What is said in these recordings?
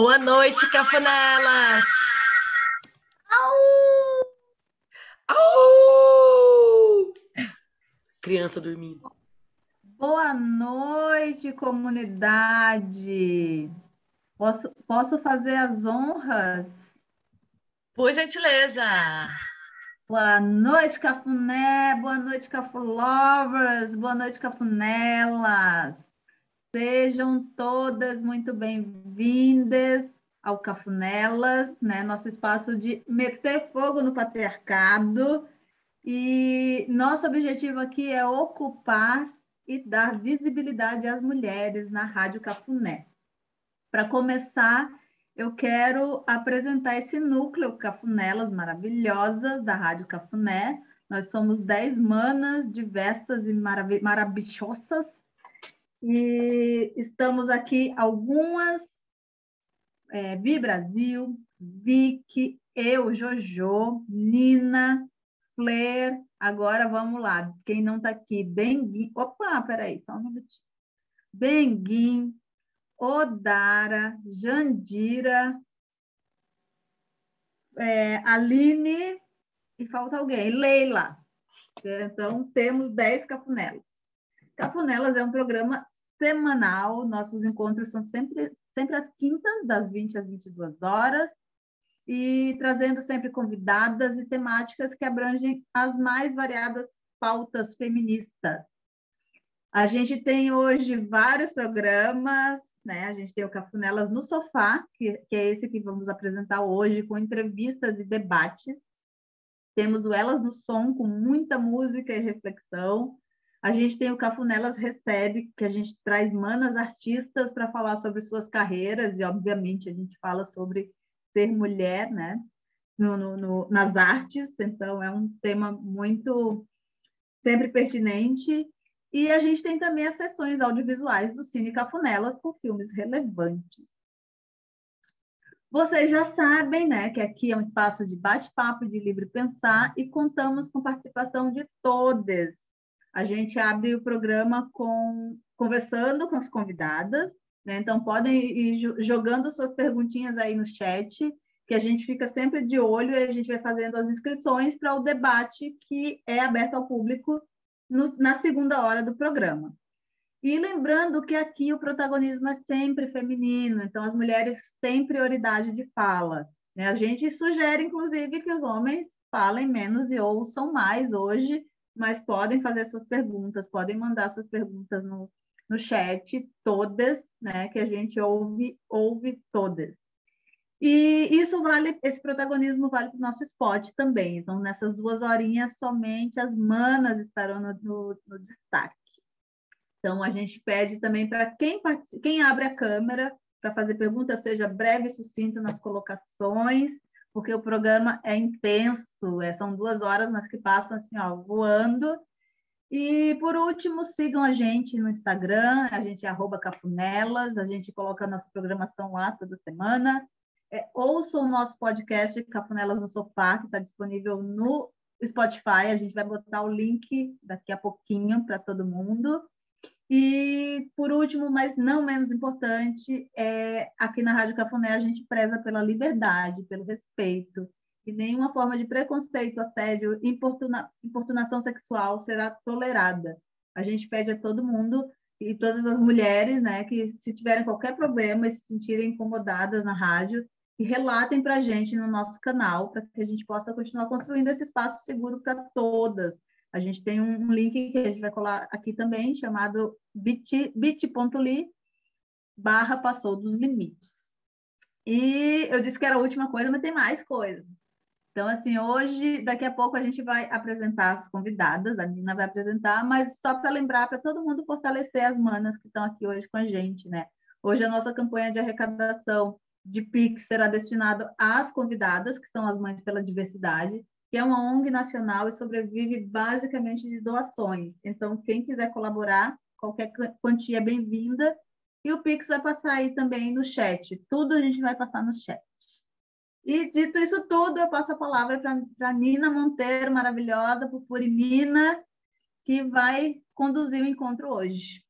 Boa noite, cafunelas! Au! Au! Criança dormindo. Boa noite, comunidade! Posso, posso fazer as honras? Por gentileza! Boa noite, Cafuné! Boa noite, Cafulovers! Boa noite, Cafunelas! Sejam todas muito bem-vindas ao Cafunelas, né? Nosso espaço de meter fogo no patriarcado. E nosso objetivo aqui é ocupar e dar visibilidade às mulheres na Rádio Cafuné. Para começar, eu quero apresentar esse núcleo Cafunelas maravilhosas da Rádio Cafuné. Nós somos dez manas diversas e marav maravilhosas e estamos aqui algumas, é, Vi Brasil, Vicky, eu, Jojo, Nina, Flair, agora vamos lá, quem não está aqui, Denguin, opa, peraí, só um minutinho, Denguin, Odara, Jandira, é, Aline, e falta alguém, Leila. Então, temos 10 cafunelas. Cafunelas é um programa semanal. Nossos encontros são sempre, sempre às quintas, das 20 às 22 horas, e trazendo sempre convidadas e temáticas que abrangem as mais variadas pautas feministas. A gente tem hoje vários programas, né? A gente tem o Cafunelas no Sofá, que, que é esse que vamos apresentar hoje, com entrevistas e debates. Temos o Elas no Som, com muita música e reflexão. A gente tem o Cafunelas Recebe, que a gente traz manas artistas para falar sobre suas carreiras, e obviamente a gente fala sobre ser mulher, né? No, no, no, nas artes, então é um tema muito sempre pertinente. E a gente tem também as sessões audiovisuais do Cine Cafunelas com filmes relevantes. Vocês já sabem, né, que aqui é um espaço de bate-papo, de livre pensar e contamos com participação de todas a gente abre o programa com conversando com as convidadas, né? Então podem ir jogando suas perguntinhas aí no chat, que a gente fica sempre de olho e a gente vai fazendo as inscrições para o debate que é aberto ao público no, na segunda hora do programa. E lembrando que aqui o protagonismo é sempre feminino, então as mulheres têm prioridade de fala. Né? A gente sugere, inclusive, que os homens falem menos e ouçam mais hoje, mas podem fazer suas perguntas, podem mandar suas perguntas no, no chat, todas, né, que a gente ouve, ouve todas. E isso vale, esse protagonismo vale para o nosso spot também. Então, nessas duas horinhas, somente as manas estarão no, no, no destaque. Então, a gente pede também para quem, quem abre a câmera para fazer perguntas, seja breve e sucinto nas colocações, porque o programa é intenso, é, são duas horas, mas que passam assim, ó, voando. E, por último, sigam a gente no Instagram, a gente é arroba cafunelas, a gente coloca a nossa programação lá toda semana. É, ouçam o nosso podcast Cafunelas no Sofá, que está disponível no Spotify, a gente vai botar o link daqui a pouquinho para todo mundo. E, por último, mas não menos importante, é, aqui na Rádio Cafuné a gente preza pela liberdade, pelo respeito, e nenhuma forma de preconceito, assédio, importuna, importunação sexual será tolerada. A gente pede a todo mundo e todas as mulheres, né, que se tiverem qualquer problema e se sentirem incomodadas na rádio, que relatem para a gente no nosso canal, para que a gente possa continuar construindo esse espaço seguro para todas, a gente tem um link que a gente vai colar aqui também, chamado bit.ly bit barra passou dos limites. E eu disse que era a última coisa, mas tem mais coisa. Então, assim, hoje, daqui a pouco a gente vai apresentar as convidadas, a Nina vai apresentar, mas só para lembrar para todo mundo fortalecer as manas que estão aqui hoje com a gente, né? Hoje a nossa campanha de arrecadação de PIX será destinada às convidadas, que são as Mães pela Diversidade, que é uma ONG nacional e sobrevive basicamente de doações. Então, quem quiser colaborar, qualquer quantia é bem-vinda. E o Pix vai passar aí também no chat. Tudo a gente vai passar no chat. E dito isso tudo, eu passo a palavra para Nina Monteiro, maravilhosa, Pupuri Nina, que vai conduzir o encontro hoje.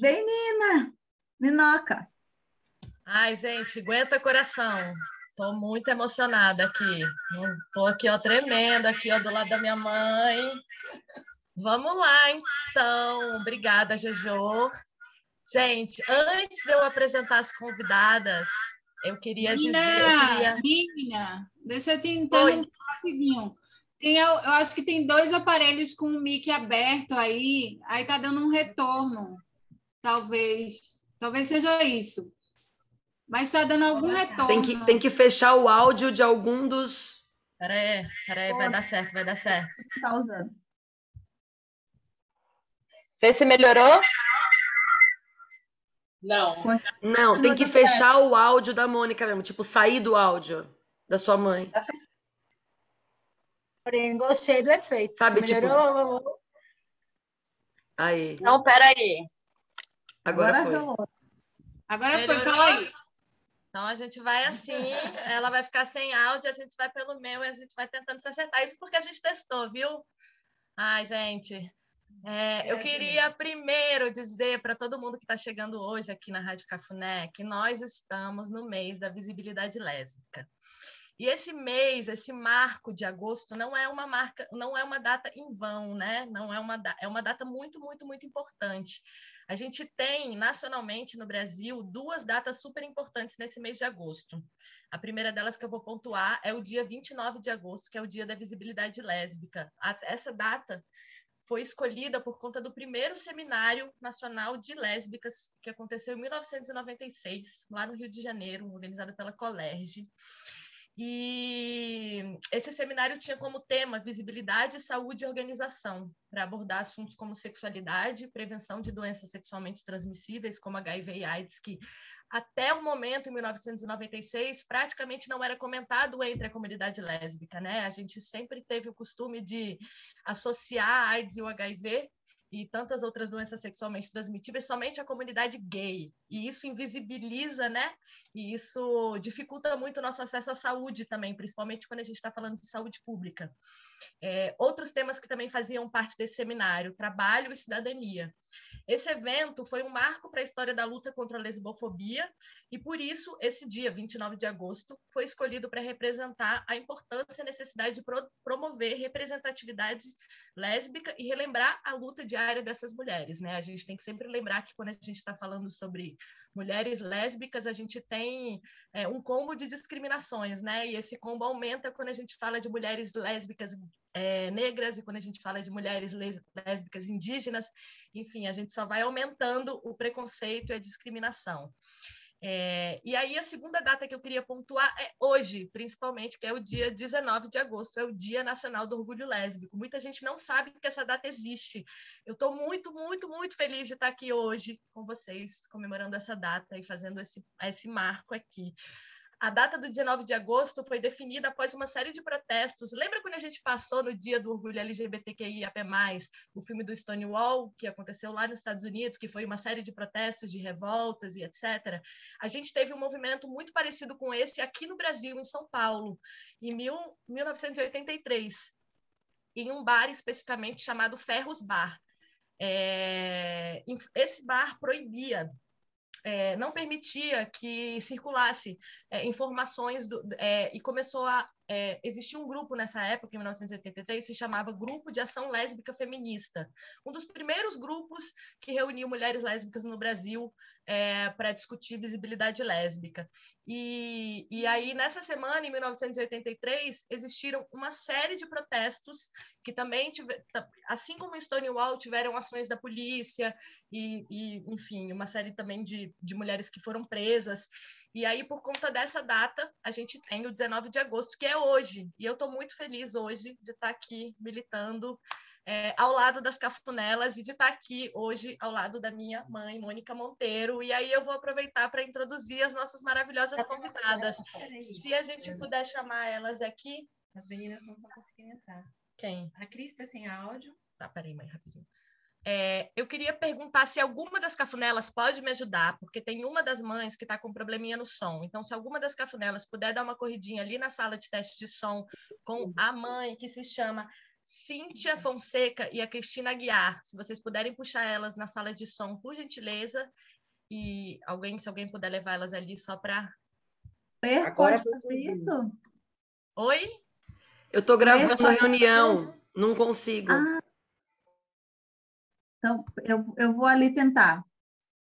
Vem, Nina! Ninoca! Ai, gente, aguenta coração. Estou muito emocionada aqui. Estou aqui, ó, tremendo aqui, ó, do lado da minha mãe. Vamos lá, então. Obrigada, Jojo. Gente, antes de eu apresentar as convidadas, eu queria Nina, dizer. Eu queria... Nina, deixa eu te interromper rapidinho. Tem, eu acho que tem dois aparelhos com o mic aberto aí, aí tá dando um retorno. Talvez. Talvez seja isso. Mas está dando algum retorno. Tem que, tem que fechar o áudio de algum dos. Peraí, peraí, vai dar certo, vai dar certo. Tá usando. Vê se melhorou. Não. Não, tem que fechar o áudio da Mônica mesmo, tipo, sair do áudio da sua mãe. Porém, gostei do efeito. Sabe, tipo- Melhorou. Aí, Não, peraí. agora foi. rolou. Agora foi, Melhorou? fala aí. Então a gente vai assim, ela vai ficar sem áudio, a gente vai pelo meu e a gente vai tentando se acertar. Isso porque a gente testou, viu? Ai, gente. é, eu queria primeiro dizer para todo mundo que está chegando hoje aqui na Rádio Cafuné que nós estamos no mês da visibilidade lésbica. E esse mês, esse marco de agosto, não é uma marca, não é uma data em vão, né? Não é uma, é uma data muito, muito, muito importante. A gente tem nacionalmente no Brasil duas datas super importantes nesse mês de agosto. A primeira delas que eu vou pontuar é o dia 29 de agosto, que é o dia da visibilidade lésbica. Essa data foi escolhida por conta do primeiro seminário nacional de lésbicas que aconteceu em 1996, lá no Rio de Janeiro, organizado pela Colerge. E esse seminário tinha como tema visibilidade, saúde e organização, para abordar assuntos como sexualidade, prevenção de doenças sexualmente transmissíveis, como HIV e AIDS, que até o momento, em 1996, praticamente não era comentado entre a comunidade lésbica, né? A gente sempre teve o costume de associar a AIDS e o HIV e tantas outras doenças sexualmente transmitíveis somente à comunidade gay. E isso invisibiliza, né? E isso dificulta muito o nosso acesso à saúde também, principalmente quando a gente está falando de saúde pública. É, outros temas que também faziam parte desse seminário, trabalho e cidadania. Esse evento foi um marco para a história da luta contra a lesbofobia e, por isso, esse dia, 29 de agosto, foi escolhido para representar a importância e necessidade de pro promover representatividade lésbica e relembrar a luta diária dessas mulheres. Né? A gente tem que sempre lembrar que, quando a gente está falando sobre mulheres lésbicas, a gente tem é, um combo de discriminações, né? E esse combo aumenta quando a gente fala de mulheres lésbicas é, negras e quando a gente fala de mulheres lésbicas indígenas, enfim, a gente só vai aumentando o preconceito e a discriminação. É, e aí a segunda data que eu queria pontuar é hoje, principalmente, que é o dia 19 de agosto, é o Dia Nacional do Orgulho Lésbico. Muita gente não sabe que essa data existe. Eu estou muito, muito, muito feliz de estar aqui hoje com vocês, comemorando essa data e fazendo esse, esse marco aqui. A data do 19 de agosto foi definida após uma série de protestos. Lembra quando a gente passou no dia do orgulho LGBTQIAP+, o filme do Stonewall, que aconteceu lá nos Estados Unidos, que foi uma série de protestos, de revoltas e etc. A gente teve um movimento muito parecido com esse aqui no Brasil, em São Paulo, em mil, 1983, em um bar especificamente chamado Ferros Bar. É, esse bar proibia é, não permitia que circulasse é, informações do, é, e começou a existir um grupo nessa época, em 1983, se chamava Grupo de Ação Lésbica Feminista, um dos primeiros grupos que reuniu mulheres lésbicas no Brasil para discutir visibilidade lésbica. E, e aí, nessa semana, em 1983, existiram uma série de protestos que também, tive, assim como em Stonewall, tiveram ações da polícia e, e enfim, uma série também de, de mulheres que foram presas. E aí, por conta dessa data, a gente tem o 19 de agosto, que é hoje. E eu estou muito feliz hoje de estar aqui militando é, ao lado das cafunelas e de estar aqui hoje ao lado da minha mãe, Mônica Monteiro. E aí eu vou aproveitar para introduzir as nossas maravilhosas convidadas. Se a gente puder chamar elas aqui. As meninas não estão conseguindo entrar. Quem? A Cris está sem áudio. Tá, peraí, mãe, rapidinho. É, eu queria perguntar se alguma das cafunelas pode me ajudar, porque tem uma das mães que está com um probleminha no som. Então, se alguma das cafunelas puder dar uma corridinha ali na sala de teste de som com a mãe, que se chama Cíntia Fonseca e a Cristina Guiar, se vocês puderem puxar elas na sala de som, por gentileza. e alguém, se alguém puder levar elas ali só para. Agora pode fazer isso? Oi? Eu tô gravando a reunião, não consigo. Ah. Então, eu, eu vou ali tentar.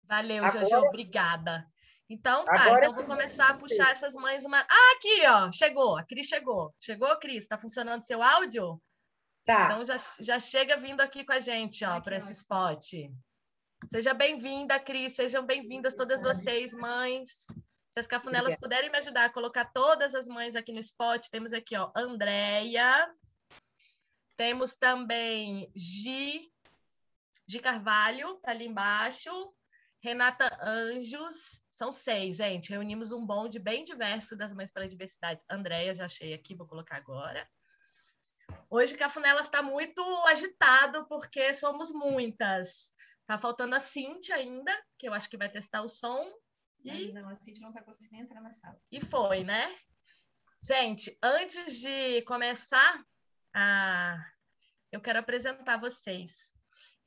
Valeu, Agora- Jojo, obrigada. Então tá, Agora então vou começar a puxar essas mães uma. Ah, aqui, ó, chegou, a Cris chegou. Chegou, Cris? Tá funcionando seu áudio? Tá. Então já, já chega vindo aqui com a gente, ó, para esse spot. Seja bem-vinda, Cris, sejam bem-vindas todas vocês, mães. Se as cafunelas Obrigada. puderem me ajudar a colocar todas as mães aqui no spot, temos aqui, ó, Andréia. Temos também Gi, Gi Carvalho, tá ali embaixo. Renata Anjos, são seis, gente. Reunimos um bonde bem diverso das Mães pela Diversidade. Andréia, já achei aqui, vou colocar agora. Hoje Cafunelas está muito agitado porque somos muitas. Tá faltando a Cintia ainda, que eu acho que vai testar o som. E, Não, a Cintia não tá conseguindo entrar na sala. e foi, né? Gente, antes de começar, a... eu quero apresentar vocês.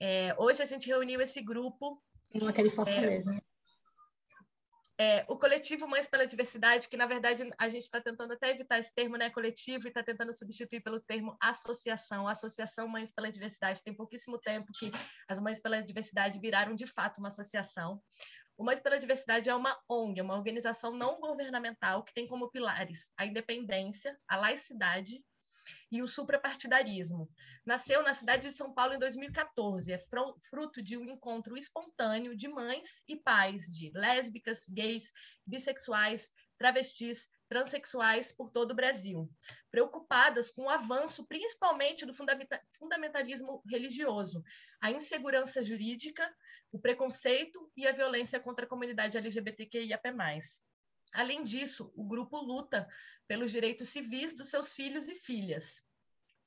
É, hoje a gente reuniu esse grupo Tem é Fortaleza. né? É, o coletivo Mães pela Diversidade, que na verdade a gente está tentando até evitar esse termo, né, coletivo, e está tentando substituir pelo termo associação. A Associação Mães pela Diversidade tem pouquíssimo tempo que as Mães pela Diversidade viraram de fato uma associação. O Mães pela Diversidade é uma ONG, uma organização não governamental que tem como pilares a independência, a laicidade e o suprapartidarismo. Nasceu na cidade de São Paulo em 2014. É fruto de um encontro espontâneo de mães e pais de lésbicas, gays, bissexuais, travestis, transexuais por todo o Brasil, preocupadas com o avanço principalmente do fundamenta- fundamentalismo religioso, a insegurança jurídica, o preconceito e a violência contra a comunidade LGBTQIAP+. Além disso, o grupo luta pelos direitos civis dos seus filhos e filhas.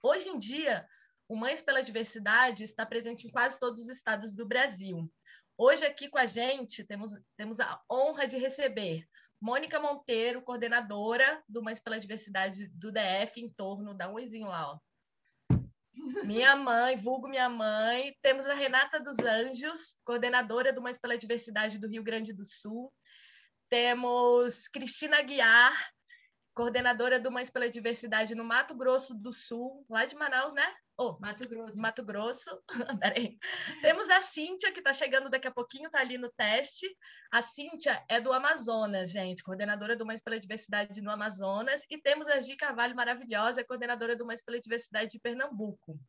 Hoje em dia, o Mães pela Diversidade está presente em quase todos os estados do Brasil. Hoje, aqui com a gente, temos, temos a honra de receber Mônica Monteiro, coordenadora do Mães pela Diversidade do DF, em torno, dá um oizinho lá, ó. Minha mãe, vulgo minha mãe. Temos a Renata dos Anjos, coordenadora do Mães pela Diversidade do Rio Grande do Sul. Temos Cristina Guiar, coordenadora do Mães pela Diversidade no Mato Grosso do Sul, lá de Manaus, né? Oh, Mato Grosso. Mato Grosso. Peraí. Temos a Cíntia, que está chegando daqui a pouquinho, está ali no teste. A Cíntia é do Amazonas, gente, coordenadora do Mães pela Diversidade no Amazonas. E temos a Gi Carvalho, maravilhosa, coordenadora do Mães pela Diversidade de Pernambuco.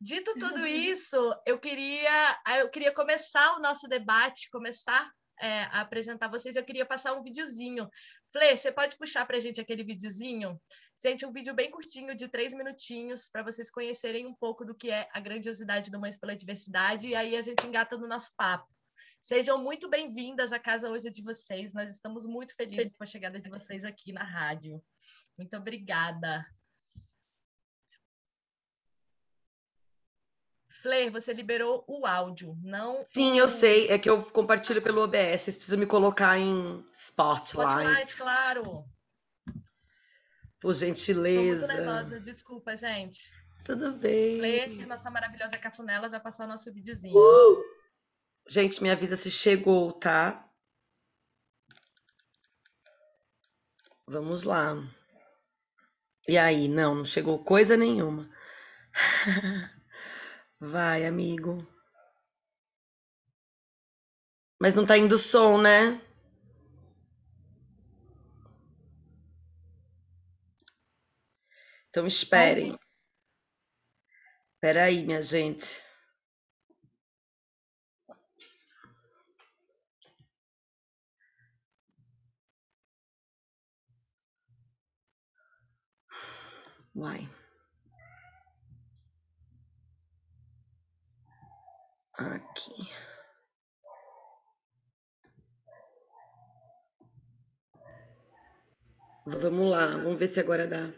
Dito tudo isso, eu queria, eu queria começar o nosso debate, começar é, apresentar vocês. Eu queria passar um videozinho. Flê, você pode puxar para a gente aquele videozinho? Gente, um vídeo bem curtinho, de três minutinhos, para vocês conhecerem um pouco do que é a grandiosidade do Mães pela Diversidade, e aí a gente engata no nosso papo. Sejam muito bem-vindas, a casa hoje de vocês, nós estamos muito felizes com a chegada de vocês aqui na rádio. Muito obrigada. Flair, você liberou o áudio, não Sim, eu sei. É que eu compartilho pelo OBS. Vocês precisam me colocar em Spotlight, Spotlight. claro. Por Estou muito gentileza. nervosa, desculpa, gente. Tudo bem. Flair, nossa maravilhosa cafunela, vai passar o nosso videozinho. Uh! Gente, me avisa se chegou, tá? Vamos lá. E aí? Não, não chegou coisa nenhuma. Vai, amigo. Mas não tá indo som, né? Então esperem. Espera aí, minha gente. Vai. Aqui. Vamos lá, vamos ver se agora dá.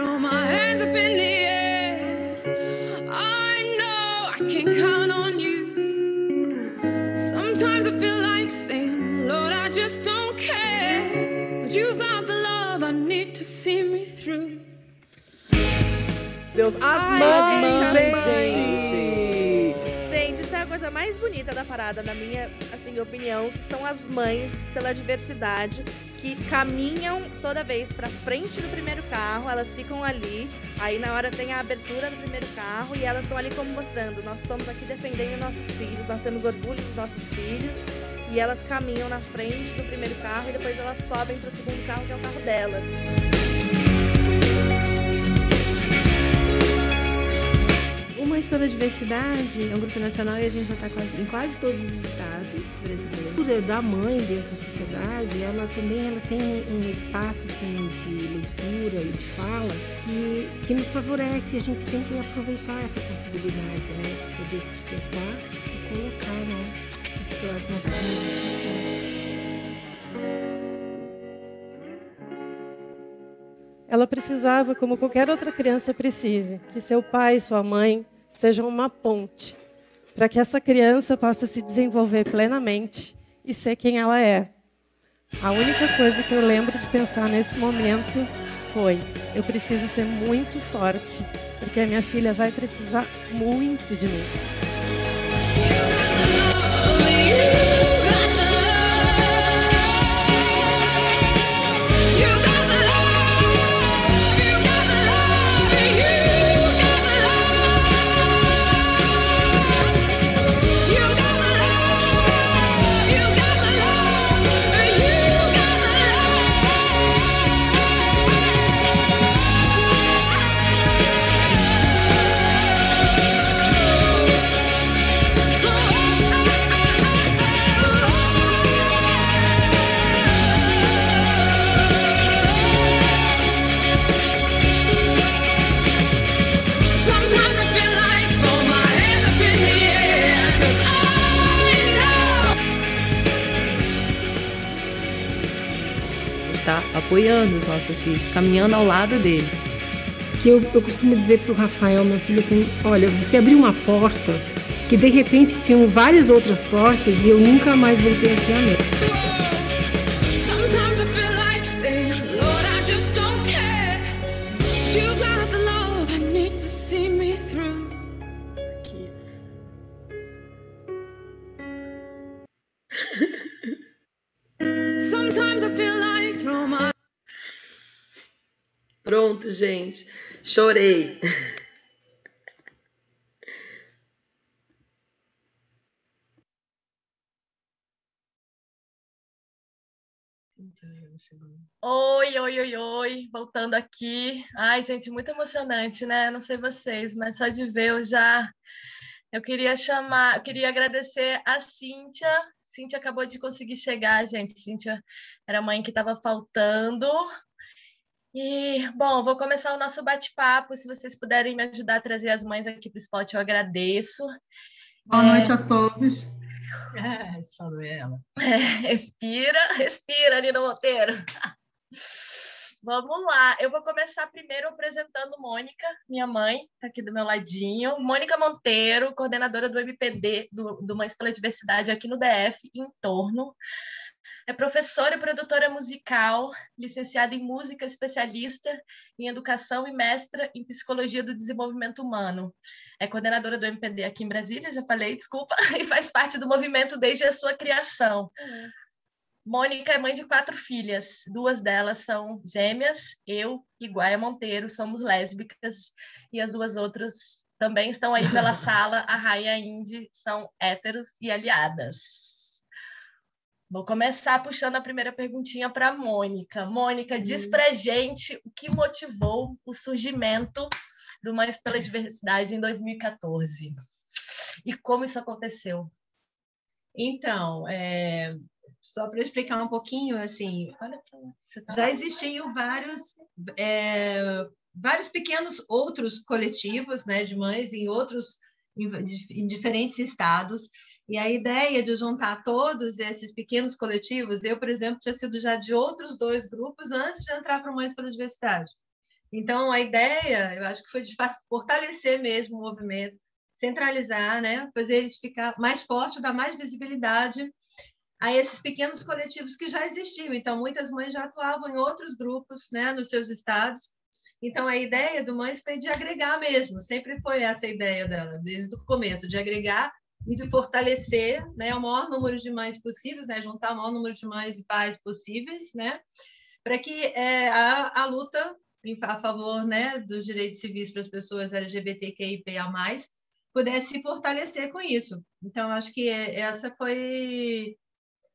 throw my hands up in the air. I know I can count on you. Sometimes I feel like saying, Lord, I just don't care. But you've got the love I need to see me through. Seus asmas, coisa mais bonita da parada, na minha assim, opinião, são as mães pela diversidade que caminham toda vez para frente do primeiro carro, elas ficam ali, aí na hora tem a abertura do primeiro carro e elas estão ali como mostrando, nós estamos aqui defendendo nossos filhos, nós temos orgulho dos nossos filhos e elas caminham na frente do primeiro carro e depois elas sobem para o segundo carro que é o carro delas. Pela Diversidade é um grupo nacional e a gente já está em quase todos os estados brasileiros. A cultura da mãe dentro da sociedade, ela também ela tem um espaço assim, de leitura e de fala que, que nos favorece. A gente tem que aproveitar essa possibilidade né, de poder se expressar e colocar né, as nossas. Ela precisava, como qualquer outra criança precise, que seu pai sua mãe sejam uma ponte para que essa criança possa se desenvolver plenamente e ser quem ela é. A única coisa que eu lembro de pensar nesse momento foi: eu preciso ser muito forte, porque a minha filha vai precisar muito de mim. Apoiando os nossos filhos, caminhando ao lado deles. que eu, eu costumo dizer para o Rafael, meu filho, assim, olha, você abriu uma porta que de repente tinham várias outras portas e eu nunca mais voltei a ser a mesma. Pronto, gente. Chorei. Oi, oi, oi, oi, voltando aqui. Ai, gente, muito emocionante, né? Não sei vocês, mas só de ver eu já. Eu queria chamar, eu queria agradecer a Cíntia. Cíntia acabou de conseguir chegar, gente. Cíntia era a mãe que estava faltando. E, bom, vou começar o nosso bate-papo. Se vocês puderem me ajudar a trazer as mães aqui para o spot, eu agradeço. Boa noite a todos. É, falou ela. É, respira, respira, Nina Monteiro. Vamos lá, eu vou começar primeiro apresentando Mônica, minha mãe, está aqui do meu ladinho. Mônica Monteiro, coordenadora do MPD, do, do Mães pela Diversidade aqui no DF, em torno. É professora e produtora musical, licenciada em música, especialista em educação e mestra em psicologia do desenvolvimento humano. É coordenadora do MPD aqui em Brasília, já falei, desculpa, e faz parte do movimento desde a sua criação. Mônica é mãe de quatro filhas, duas delas são gêmeas, eu e Guaia Monteiro somos lésbicas, e as duas outras também estão aí pela sala, a Raia e a Indy são héteros e aliadas. Vou começar puxando a primeira perguntinha para a Mônica. Mônica, diz para gente o que motivou o surgimento do Mães pela Diversidade em 2014 e como isso aconteceu. Então, é, só para explicar um pouquinho, assim, tá já existiam vários, é, vários pequenos outros coletivos, né, de mães em outros, em, em diferentes estados. E a ideia de juntar todos esses pequenos coletivos, eu, por exemplo, tinha sido já de outros dois grupos antes de entrar para Mães pela Diversidade. Então, a ideia, eu acho que foi de fortalecer mesmo o movimento, centralizar, né? Fazer eles ficar mais fortes, dar mais visibilidade a esses pequenos coletivos que já existiam. Então, muitas mães já atuavam em outros grupos, né, nos seus estados. Então, a ideia do Mães foi de agregar mesmo, sempre foi essa a ideia dela, desde o começo, de agregar e de fortalecer né, o maior número de mães possíveis, né, juntar o maior número de mães e pais possíveis, né, para que é, a, a luta a favor né, dos direitos civis para as pessoas LGBTQIA+, pudesse se fortalecer com isso. Então, acho que essa foi,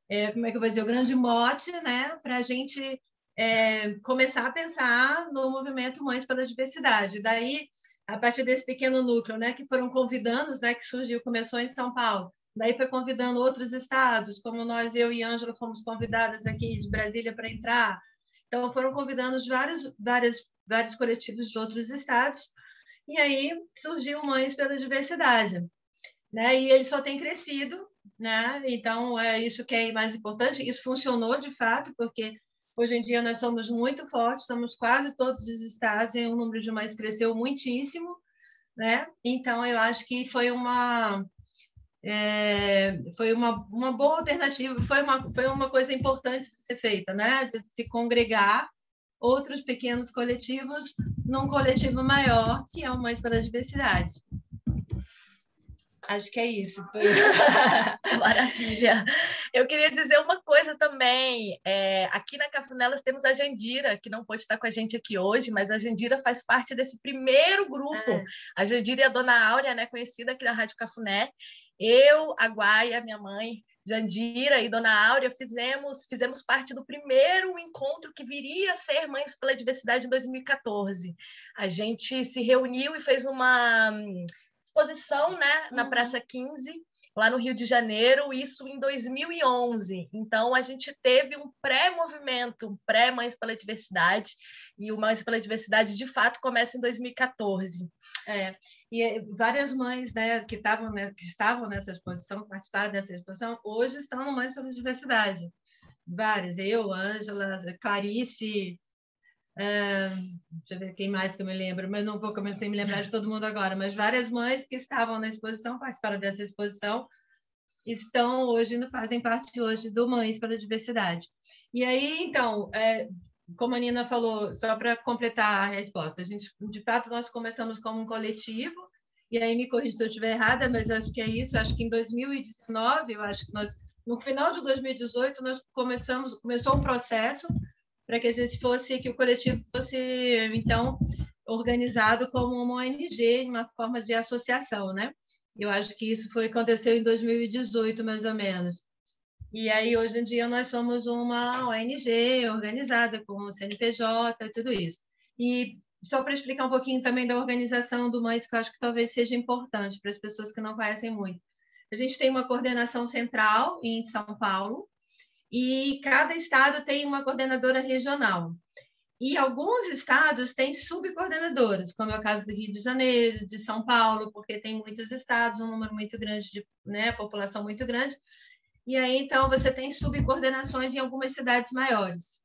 é, como é que eu vou dizer, o grande mote né, para a gente é, começar a pensar no movimento Mães pela Diversidade. Daí, a partir desse pequeno núcleo, né, que foram convidando, né, que surgiu, começou em São Paulo, daí foi convidando outros estados, como nós, eu e Ângela, fomos convidadas aqui de Brasília para entrar. Então, foram convidando vários, vários, vários coletivos de outros estados, e aí surgiu Mães pela Diversidade. Né? E ele só tem crescido, né? Então, é isso que é mais importante. Isso funcionou de fato, porque Hoje em dia nós somos muito fortes, somos quase todos os estados e o número de mães cresceu muitíssimo, né? Então eu acho que foi uma é, foi uma, uma boa alternativa, foi uma, foi uma coisa importante de ser feita, né? De se congregar outros pequenos coletivos num coletivo maior, que é o Mães para a Diversidade. Acho que é isso. Maravilha. Eu queria dizer uma coisa também. É, aqui na Cafunelas temos a Jandira, que não pode estar com a gente aqui hoje, mas a Jandira faz parte desse primeiro grupo. É. A Jandira e a Dona Áurea, né, conhecida aqui da Rádio Cafuné. Eu, a Guaia, minha mãe, Jandira e Dona Áurea fizemos, fizemos parte do primeiro encontro que viria a ser Mães pela Diversidade em 2014. A gente se reuniu e fez uma exposição né, na uhum. Praça 15, lá no Rio de Janeiro, isso em 2011. Então, a gente teve um pré-movimento, um pré-Mães pela Diversidade, e o Mães pela Diversidade, de fato, começa em 2014. É, e eh, várias mães né, que, tavam, né, que estavam nessa exposição, participaram dessa exposição, hoje estão no Mães pela Diversidade. Várias, eu, Ângela, Clarice, Deixa eu ver quem mais que eu me lembro, mas não vou começar a me lembrar de todo mundo agora, mas várias mães que estavam na exposição, participaram dessa exposição, estão hoje, fazem parte hoje do Mães para a Diversidade. E aí, então, é, como a Nina falou, só para completar a resposta, a gente, de fato, nós começamos como um coletivo, e aí me corrija se eu estiver errada, mas acho que é isso, acho que em 2019, eu acho que nós, no final de 2018, nós começamos, começou um processo para que a gente fosse, que o coletivo fosse, então, organizado como uma ONG, uma forma de associação, né? Eu acho que isso foi aconteceu em 2018, mais ou menos. E aí, hoje em dia, nós somos uma ONG organizada com o CNPJ e tudo isso. E só para explicar um pouquinho também da organização do Mães, que eu acho que talvez seja importante para as pessoas que não conhecem muito. A gente tem uma coordenação central em São Paulo, e cada estado tem uma coordenadora regional. E alguns estados têm subcoordenadoras, como é o caso do Rio de Janeiro, de São Paulo, porque tem muitos estados, um número muito grande de né, população muito grande. E aí, então, você tem subcoordenações em algumas cidades maiores.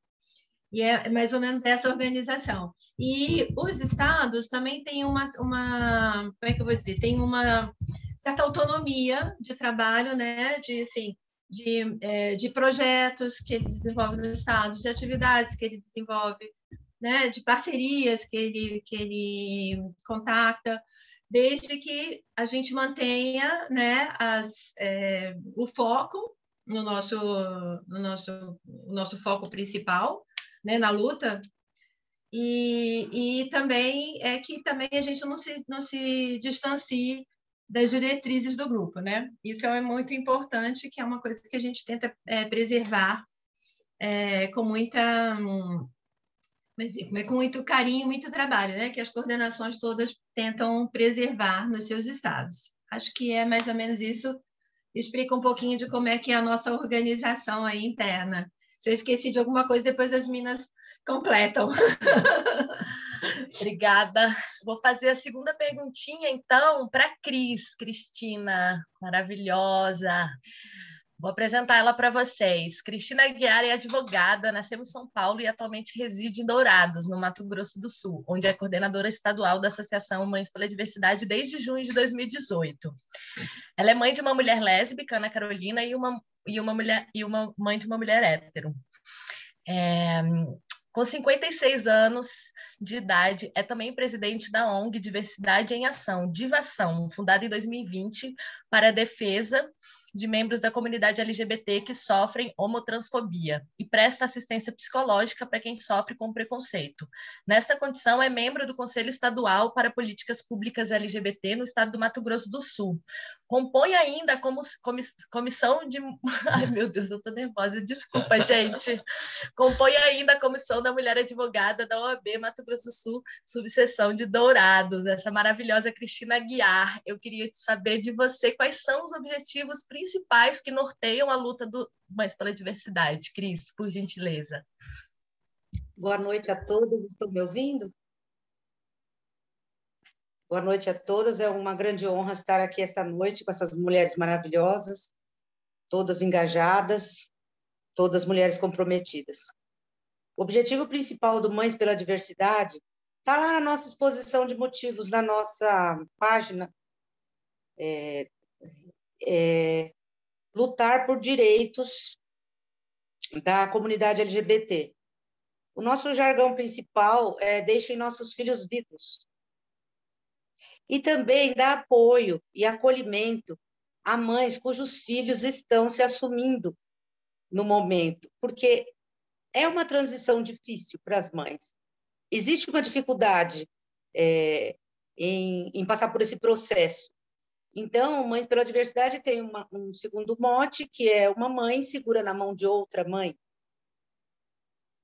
E é mais ou menos essa organização. E os estados também têm uma, uma como é que eu vou dizer, tem uma certa autonomia de trabalho, né, de assim, de, é, de projetos que ele desenvolve no Estado, de atividades que ele desenvolve, né, de parcerias que ele, que ele contacta, desde que a gente mantenha né, as, é, o foco no nosso, no nosso, no nosso foco principal, né, na luta, e, e também é que também a gente não se, não se distancie das diretrizes do grupo, né? Isso é muito importante, que é uma coisa que a gente tenta é, preservar é, com muita mas, com muito carinho, muito trabalho, né? Que as coordenações todas tentam preservar nos seus estados. Acho que é mais ou menos isso. Explica um pouquinho de como é que é a nossa organização aí interna. Se eu esqueci de alguma coisa, depois as minas completam. Obrigada. Vou fazer a segunda perguntinha, então, para Cris, Cristina, maravilhosa. Vou apresentar ela para vocês. Cristina Aguiar é advogada, nasceu em São Paulo e atualmente reside em Dourados, no Mato Grosso do Sul, onde é coordenadora estadual da Associação Mães pela Diversidade desde junho de 2018. Ela é mãe de uma mulher lésbica, Ana Carolina, e uma, e uma, mulher, e uma mãe de uma mulher hétero. É, com 56 anos de idade, é também presidente da ONG Diversidade em Ação, Divação, fundada em 2020 para a defesa de membros da comunidade LGBT que sofrem homotransfobia e presta assistência psicológica para quem sofre com preconceito. Nesta condição, é membro do Conselho Estadual para Políticas Públicas LGBT no estado do Mato Grosso do Sul. Compõe ainda como comissão de. Ai, meu Deus, eu estou nervosa, desculpa, gente. Compõe ainda a comissão da mulher advogada da OAB Mato Grosso do Sul, subseção de Dourados, essa maravilhosa Cristina Guiar. Eu queria saber de você quais são os objetivos principais que norteiam a luta do Mães pela Diversidade. Cris, por gentileza. Boa noite a todos, estão me ouvindo? Boa noite a todas, é uma grande honra estar aqui esta noite com essas mulheres maravilhosas, todas engajadas, todas mulheres comprometidas. O objetivo principal do Mães pela Diversidade está lá na nossa exposição de motivos, na nossa página é, é, lutar por direitos da comunidade LGBT. O nosso jargão principal é deixem nossos filhos vivos. E também dá apoio e acolhimento a mães cujos filhos estão se assumindo no momento, porque é uma transição difícil para as mães. Existe uma dificuldade é, em, em passar por esse processo, então, Mães pela Diversidade tem uma, um segundo mote, que é uma mãe segura na mão de outra mãe.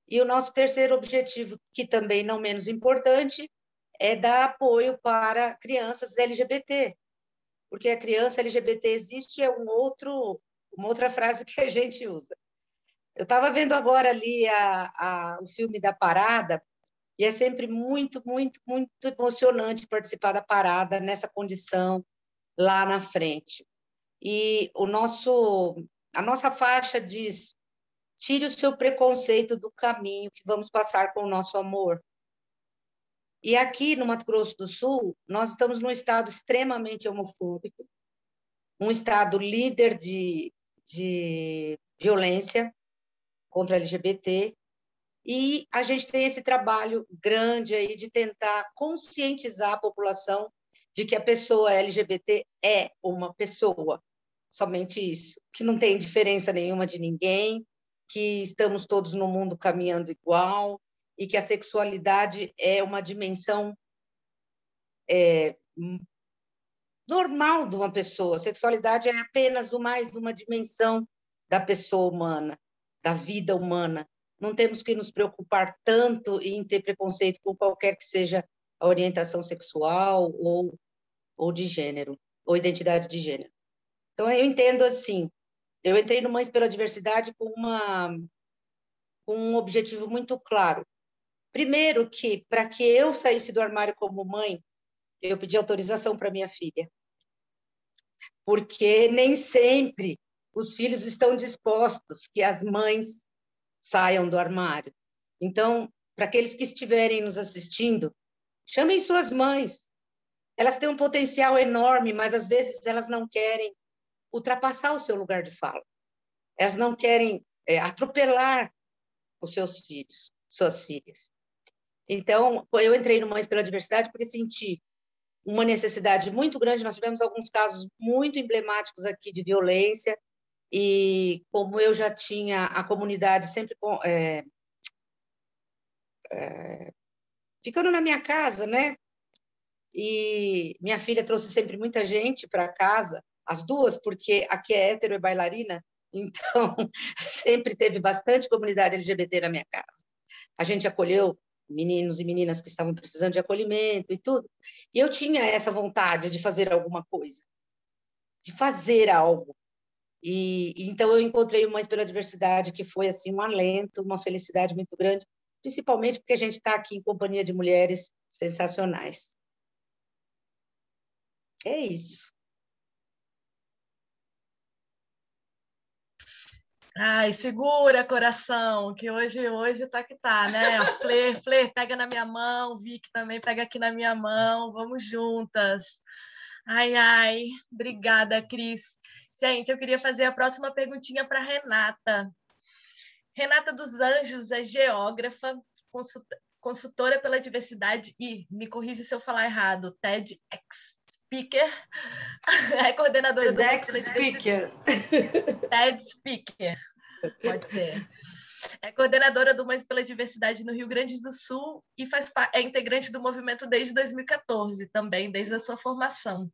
E o nosso terceiro objetivo, que também não menos importante, é dar apoio para crianças LGBT. Porque a criança LGBT existe é um outro, uma outra frase que a gente usa. Eu estava vendo agora ali a, a, o filme da Parada, e é sempre muito, muito, muito emocionante participar da parada nessa condição lá na frente. E o nosso, a nossa faixa diz: tire o seu preconceito do caminho que vamos passar com o nosso amor. E aqui no Mato Grosso do Sul, nós estamos num estado extremamente homofóbico, um estado líder de, de violência contra LGBT, e a gente tem esse trabalho grande aí de tentar conscientizar a população de que a pessoa LGBT é uma pessoa, somente isso, que não tem diferença nenhuma de ninguém, que estamos todos no mundo caminhando igual e que a sexualidade é uma dimensão é, normal de uma pessoa. A sexualidade é apenas mais uma dimensão da pessoa humana, da vida humana. Não temos que nos preocupar tanto em ter preconceito com qualquer que seja a orientação sexual ou ou de gênero, ou identidade de gênero. Então, eu entendo assim, eu entrei no Mães pela Diversidade com, uma, com um objetivo muito claro. Primeiro que, para que eu saísse do armário como mãe, eu pedi autorização para minha filha. Porque nem sempre os filhos estão dispostos que as mães saiam do armário. Então, para aqueles que estiverem nos assistindo, chamem suas mães, elas têm um potencial enorme, mas às vezes elas não querem ultrapassar o seu lugar de fala. Elas não querem é, atropelar os seus filhos, suas filhas. Então, eu entrei no Mães pela Diversidade porque senti uma necessidade muito grande. Nós tivemos alguns casos muito emblemáticos aqui de violência, e como eu já tinha a comunidade sempre é, é, ficando na minha casa, né? E minha filha trouxe sempre muita gente para casa, as duas, porque aqui é hétero e bailarina, então sempre teve bastante comunidade LGBT na minha casa. A gente acolheu meninos e meninas que estavam precisando de acolhimento e tudo. E eu tinha essa vontade de fazer alguma coisa, de fazer algo. E, e então eu encontrei uma pela diversidade que foi assim um alento, uma felicidade muito grande, principalmente porque a gente está aqui em companhia de mulheres sensacionais. É isso. Ai, segura, coração, que hoje hoje tá que tá, né? Fler, Fler, pega na minha mão, Vic também pega aqui na minha mão, vamos juntas. Ai, ai, obrigada, Cris. Gente, eu queria fazer a próxima perguntinha para Renata. Renata dos Anjos é geógrafa, consultora pela diversidade e, me corrija se eu falar errado, TEDx Speaker, é coordenadora TEDx do Speaker. TED Speaker, pode ser. É coordenadora do Mães pela Diversidade no Rio Grande do Sul e faz é integrante do movimento desde 2014, também desde a sua formação.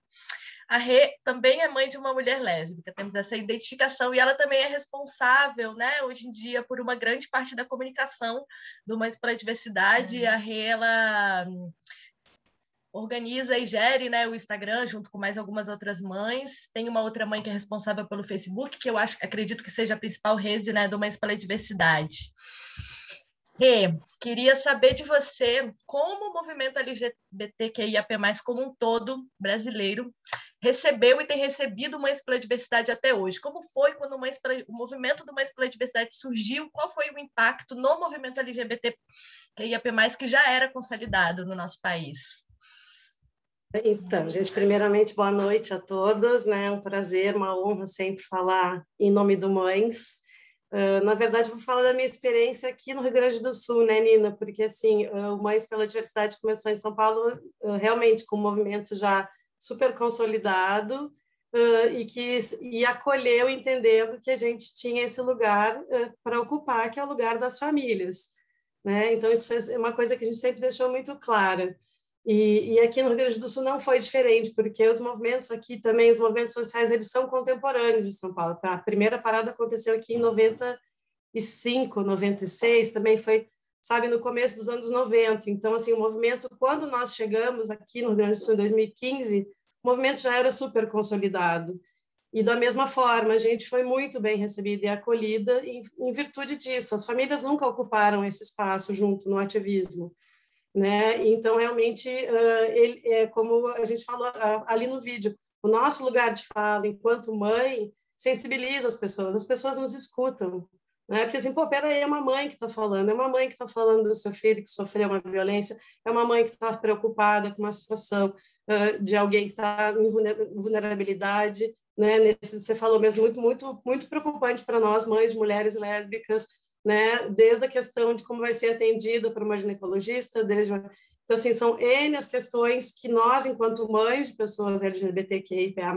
A Rê também é mãe de uma mulher lésbica, temos essa identificação, e ela também é responsável, né, hoje em dia, por uma grande parte da comunicação do Mães pela Diversidade. Uhum. A Rê, ela organiza e gere né, o Instagram junto com mais algumas outras mães. Tem uma outra mãe que é responsável pelo Facebook, que eu acho, acredito que seja a principal rede né, do Mães pela Diversidade. Rê, queria saber de você como o movimento LGBTQIAP+, como um todo brasileiro, recebeu e tem recebido Mães pela Diversidade até hoje. Como foi quando Mães pela, o movimento do Mães pela Diversidade surgiu? Qual foi o impacto no movimento LGBTQIAP+, que já era consolidado no nosso país? Então, gente, primeiramente, boa noite a todas, né? Um prazer, uma honra sempre falar em nome do Mães. Uh, na verdade, vou falar da minha experiência aqui no Rio Grande do Sul, né, Nina? Porque, assim, uh, o Mães pela Diversidade começou em São Paulo uh, realmente com um movimento já super consolidado e que e acolheu entendendo que a gente tinha esse lugar para ocupar, que é o lugar das famílias, né? Então, isso foi uma coisa que a gente sempre deixou muito clara. E, e, aqui no Rio Grande do Sul não foi diferente, porque os movimentos aqui também, os movimentos sociais, eles são contemporâneos de São Paulo. A primeira parada aconteceu aqui em 95, 96, também foi, sabe, no começo dos anos 90. Então, assim, o movimento, quando nós chegamos aqui no Rio Grande do Sul em 2015, o movimento já era super consolidado. E da mesma forma, a gente foi muito bem recebida e acolhida em, em virtude disso. As famílias nunca ocuparam esse espaço junto no ativismo né? Então realmente uh, ele é como a gente falou uh, ali no vídeo, o nosso lugar de fala enquanto mãe sensibiliza as pessoas, as pessoas nos escutam, né? Porque assim, pô, peraí, é uma mãe que está falando, é uma mãe que está falando do seu filho que sofreu uma violência, é uma mãe que está preocupada com uma situação uh, de alguém que está em vulnerabilidade, né? Nesse, você falou mesmo muito, muito, muito preocupante para nós, mães de mulheres lésbicas, né? Desde a questão de como vai ser atendida por uma ginecologista, desde então assim são n as questões que nós, enquanto mães de pessoas LGBTQIA+,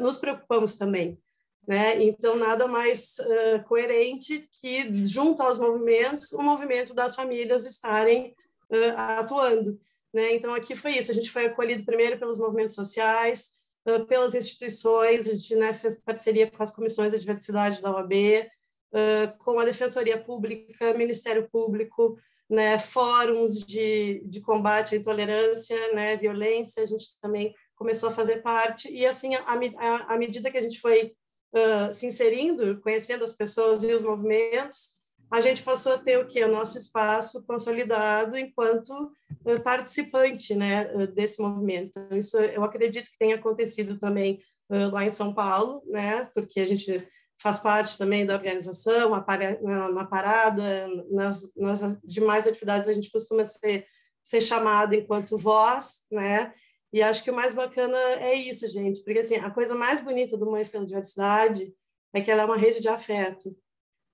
nos preocupamos também, né? Então nada mais uh, coerente que junto aos movimentos, o movimento das famílias estarem uh, atuando, né? Então aqui foi isso, a gente foi acolhido primeiro pelos movimentos sociais, pelas instituições, a gente né, fez parceria com as comissões de diversidade da OAB, uh, com a Defensoria Pública, Ministério Público, né, fóruns de, de combate à intolerância, né, violência, a gente também começou a fazer parte, e assim, à medida que a gente foi uh, se inserindo, conhecendo as pessoas e os movimentos, a gente passou a ter o que? O nosso espaço consolidado enquanto participante né, desse movimento. Então, isso eu acredito que tenha acontecido também lá em São Paulo, né, porque a gente faz parte também da organização, na, parada, nas, nas, demais atividades a gente costuma ser, ser chamado enquanto voz, né? E acho que o mais bacana é isso, gente, porque assim, a coisa mais bonita do Mães pela Diversidade é que ela é uma rede de afeto,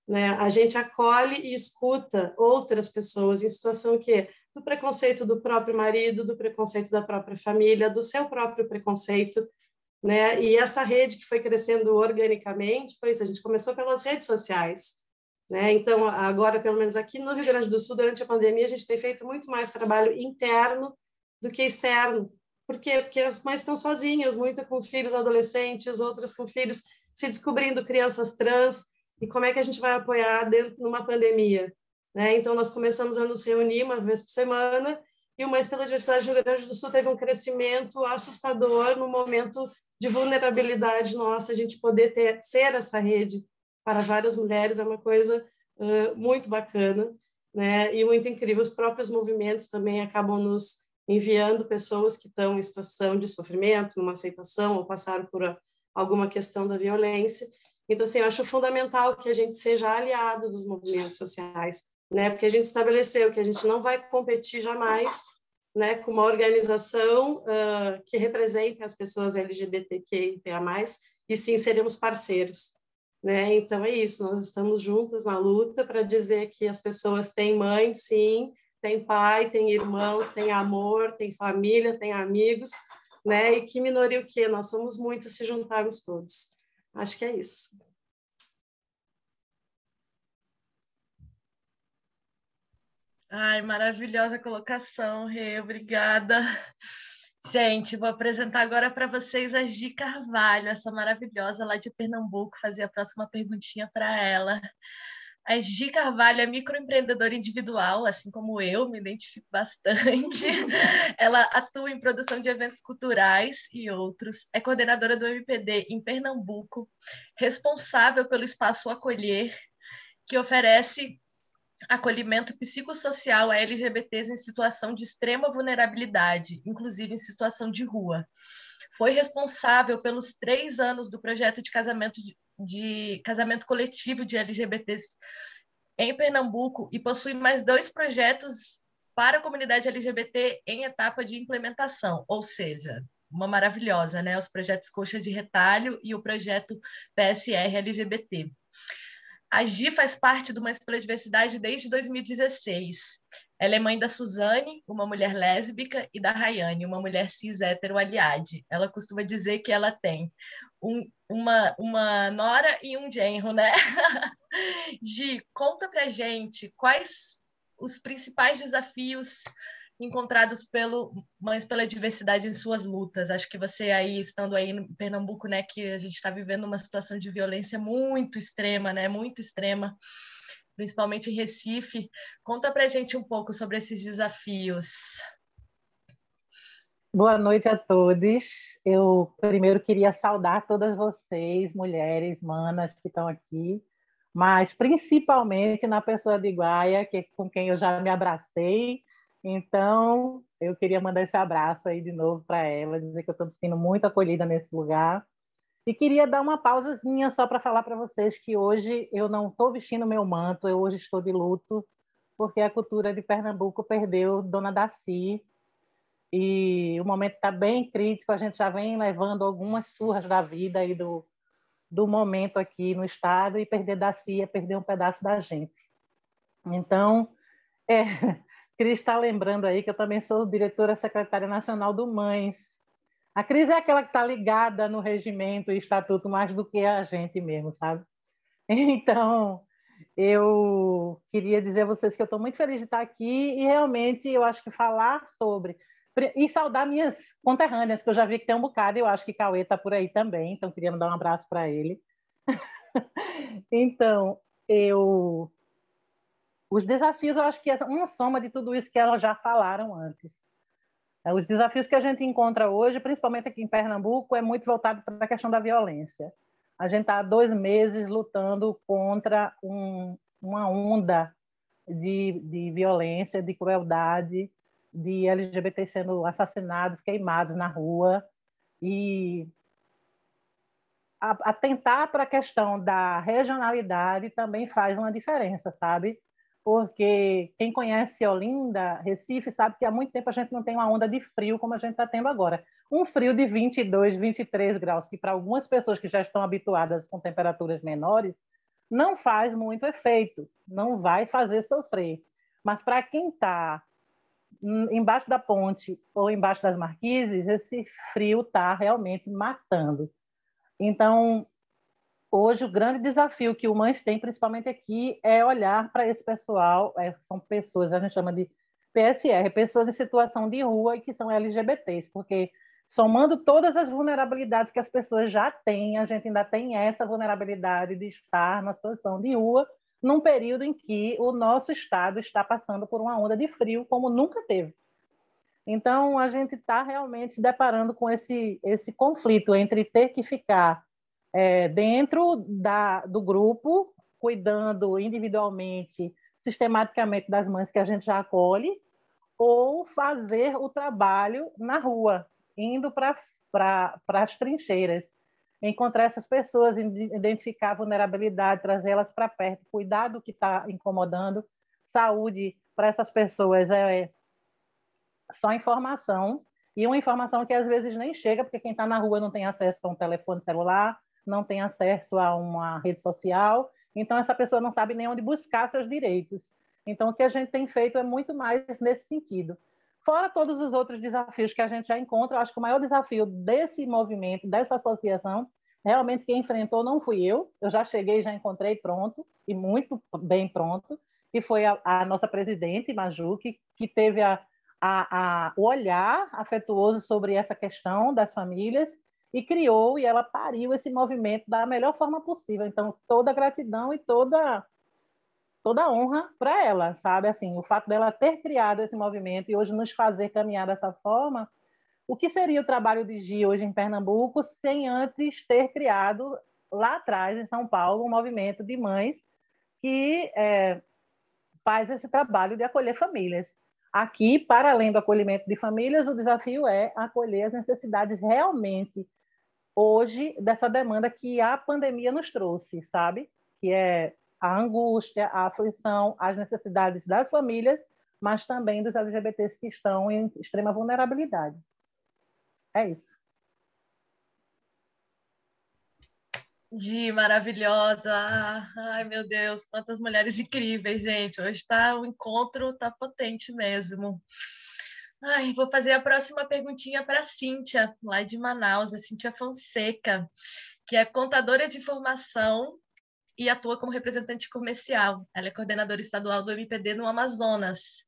né? A gente acolhe e escuta outras pessoas em situação que do preconceito do próprio marido, do preconceito da própria família, do seu próprio preconceito, né? E essa rede que foi crescendo organicamente, foi isso, a gente começou pelas redes sociais, né? Então, agora, pelo menos aqui no Rio Grande do Sul, durante a pandemia, a gente tem feito muito mais trabalho interno do que externo. Por quê? Porque as mães estão sozinhas, muitas com filhos adolescentes, outras com filhos se descobrindo crianças trans, e como é que a gente vai apoiar dentro numa pandemia? Né? Então, nós começamos a nos reunir uma vez por semana, e o Mães pela Diversidade do Rio Grande do Sul teve um crescimento assustador no momento de vulnerabilidade nossa, a gente poder ter, ser essa rede para várias mulheres é uma coisa uh, muito bacana, né? E muito incrível. Os próprios movimentos também acabam nos enviando pessoas que estão em situação de sofrimento, numa aceitação ou passaram por alguma questão da violência. Então, assim, eu acho fundamental que a gente seja aliado dos movimentos sociais, né? Porque a gente estabeleceu que a gente não vai competir jamais, né, com uma organização uh, que represente as pessoas LGBTQIA+, e sim seremos parceiros, né? Então é isso, nós estamos juntas na luta para dizer que as pessoas têm mãe, sim, tem pai, tem irmãos, tem amor, tem família, tem amigos, né? E que minoria o quê? Nós somos muitas se juntarmos todos. Acho que é isso. Ai, maravilhosa colocação, Rê, obrigada. Gente, vou apresentar agora para vocês a Gi Carvalho, essa maravilhosa lá de Pernambuco, fazer a próxima perguntinha para ela. A Gi Carvalho é microempreendedora individual, assim como eu, me identifico bastante. Ela atua em produção de eventos culturais e outros. É coordenadora do MPD em Pernambuco, responsável pelo Espaço Acolher, que oferece acolhimento psicossocial a LGBTs em situação de extrema vulnerabilidade, inclusive em situação de rua. Foi responsável pelos três anos do projeto de casamento, de, de casamento coletivo de LGBTs em Pernambuco e possui mais dois projetos para a comunidade LGBT em etapa de implementação, ou seja, uma maravilhosa, né? Os projetos Coxa de Retalho e o projeto PSR LGBT. A Gi faz parte do Mães pela Diversidade desde 2016. Ela é mãe da Suzane, uma mulher lésbica, e da Rayane, uma mulher cis hétero aliade. Ela costuma dizer que ela tem um, uma, uma nora e um genro, né? Gi, conta pra gente quais os principais desafios encontrados pelo Mães pela Diversidade em suas lutas. Acho que você aí, estando aí em Pernambuco, né, que a gente está vivendo uma situação de violência muito extrema, né, muito extrema, principalmente em Recife. Conta para gente um pouco sobre esses desafios. Boa noite a todos. Eu primeiro queria saudar todas vocês, mulheres, manas que estão aqui, mas principalmente na pessoa de Guaia, que com quem eu já me abracei então, eu queria mandar esse abraço aí de novo para ela, dizer que eu estou me sentindo muito acolhida nesse lugar. E queria dar uma pausazinha só para falar para vocês que hoje eu não estou vestindo meu manto, eu hoje estou de luto, porque a cultura de Pernambuco perdeu Dona Daci. E o momento está bem crítico, a gente já vem levando algumas surras da vida e do, do momento aqui no Estado, e perder Daci é perder um pedaço da gente. Então, é, Cris está lembrando aí que eu também sou diretora secretária nacional do Mães. A Cris é aquela que está ligada no regimento e estatuto mais do que a gente mesmo, sabe? Então, eu queria dizer a vocês que eu estou muito feliz de estar aqui e realmente eu acho que falar sobre e saudar minhas conterrâneas, que eu já vi que tem um bocado, e eu acho que Cauê está por aí também, então queria mandar um abraço para ele. então, eu os desafios, eu acho que é uma soma de tudo isso que elas já falaram antes. É, os desafios que a gente encontra hoje, principalmente aqui em Pernambuco, é muito voltado para a questão da violência. A gente está há dois meses lutando contra um, uma onda de, de violência, de crueldade, de LGBT sendo assassinados, queimados na rua. E atentar para a questão da regionalidade também faz uma diferença, sabe? Porque quem conhece Olinda, Recife, sabe que há muito tempo a gente não tem uma onda de frio como a gente está tendo agora. Um frio de 22, 23 graus, que para algumas pessoas que já estão habituadas com temperaturas menores, não faz muito efeito, não vai fazer sofrer. Mas para quem está embaixo da ponte ou embaixo das marquises, esse frio está realmente matando. Então, hoje o grande desafio que o Mães tem, principalmente aqui, é olhar para esse pessoal, é, são pessoas, a gente chama de PSR, pessoas em situação de rua e que são LGBTs, porque somando todas as vulnerabilidades que as pessoas já têm, a gente ainda tem essa vulnerabilidade de estar na situação de rua num período em que o nosso estado está passando por uma onda de frio como nunca teve. Então, a gente está realmente se deparando com esse, esse conflito entre ter que ficar é, dentro da, do grupo, cuidando individualmente, sistematicamente das mães que a gente já acolhe, ou fazer o trabalho na rua, indo para as trincheiras. encontrar essas pessoas, identificar a vulnerabilidade, trazer elas para perto, cuidar do que está incomodando, saúde para essas pessoas é só informação e uma informação que às vezes nem chega porque quem está na rua não tem acesso a um telefone celular, não tem acesso a uma rede social, então essa pessoa não sabe nem onde buscar seus direitos. Então o que a gente tem feito é muito mais nesse sentido. Fora todos os outros desafios que a gente já encontra, acho que o maior desafio desse movimento, dessa associação, realmente quem enfrentou não fui eu, eu já cheguei, já encontrei pronto, e muito bem pronto, que foi a, a nossa presidente, Maju, que, que teve a, a, a, o olhar afetuoso sobre essa questão das famílias e criou e ela pariu esse movimento da melhor forma possível. Então, toda gratidão e toda toda honra para ela, sabe? Assim, o fato dela ter criado esse movimento e hoje nos fazer caminhar dessa forma, o que seria o trabalho de Gi hoje em Pernambuco sem antes ter criado lá atrás em São Paulo um movimento de mães que é, faz esse trabalho de acolher famílias. Aqui, para além do acolhimento de famílias, o desafio é acolher as necessidades realmente hoje dessa demanda que a pandemia nos trouxe, sabe? Que é a angústia, a aflição, as necessidades das famílias, mas também dos LGBTs que estão em extrema vulnerabilidade. É isso. Gi, maravilhosa. Ai, meu Deus, quantas mulheres incríveis, gente. Hoje tá, o encontro tá potente mesmo. Ai, vou fazer a próxima perguntinha para a Cíntia, lá de Manaus, a Cíntia Fonseca, que é contadora de formação e atua como representante comercial. Ela é coordenadora estadual do MPD no Amazonas.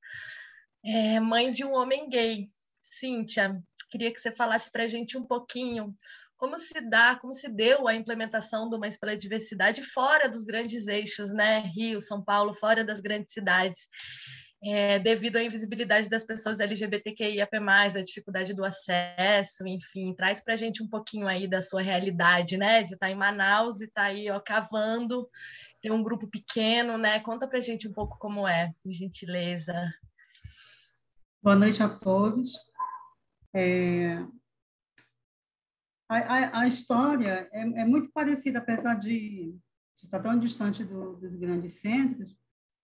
É mãe de um homem gay. Cíntia, queria que você falasse para a gente um pouquinho como se dá, como se deu a implementação do Mais pela Diversidade fora dos grandes eixos, né? Rio, São Paulo, fora das grandes cidades é, devido à invisibilidade das pessoas LGBTQIAP+, a dificuldade do acesso, enfim, traz para a gente um pouquinho aí da sua realidade, né, de estar tá em Manaus e estar tá aí, ó, cavando, tem um grupo pequeno, né, conta para a gente um pouco como é, por gentileza. Boa noite a todos. É... A, a, a, história é, é, muito parecida, apesar de, de estar tão distante do, dos grandes centros,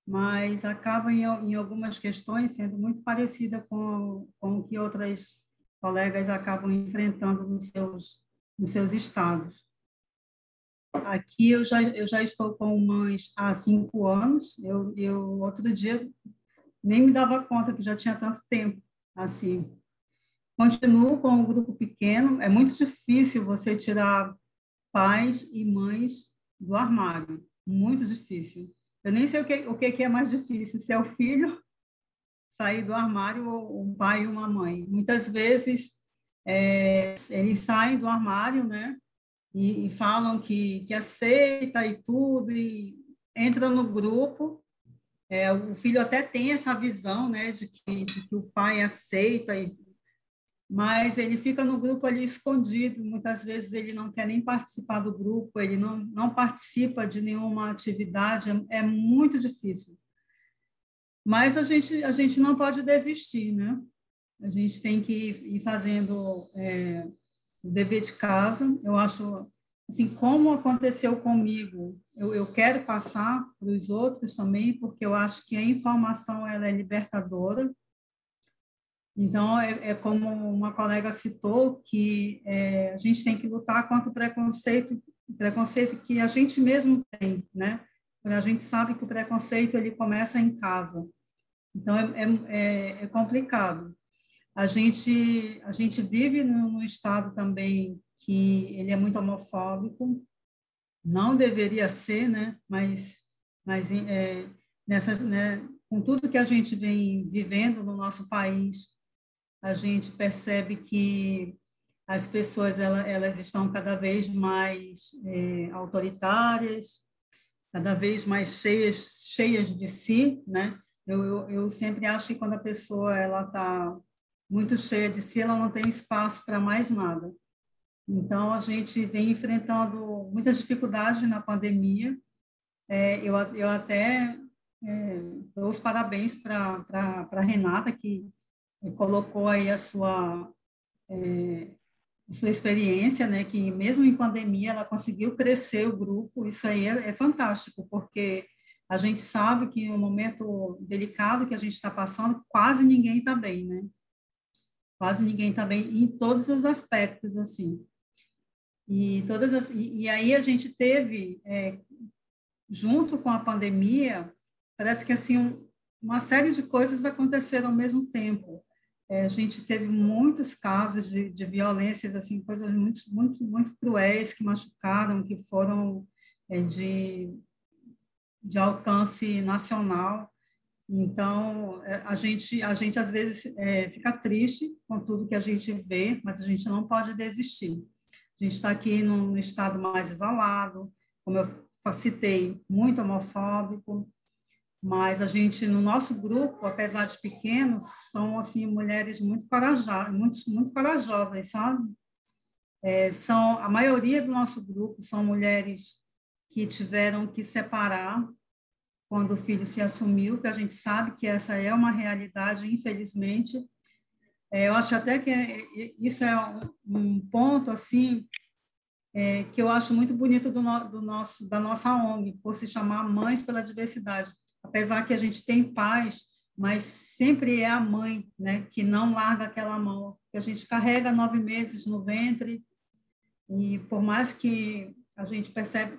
mas acaba em, em algumas questões sendo muito parecida com, com o que outras colegas acabam enfrentando nos seus, nos seus estados. Aqui eu já, eu já estou com mães há cinco anos, eu, eu outro dia nem me dava conta que já tinha tanto tempo assim. Continuo com um grupo pequeno, é muito difícil você tirar pais e mães do armário, muito difícil. Eu nem sei o que, o que é mais difícil, se é o filho sair do armário ou um pai e uma mãe. Muitas vezes é, eles saem do armário, né? E, e, falam que, que aceita e tudo, e entra no grupo. É, o filho até tem essa visão, né, de que, de que o pai aceita e mas ele fica no grupo ali escondido. Muitas vezes ele não quer nem participar do grupo, ele não, não participa de nenhuma atividade, é, é muito difícil. Mas a gente, a gente não pode desistir, né? A gente tem que ir fazendo é, o dever de casa. Eu acho, assim, como aconteceu comigo, eu, eu quero passar para os outros também, porque eu acho que a informação ela é libertadora então, é, é, como uma colega citou, que é, a gente tem que lutar contra o preconceito, preconceito que a gente mesmo tem, né? A gente sabe que o preconceito ele começa em casa. Então, é, é, é complicado. A gente, a gente vive num estado também que ele é muito homofóbico, não deveria ser, né? Mas, mas é, nessa, né, com tudo que a gente vem vivendo no nosso país, a gente percebe que as pessoas elas, elas estão cada vez mais é, autoritárias, cada vez mais cheias, cheias de si, né? Eu, eu, eu sempre acho que quando a pessoa ela está muito cheia de si, ela não tem espaço para mais nada. Então, a gente vem enfrentando muitas dificuldades na pandemia. É, eu, eu até é, dou os parabéns para a Renata, que colocou aí a sua, é, sua experiência, né, que mesmo em pandemia ela conseguiu crescer o grupo, isso aí é, é fantástico, porque a gente sabe que no momento delicado que a gente está passando, quase ninguém está bem, né? Quase ninguém está bem em todos os aspectos, assim. E, todas as, e, e aí a gente teve, é, junto com a pandemia, parece que assim um, uma série de coisas aconteceram ao mesmo tempo. É, a gente teve muitos casos de, de violências, assim, coisas muito, muito, muito cruéis que machucaram, que foram é, de, de alcance nacional. Então, é, a gente, a gente às vezes é, fica triste com tudo que a gente vê, mas a gente não pode desistir. A gente está aqui num estado mais isolado, como eu citei, muito homofóbico, mas a gente, no nosso grupo, apesar de pequenos, são, assim, mulheres muito corajosas, muito, muito corajosas, sabe? É, são, a maioria do nosso grupo são mulheres que tiveram que separar quando o filho se assumiu, que a gente sabe que essa é uma realidade, infelizmente, é, eu acho até que é, isso é um, um ponto assim é, que eu acho muito bonito do, no, do, nosso da nossa ONG por se chamar Mães pela Diversidade, apesar que a gente tem pais, mas sempre é a mãe, né, que não larga aquela mão, que a gente carrega nove meses no ventre e por mais que a gente percebe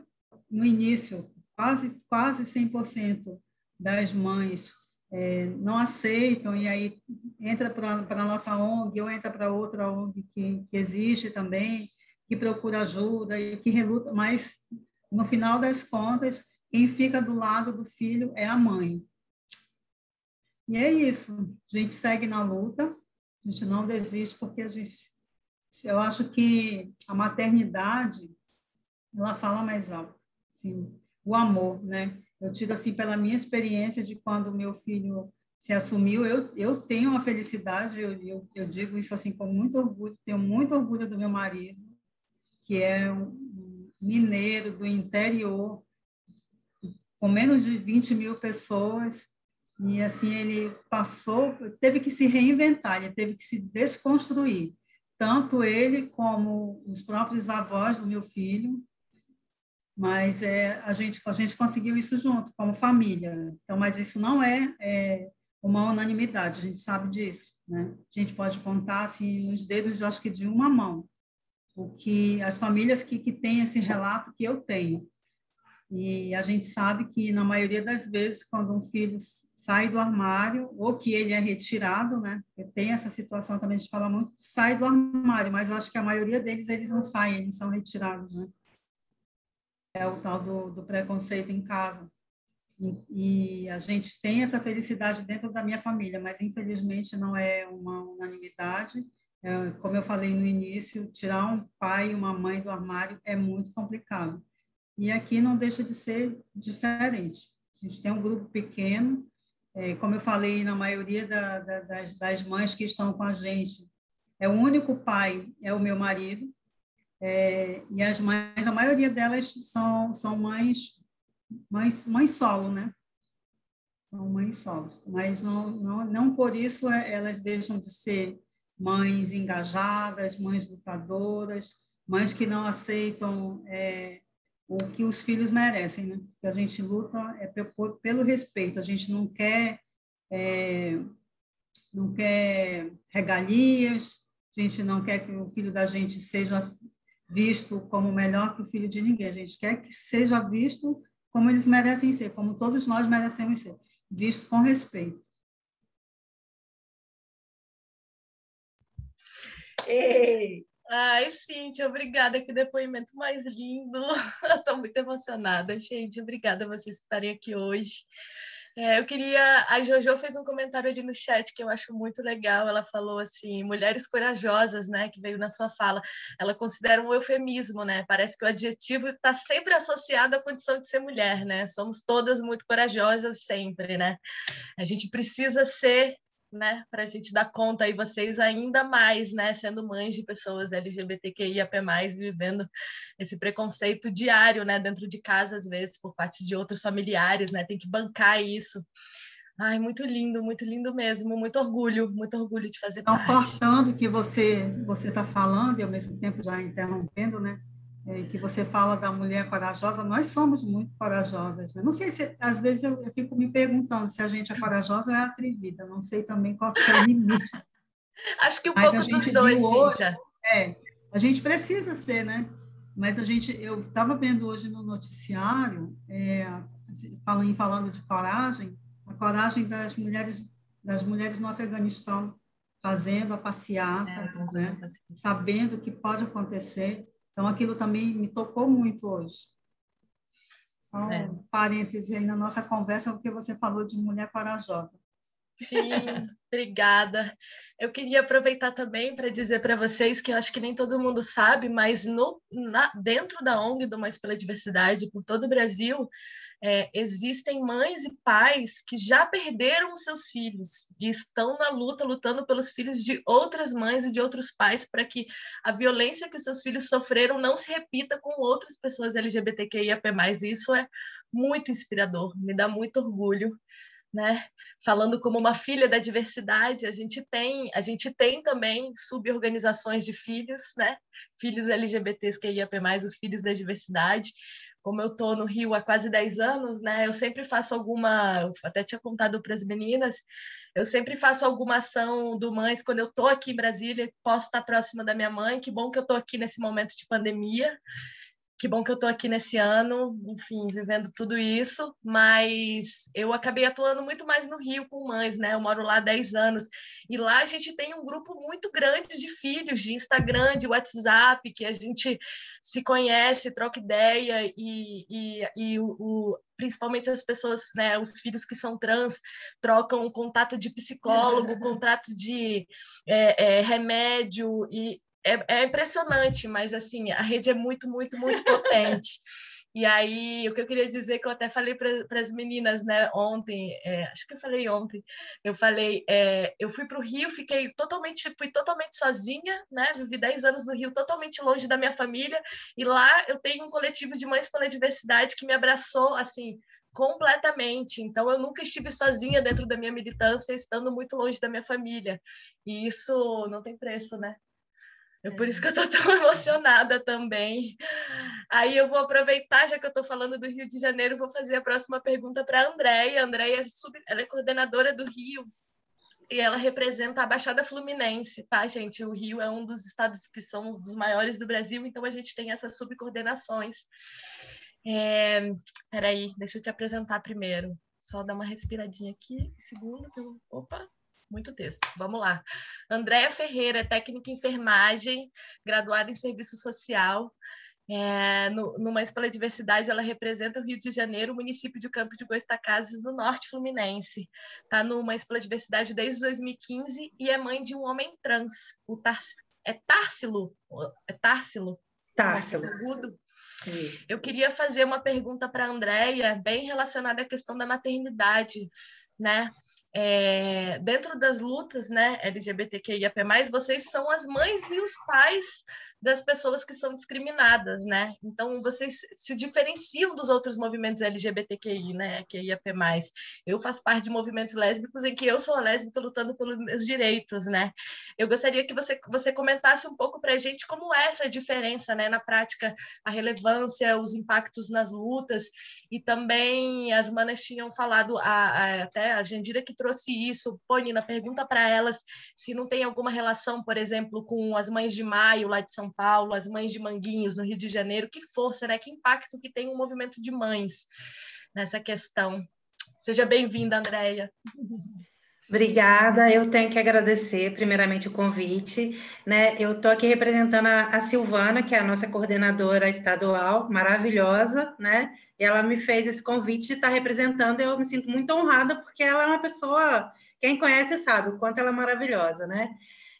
no início quase quase 100% das mães é, não aceitam e aí entra para a nossa ONG ou entra para outra ONG que, que existe também, que procura ajuda e que reluta, mas no final das contas, quem fica do lado do filho é a mãe. E é isso, a gente segue na luta, a gente não desiste porque a gente, eu acho que a maternidade, ela fala mais alto, assim, o amor, né? Eu tiro assim pela minha experiência de quando meu filho se assumiu, eu, eu tenho uma felicidade, eu, eu, eu digo isso assim com muito orgulho, tenho muito orgulho do meu marido, que é um mineiro do interior, com menos de 20 mil pessoas, e assim ele passou, teve que se reinventar, ele teve que se desconstruir, tanto ele como os próprios avós do meu filho, mas é, a, gente, a gente conseguiu isso junto, como família. Então, mas isso não é, é uma unanimidade, a gente sabe disso. Né? A gente pode contar assim, nos dedos, acho que de uma mão, o que as famílias que, que têm esse relato que eu tenho. E a gente sabe que, na maioria das vezes, quando um filho sai do armário, ou que ele é retirado, né? Tem essa situação também, a gente fala muito, sai do armário, mas acho que a maioria deles, eles não saem, eles são retirados, né? é o tal do, do preconceito em casa. E, e, a gente tem essa felicidade dentro da minha família, mas infelizmente não é uma unanimidade. É, como eu falei no início, tirar um pai e uma mãe do armário é muito complicado. E aqui não deixa de ser diferente. A gente tem um grupo pequeno, é, como eu falei, na maioria da, da, das, das mães que estão com a gente, é o único pai, é o meu marido, é, e as mães, a maioria delas são, são mães, mães, mães solo, né? São mães solos. Mas não, não, não por isso é, elas deixam de ser mães engajadas, mães lutadoras, mães que não aceitam é, o que os filhos merecem, né? Que a gente luta é pelo, respeito, a gente não quer é, não quer regalias, a gente não quer que o filho da gente seja visto como melhor que o filho de ninguém. A gente quer que seja visto como eles merecem ser, como todos nós merecemos ser, visto com respeito. Ei. Ai, Cintia, obrigada. Que depoimento mais lindo. Estou muito emocionada, gente. Obrigada a vocês por estarem aqui hoje. É, eu queria. A Jojo fez um comentário ali no chat que eu acho muito legal. Ela falou assim: mulheres corajosas, né? Que veio na sua fala. Ela considera um eufemismo, né? Parece que o adjetivo está sempre associado à condição de ser mulher, né? Somos todas muito corajosas sempre, né? A gente precisa ser né, para a gente dar conta aí vocês ainda mais, né, sendo mães de pessoas LGBTQIAP+, vivendo esse preconceito diário, né, dentro de casa às vezes por parte de outros familiares, né, tem que bancar isso. Ai, muito lindo, muito lindo mesmo, muito orgulho, muito orgulho de fazer então, parte. cortando o que você você está falando e ao mesmo tempo já interrompendo, né? É, que você fala da mulher corajosa, nós somos muito corajosas. Né? Não sei se, às vezes, eu, eu, fico me perguntando se a gente é corajosa ou é atrevida. Não sei também qual é o limite. Acho que um Mas pouco dos dois, hoje. É, a gente precisa ser, né? Mas a gente, eu estava vendo hoje no noticiário, é, falando, falando de coragem, a coragem das mulheres, das mulheres no Afeganistão, fazendo a passeata, é, né? sabendo o que pode acontecer então, aquilo também me tocou muito hoje. Só é. um parêntese aí na nossa conversa, porque você falou de mulher corajosa. Sim, obrigada. Eu queria aproveitar também para dizer para vocês que eu acho que nem todo mundo sabe, mas no, na, dentro da ONG do Mais pela Diversidade, por todo o Brasil, é, existem mães e pais que já perderam seus filhos e estão na luta, lutando pelos filhos de outras mães e de outros pais para que a violência que os seus filhos sofreram não se repita com outras pessoas LGBTQIAP+. Isso é muito inspirador, me dá muito orgulho. Né? Falando como uma filha da diversidade, a gente tem, a gente tem também suborganizações de filhos, né? Filhos LGBTs que IAP+, os filhos da diversidade, como eu estou no Rio há quase 10 anos, né, eu sempre faço alguma, eu até tinha contado para as meninas, eu sempre faço alguma ação do Mães quando eu estou aqui em Brasília, posso estar próxima da minha mãe, que bom que eu estou aqui nesse momento de pandemia, que bom que eu estou aqui nesse ano, enfim, vivendo tudo isso, mas eu acabei atuando muito mais no Rio com mães, né? Eu moro lá há 10 anos, e lá a gente tem um grupo muito grande de filhos, de Instagram, de WhatsApp, que a gente se conhece, troca ideia, e, e, e o, o principalmente as pessoas, né, os filhos que são trans, trocam contato de psicólogo, contato de é, é, remédio, e é, é impressionante, mas assim, a rede é muito, muito, muito potente. E aí, o que eu queria dizer, que eu até falei para as meninas, né, ontem, é, acho que eu falei ontem, eu falei, é, eu fui para o Rio, fiquei totalmente, fui totalmente sozinha, né, vivi 10 anos no Rio, totalmente longe da minha família, e lá eu tenho um coletivo de mães pela diversidade que me abraçou, assim, completamente. Então, eu nunca estive sozinha dentro da minha militância, estando muito longe da minha família. E isso não tem preço, né? É por isso que eu estou tão emocionada também. Aí eu vou aproveitar, já que eu estou falando do Rio de Janeiro, vou fazer a próxima pergunta para a Andréia. A Andréia ela é coordenadora do Rio e ela representa a Baixada Fluminense, tá, gente? O Rio é um dos estados que são dos maiores do Brasil, então a gente tem essas subcoordenações. É... Peraí, deixa eu te apresentar primeiro. Só dar uma respiradinha aqui. Segundo, eu... opa, muito texto. Vamos lá. Andréa Ferreira, técnica em enfermagem, graduada em serviço social. É, no, numa pela diversidade, ela representa o Rio de Janeiro, o município de Campo de Goitacazes, no norte fluminense. Está numa pela diversidade desde 2015 e é mãe de um homem trans. O tar, é Társilo? É Társilo? Társilo. Eu queria fazer uma pergunta para a Andréia, bem relacionada à questão da maternidade, né? É, dentro das lutas né, LGBTQIAP+, vocês são as mães e os pais das pessoas que são discriminadas, né? Então, vocês se diferenciam dos outros movimentos LGBTQI, né? Que IAP+. Eu faço parte de movimentos lésbicos em que eu sou lésbica lutando pelos meus direitos, né? Eu gostaria que você, você comentasse um pouco para a gente como é essa diferença, né? Na prática, a relevância, os impactos nas lutas e também as manas tinham falado, a, a, até a Jandira que trouxe isso, pô, Nina, pergunta para elas se não tem alguma relação, por exemplo, com as mães de maio lá de São Paulo, as mães de Manguinhos no Rio de Janeiro, que força, né? Que impacto que tem o um movimento de mães nessa questão. Seja bem-vinda, Andréia. Obrigada, eu tenho que agradecer primeiramente o convite, né? Eu estou aqui representando a, a, Silvana, que é a nossa coordenadora estadual, maravilhosa, né? E ela me fez esse convite de estar representando, e eu me sinto muito honrada, porque ela é uma pessoa, quem conhece sabe o quanto ela é maravilhosa, né?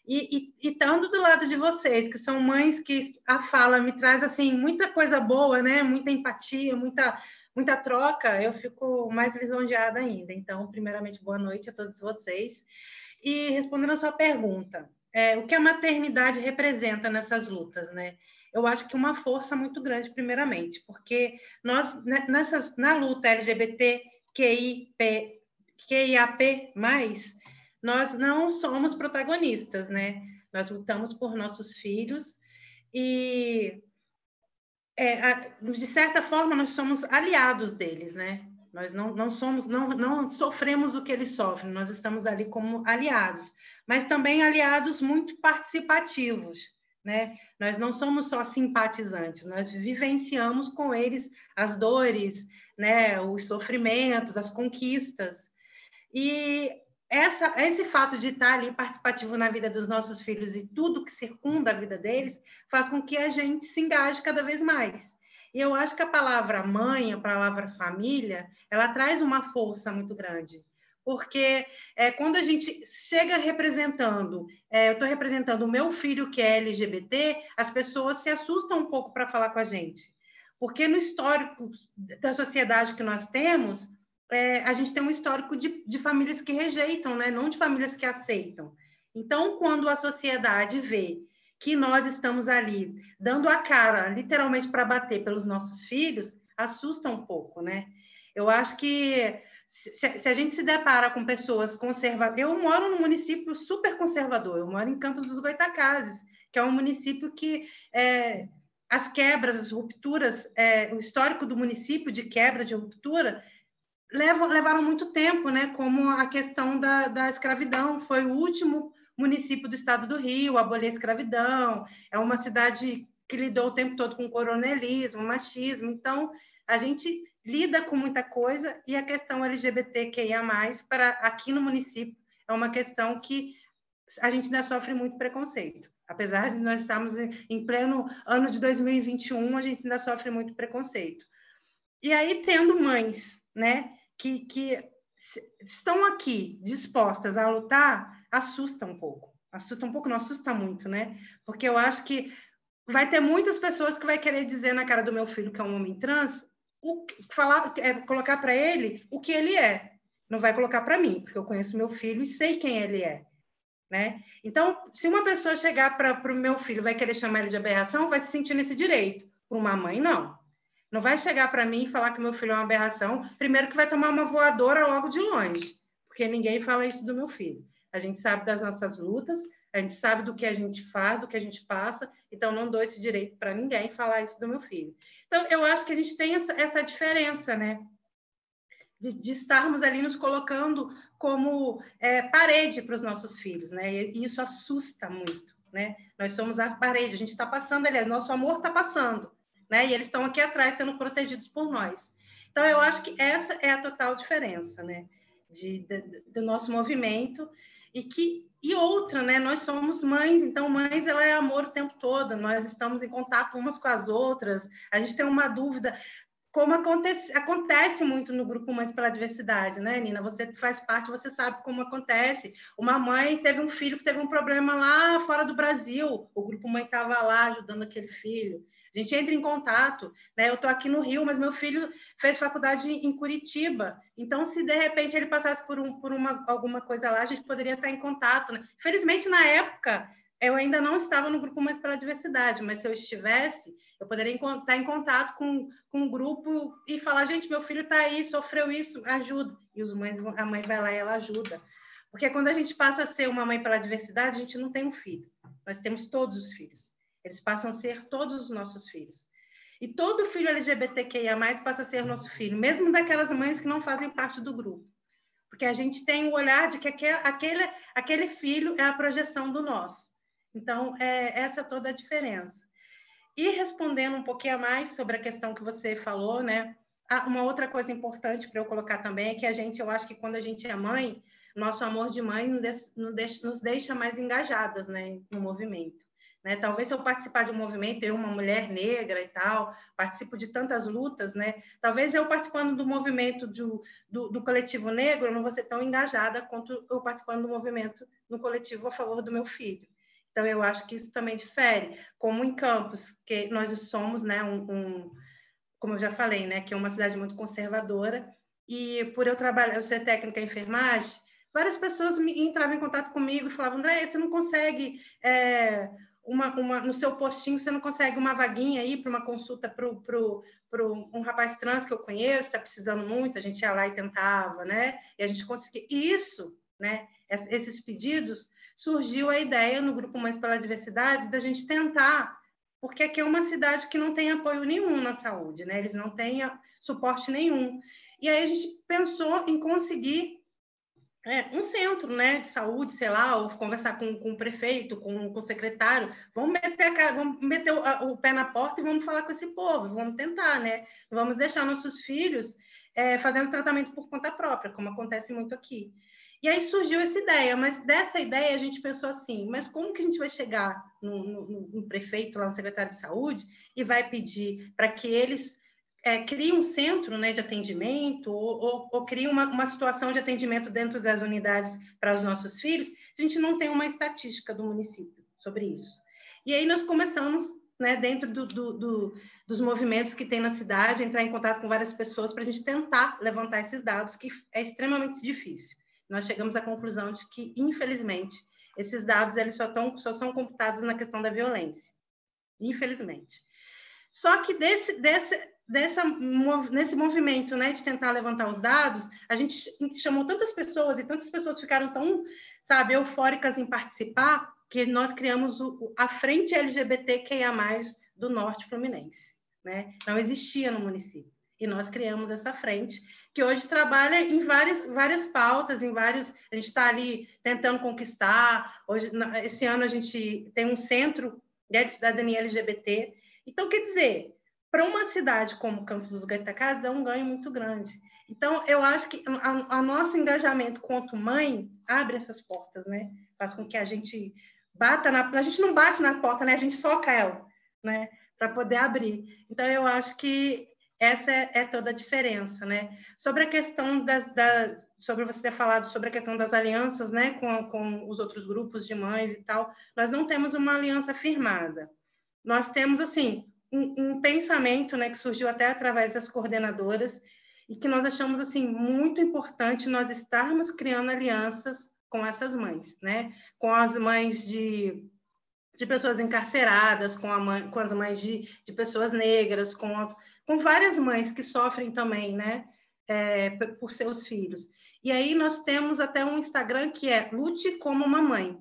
E, e, estando do lado de vocês, que são mães que a fala me traz assim muita coisa boa, né? Muita empatia, muita muita troca, eu fico mais lisonjeada ainda. Então, primeiramente, boa noite a todos vocês. E respondendo a sua pergunta, é, o que a maternidade representa nessas lutas, né? Eu acho que uma força muito grande, primeiramente, porque nós, né, nessa, na luta LGBT, QIP, QIAP+, nós não somos protagonistas, né? Nós lutamos por nossos filhos e, é, de certa forma, nós somos aliados deles, né? Nós não, não somos, não, não sofremos o que eles sofrem, nós estamos ali como aliados, mas também aliados muito participativos, né? Nós não somos só simpatizantes, nós vivenciamos com eles as dores, né? Os sofrimentos, as conquistas. E essa, esse fato de estar ali participativo na vida dos nossos filhos e tudo que circunda a vida deles faz com que a gente se engaje cada vez mais. E eu acho que a palavra mãe, a palavra família, ela traz uma força muito grande. Porque é, quando a gente chega representando, é, eu estou representando o meu filho que é LGBT, as pessoas se assustam um pouco para falar com a gente. Porque no histórico da sociedade que nós temos, é, a gente tem um histórico de, de famílias que rejeitam, né? não de famílias que aceitam. Então, quando a sociedade vê que nós estamos ali dando a cara, literalmente, para bater pelos nossos filhos, assusta um pouco, né? Eu acho que se, se a gente se depara com pessoas conservadoras... Eu moro num município super conservador, eu moro em Campos dos Goitacazes, que é um município que... É, as quebras, as rupturas, é, o histórico do município de quebra, de ruptura, levam, levaram muito tempo, né? Como a questão da, da escravidão, foi o último município do estado do Rio abolir a escravidão, é uma cidade que lidou o tempo todo com coronelismo, machismo, então a gente lida com muita coisa e a questão LGBTQIA+, para aqui no município, é uma questão que a gente ainda sofre muito preconceito. Apesar de nós estarmos em pleno ano de 2021, a gente ainda sofre muito preconceito. E aí, tendo mães né, que, que estão aqui dispostas a lutar, assusta um pouco. Assusta um pouco, não assusta muito, né? Porque eu acho que vai ter muitas pessoas que vai querer dizer na cara do meu filho que é um homem trans, o, falar, é, colocar para ele o que ele é. Não vai colocar para mim, porque eu conheço meu filho e sei quem ele é. Né? Então, se uma pessoa chegar para o meu filho vai querer chamar ele de aberração, vai se sentir nesse direito. Para uma mãe, não. Não vai chegar para mim e falar que meu filho é uma aberração. Primeiro que vai tomar uma voadora logo de longe, porque ninguém fala isso do meu filho. A gente sabe das nossas lutas, a gente sabe do que a gente faz, do que a gente passa, então não dou esse direito para ninguém falar isso do meu filho. Então, eu acho que a gente tem essa, essa diferença, né? De, de, estarmos ali nos colocando como é, parede para os nossos filhos, né? E isso assusta muito, né? Nós somos a parede, a gente está passando ali, nosso amor está passando, né? E eles estão aqui atrás sendo protegidos por nós. Então, eu acho que essa é a total diferença, né? De, de, do nosso movimento e que e outra, né? Nós somos mães, então mães ela é amor o tempo todo. Nós estamos em contato umas com as outras. A gente tem uma dúvida, como acontece, acontece muito no grupo Mães pela Diversidade, né, Nina? Você faz parte, você sabe como acontece. Uma mãe teve um filho que teve um problema lá fora do Brasil. O grupo Mãe estava lá ajudando aquele filho. A gente entra em contato, né? Eu estou aqui no Rio, mas meu filho fez faculdade em Curitiba. Então, se de repente ele passasse por, um, por uma, alguma coisa lá, a gente poderia estar em contato. Né? Felizmente, na época, eu ainda não estava no grupo Mais pela Diversidade, mas se eu estivesse, eu poderia estar em contato com, com um grupo e falar, gente, meu filho está aí, sofreu isso, ajuda. E os mães, a mãe vai lá e ela ajuda. Porque quando a gente passa a ser uma mãe pela diversidade, a gente não tem um filho. Nós temos todos os filhos. Eles passam a ser todos os nossos filhos. E todo filho LGBTQIA+, passa a ser nosso filho, mesmo daquelas mães que não fazem parte do grupo. Porque a gente tem o olhar de que aquele, aquele filho é a projeção do nosso. Então, é essa toda a diferença. E respondendo um pouquinho a mais sobre a questão que você falou, né? Uma outra coisa importante para eu colocar também é que a gente, eu acho que quando a gente é mãe, nosso amor de mãe nos deixa mais engajadas, né, no movimento. Né? Talvez se eu participar de um movimento, eu, uma mulher negra e tal, participo de tantas lutas, né? Talvez eu participando do movimento do, do, do coletivo negro, eu não vou ser tão engajada quanto eu participando do movimento no coletivo a favor do meu filho. Então, eu acho que isso também difere. Como em Campos, que nós somos, né, um, um como eu já falei, né, que é uma cidade muito conservadora, e por eu trabalhar, eu ser técnica em enfermagem, várias pessoas me, entravam em contato comigo e falavam, André, você não consegue é, uma, uma, no seu postinho, você não consegue uma vaguinha aí para uma consulta para um rapaz trans que eu conheço, está precisando muito, a gente ia lá e tentava, né? E a gente conseguia. E isso, né? Esses pedidos, surgiu a ideia no Grupo Mães pela Diversidade da gente tentar, porque aqui é uma cidade que não tem apoio nenhum na saúde, né? Eles não têm suporte nenhum. E aí a gente pensou em conseguir é, um centro né, de saúde, sei lá, ou conversar com, com o prefeito, com, com o secretário, vamos meter, a, vamos meter o, o, pé na porta e vamos falar com esse povo, vamos tentar, né? Vamos deixar nossos filhos é, fazendo tratamento por conta própria, como acontece muito aqui. E aí surgiu essa ideia, mas dessa ideia a gente pensou assim, mas como que a gente vai chegar no, no, no prefeito, lá no secretário de saúde, e vai pedir para que eles é, cria um centro né, de atendimento ou, ou, ou cria uma, uma, situação de atendimento dentro das unidades para os nossos filhos, a gente não tem uma estatística do município sobre isso. E aí nós começamos, né, dentro do, do, do, dos movimentos que tem na cidade, entrar em contato com várias pessoas para a gente tentar levantar esses dados, que é extremamente difícil. Nós chegamos à conclusão de que, infelizmente, esses dados eles só, tão, só são computados na questão da violência. Infelizmente. Só que desse, desse, dessa, nesse movimento né, de tentar levantar os dados, a gente chamou tantas pessoas e tantas pessoas ficaram tão, sabe, eufóricas em participar, que nós criamos o, a Frente LGBTQIA+, do Norte Fluminense. Né? Não existia no município. E nós criamos essa frente, que hoje trabalha em várias, várias pautas, em vários. A gente está ali tentando conquistar. Hoje, esse ano, a gente tem um centro né, de cidadania LGBT. Então, quer dizer, para uma cidade como Campos dos Goitacazes é um ganho muito grande. Então, eu acho que o nosso engajamento quanto mãe abre essas portas, né? Faz com que a gente bata na... A gente não bate na porta, né? A gente soca ela, né? Para poder abrir. Então, eu acho que essa é, é toda a diferença, né? Sobre a questão das, da, sobre você ter falado sobre a questão das alianças, né, com, com os outros grupos de mães e tal, nós não temos uma aliança firmada. Nós temos, assim, um, um, pensamento né, que surgiu até através das coordenadoras e que nós achamos assim muito importante nós estarmos criando alianças com essas mães, né? Com as mães de, de pessoas encarceradas, com, a mãe, com as mães de, de pessoas negras, com, as, com várias mães que sofrem também, né? É, por seus filhos. E aí nós temos até um Instagram que é Lute como uma mãe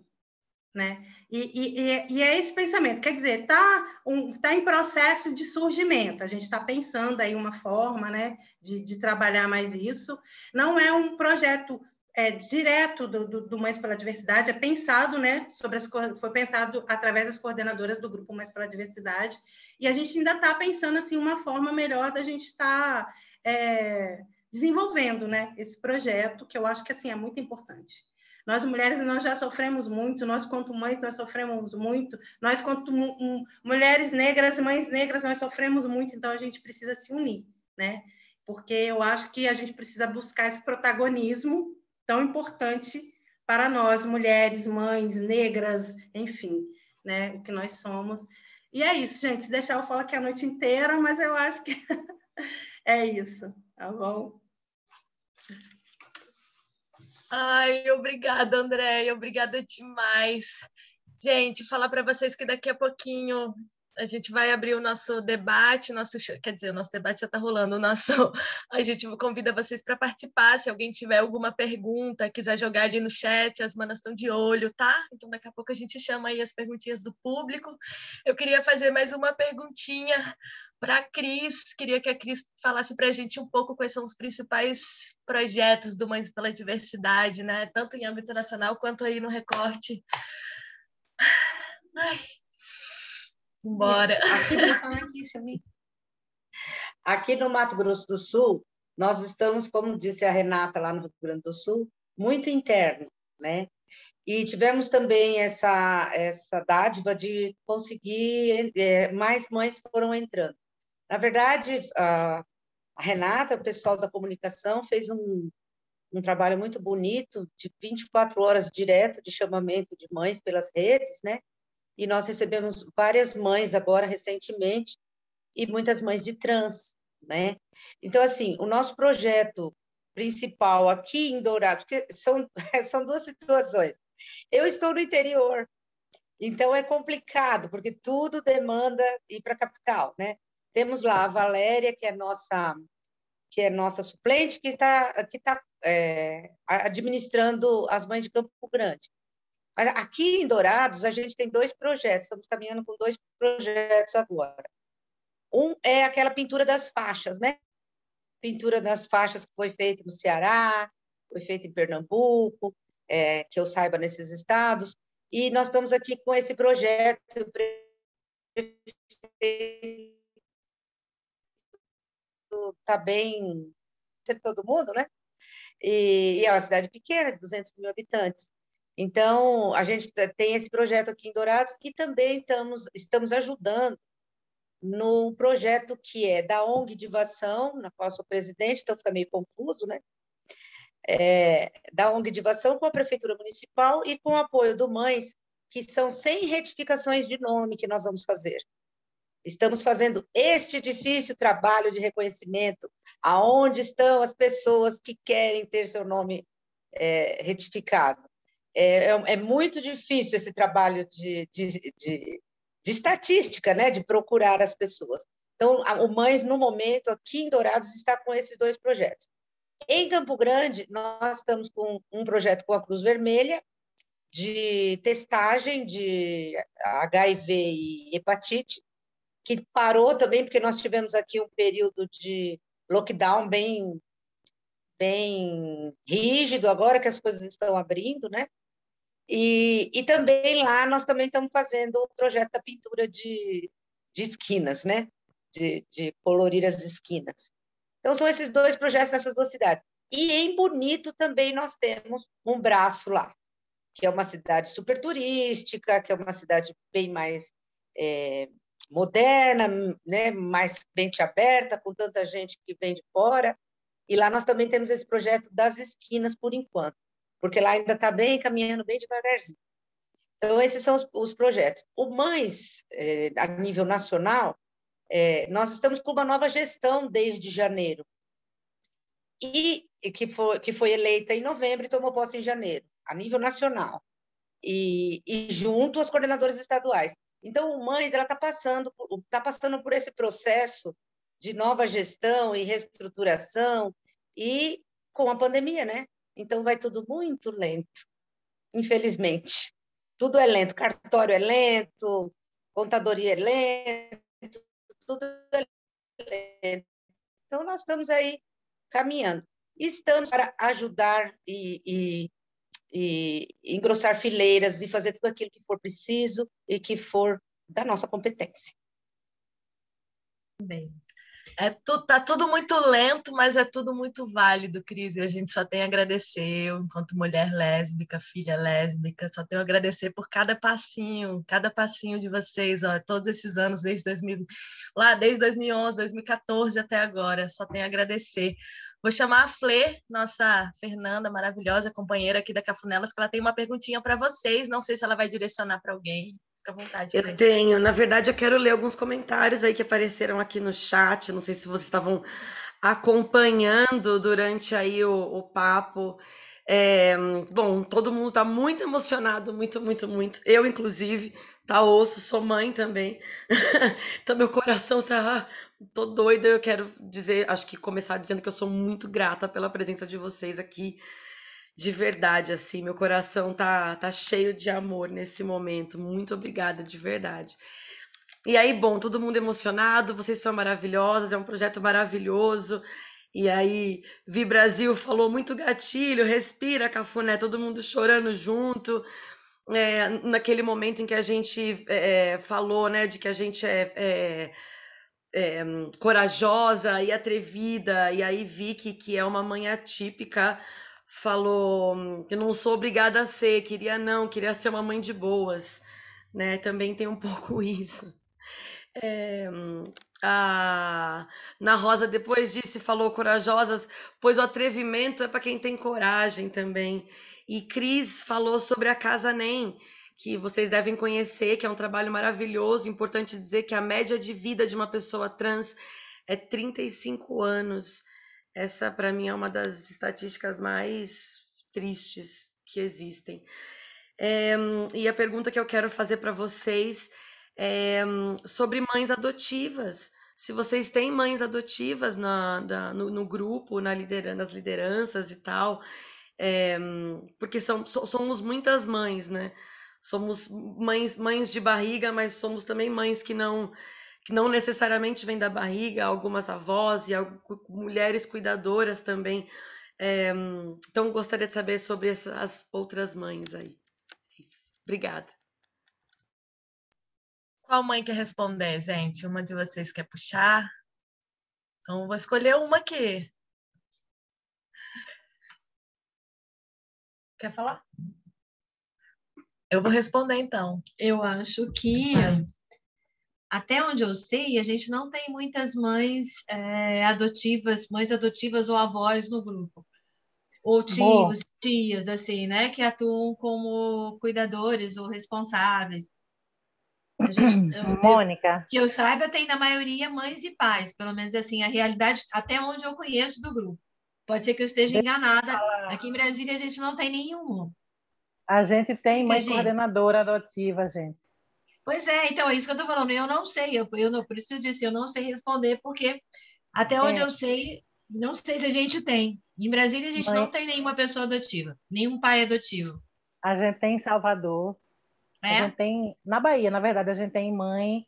né? E, e, e, é esse pensamento, quer dizer, está um, tá em processo de surgimento, a gente está pensando aí uma forma né, de, de, trabalhar mais isso. Não é um projeto é, direto do, do, do Mães pela Diversidade, é pensado, né, sobre as, foi pensado através das coordenadoras do Grupo Mães pela Diversidade, e a gente ainda está pensando assim, uma forma melhor da gente estar tá, é, desenvolvendo né, esse projeto, que eu acho que assim, é muito importante. Nós mulheres nós já sofremos muito, nós quanto mães nós sofremos muito, nós quanto mulheres negras, mães negras nós sofremos muito, então a gente precisa se unir, né? Porque eu acho que a gente precisa buscar esse protagonismo tão importante para nós mulheres, mães negras, enfim, né? O que nós somos. E é isso, gente. Se deixar eu falo aqui a noite inteira, mas eu acho que é isso, tá bom? Ai, obrigada, Andréia, obrigada demais. Gente, falar para vocês que daqui a pouquinho a gente vai abrir o nosso debate, nosso quer dizer, o nosso debate já está rolando, o nosso a gente convida vocês para participar, se alguém tiver alguma pergunta, quiser jogar ali no chat, as manas estão de olho, tá? Então daqui a pouco a gente chama aí as perguntinhas do público. Eu queria fazer mais uma perguntinha para a Cris, queria que a Cris falasse para a gente um pouco quais são os principais projetos do Mães pela Diversidade, né? Tanto em âmbito nacional quanto aí no recorte. Ai. Embora. Aqui, aqui no Mato Grosso do Sul, nós estamos, como disse a Renata lá no Rio Grande do Sul, muito interno, né? E tivemos também essa, essa dádiva de conseguir, é, mais mães foram entrando. Na verdade, a, Renata, o pessoal da comunicação, fez um, um trabalho muito bonito de 24 horas direto de chamamento de mães pelas redes, né? E nós recebemos várias mães agora recentemente e muitas mães de trans, né? Então assim, o nosso projeto principal aqui em Dourado, que são são duas situações. Eu estou no interior Então é complicado, porque tudo demanda ir para a capital, né? Temos lá a Valéria, que é nossa que é nossa suplente, que está que está é, administrando as mães de Campo Grande. Aqui em Dourados a gente tem dois projetos, estamos caminhando com dois projetos agora. Um é aquela pintura das faixas, né? Pintura das faixas que foi feita no Ceará, foi feita em Pernambuco, é, que eu saiba nesses estados. E nós estamos aqui com esse projeto está bem todo mundo, né? E, e, é uma cidade pequena, de 200 mil habitantes. Então, a gente tem esse projeto aqui em Dourados e também estamos, estamos ajudando no projeto que é da ONG Divação, na qual sou presidente, então fica meio confuso, né? É, da ONG Divação com a Prefeitura Municipal e com o apoio do Mães, que são 100 retificações de nome que nós vamos fazer. Estamos fazendo este difícil trabalho de reconhecimento, aonde estão as pessoas que querem ter seu nome é, retificado. É, é, é, muito difícil esse trabalho de, de, de, de, estatística, né? de procurar as pessoas. Então, o Mães, no momento, aqui em Dourados, está com esses dois projetos. Em Campo Grande, nós estamos com um projeto com a Cruz Vermelha, de testagem de HIV e hepatite, que parou também, porque nós tivemos aqui um período de lockdown bem, bem rígido, agora que as coisas estão abrindo, né? E, e também lá nós também estamos fazendo o projeto da pintura de, de esquinas, né? De, de colorir as esquinas. Então, são esses dois projetos nessas duas cidades. E em Bonito também nós temos um braço lá, que é uma cidade super turística, que é uma cidade bem mais é, moderna, né, mais mente aberta, com tanta gente que vem de fora. E lá nós também temos esse projeto das esquinas por enquanto, porque lá ainda está bem caminhando bem devagarzinho. Então, esses são os, os projetos. O Mães, é, a nível nacional, é, nós estamos com uma nova gestão desde janeiro, e, e que, foi, que foi eleita em novembro e tomou posse em janeiro, a nível nacional, e, e junto às coordenadoras estaduais. Então, o Mães está passando, tá passando por esse processo de nova gestão e reestruturação e com a pandemia, né? Então, vai tudo muito lento, infelizmente. Tudo é lento, cartório é lento, contadoria é lento, tudo é lento. Então, nós estamos aí caminhando. Estamos para ajudar e, e e engrossar fileiras e fazer tudo aquilo que for preciso e que for da nossa competência. Bem, é tu, tá tudo muito lento, mas é tudo muito válido, Cris, e a gente só tem a agradecer, eu, enquanto mulher lésbica, filha lésbica, só tenho a agradecer por cada passinho, cada passinho de vocês, ó, todos esses anos, desde 2000, lá desde 2011, 2014 até agora, só tenho a agradecer Vou chamar a Flê, nossa Fernanda maravilhosa companheira aqui da Cafunelas, que ela tem uma perguntinha para vocês. Não sei se ela vai direcionar para alguém. Fica à vontade. Eu tenho. Na verdade, eu quero ler alguns comentários aí que apareceram aqui no chat. Não sei se vocês estavam acompanhando durante aí o, o papo. É, bom, todo mundo está muito emocionado, muito, muito, muito. Eu, inclusive, tá osso, sou mãe também. então, meu coração tá Tô doida, eu quero dizer, acho que começar dizendo que eu sou muito grata pela presença de vocês aqui. De verdade, assim, meu coração tá, tá cheio de amor nesse momento. Muito obrigada, de verdade. E aí, bom, todo mundo emocionado, vocês são maravilhosas, é um projeto maravilhoso. E aí, Vi Brasil falou muito gatilho, respira, Cafuné, todo mundo chorando junto. É, naquele momento em que a gente é, falou, né, de que a gente é, é é, corajosa e atrevida, e aí Vicky, que é uma mãe atípica, falou que não sou obrigada a ser, queria não, queria ser uma mãe de boas, né? Também tem um pouco isso. É, a Na Rosa depois disse, falou corajosas, pois o atrevimento é para quem tem coragem também. E Cris falou sobre a Casa Nem, que vocês devem conhecer, que é um trabalho maravilhoso. Importante dizer que a média de vida de uma pessoa trans é 35 anos. Essa, para mim, é uma das estatísticas mais tristes que existem. É, e a pergunta que eu quero fazer para vocês é sobre mães adotivas. Se vocês têm mães adotivas na, na no, no, grupo, na lideran nas lideranças e tal, é, porque são, somos muitas mães, né? Somos mães, mães de barriga, mas somos também mães que não que não necessariamente vêm da barriga, algumas avós e mulheres cuidadoras também. É, então, gostaria de saber sobre as outras mães aí. Obrigada. Qual mãe quer responder, gente? Uma de vocês quer puxar? Então, vou escolher uma aqui. Quer falar? Eu vou responder, então. Eu acho que, até onde eu sei, a gente não tem muitas mães é, adotivas, mães adotivas ou avós no grupo ou tios, tias, assim, né, que atuam como cuidadores ou responsáveis. Gente, eu, Mônica. Que eu saiba, tem na maioria mães e pais, pelo menos assim, a realidade, até onde eu conheço do grupo. Pode ser que eu esteja enganada. Aqui em Brasília a gente não tem nenhum. A gente tem mãe gente... coordenadora adotiva, gente. Pois é, então é isso que eu estou falando. Eu não sei, eu, eu não, por isso eu disse, eu não sei responder, porque até onde é. eu sei, não sei se a gente tem. Em Brasília, a gente Mãe... não tem nenhuma pessoa adotiva, nenhum pai adotivo. A gente tem em Salvador. É? A gente tem, na Bahia, na verdade, a gente tem mãe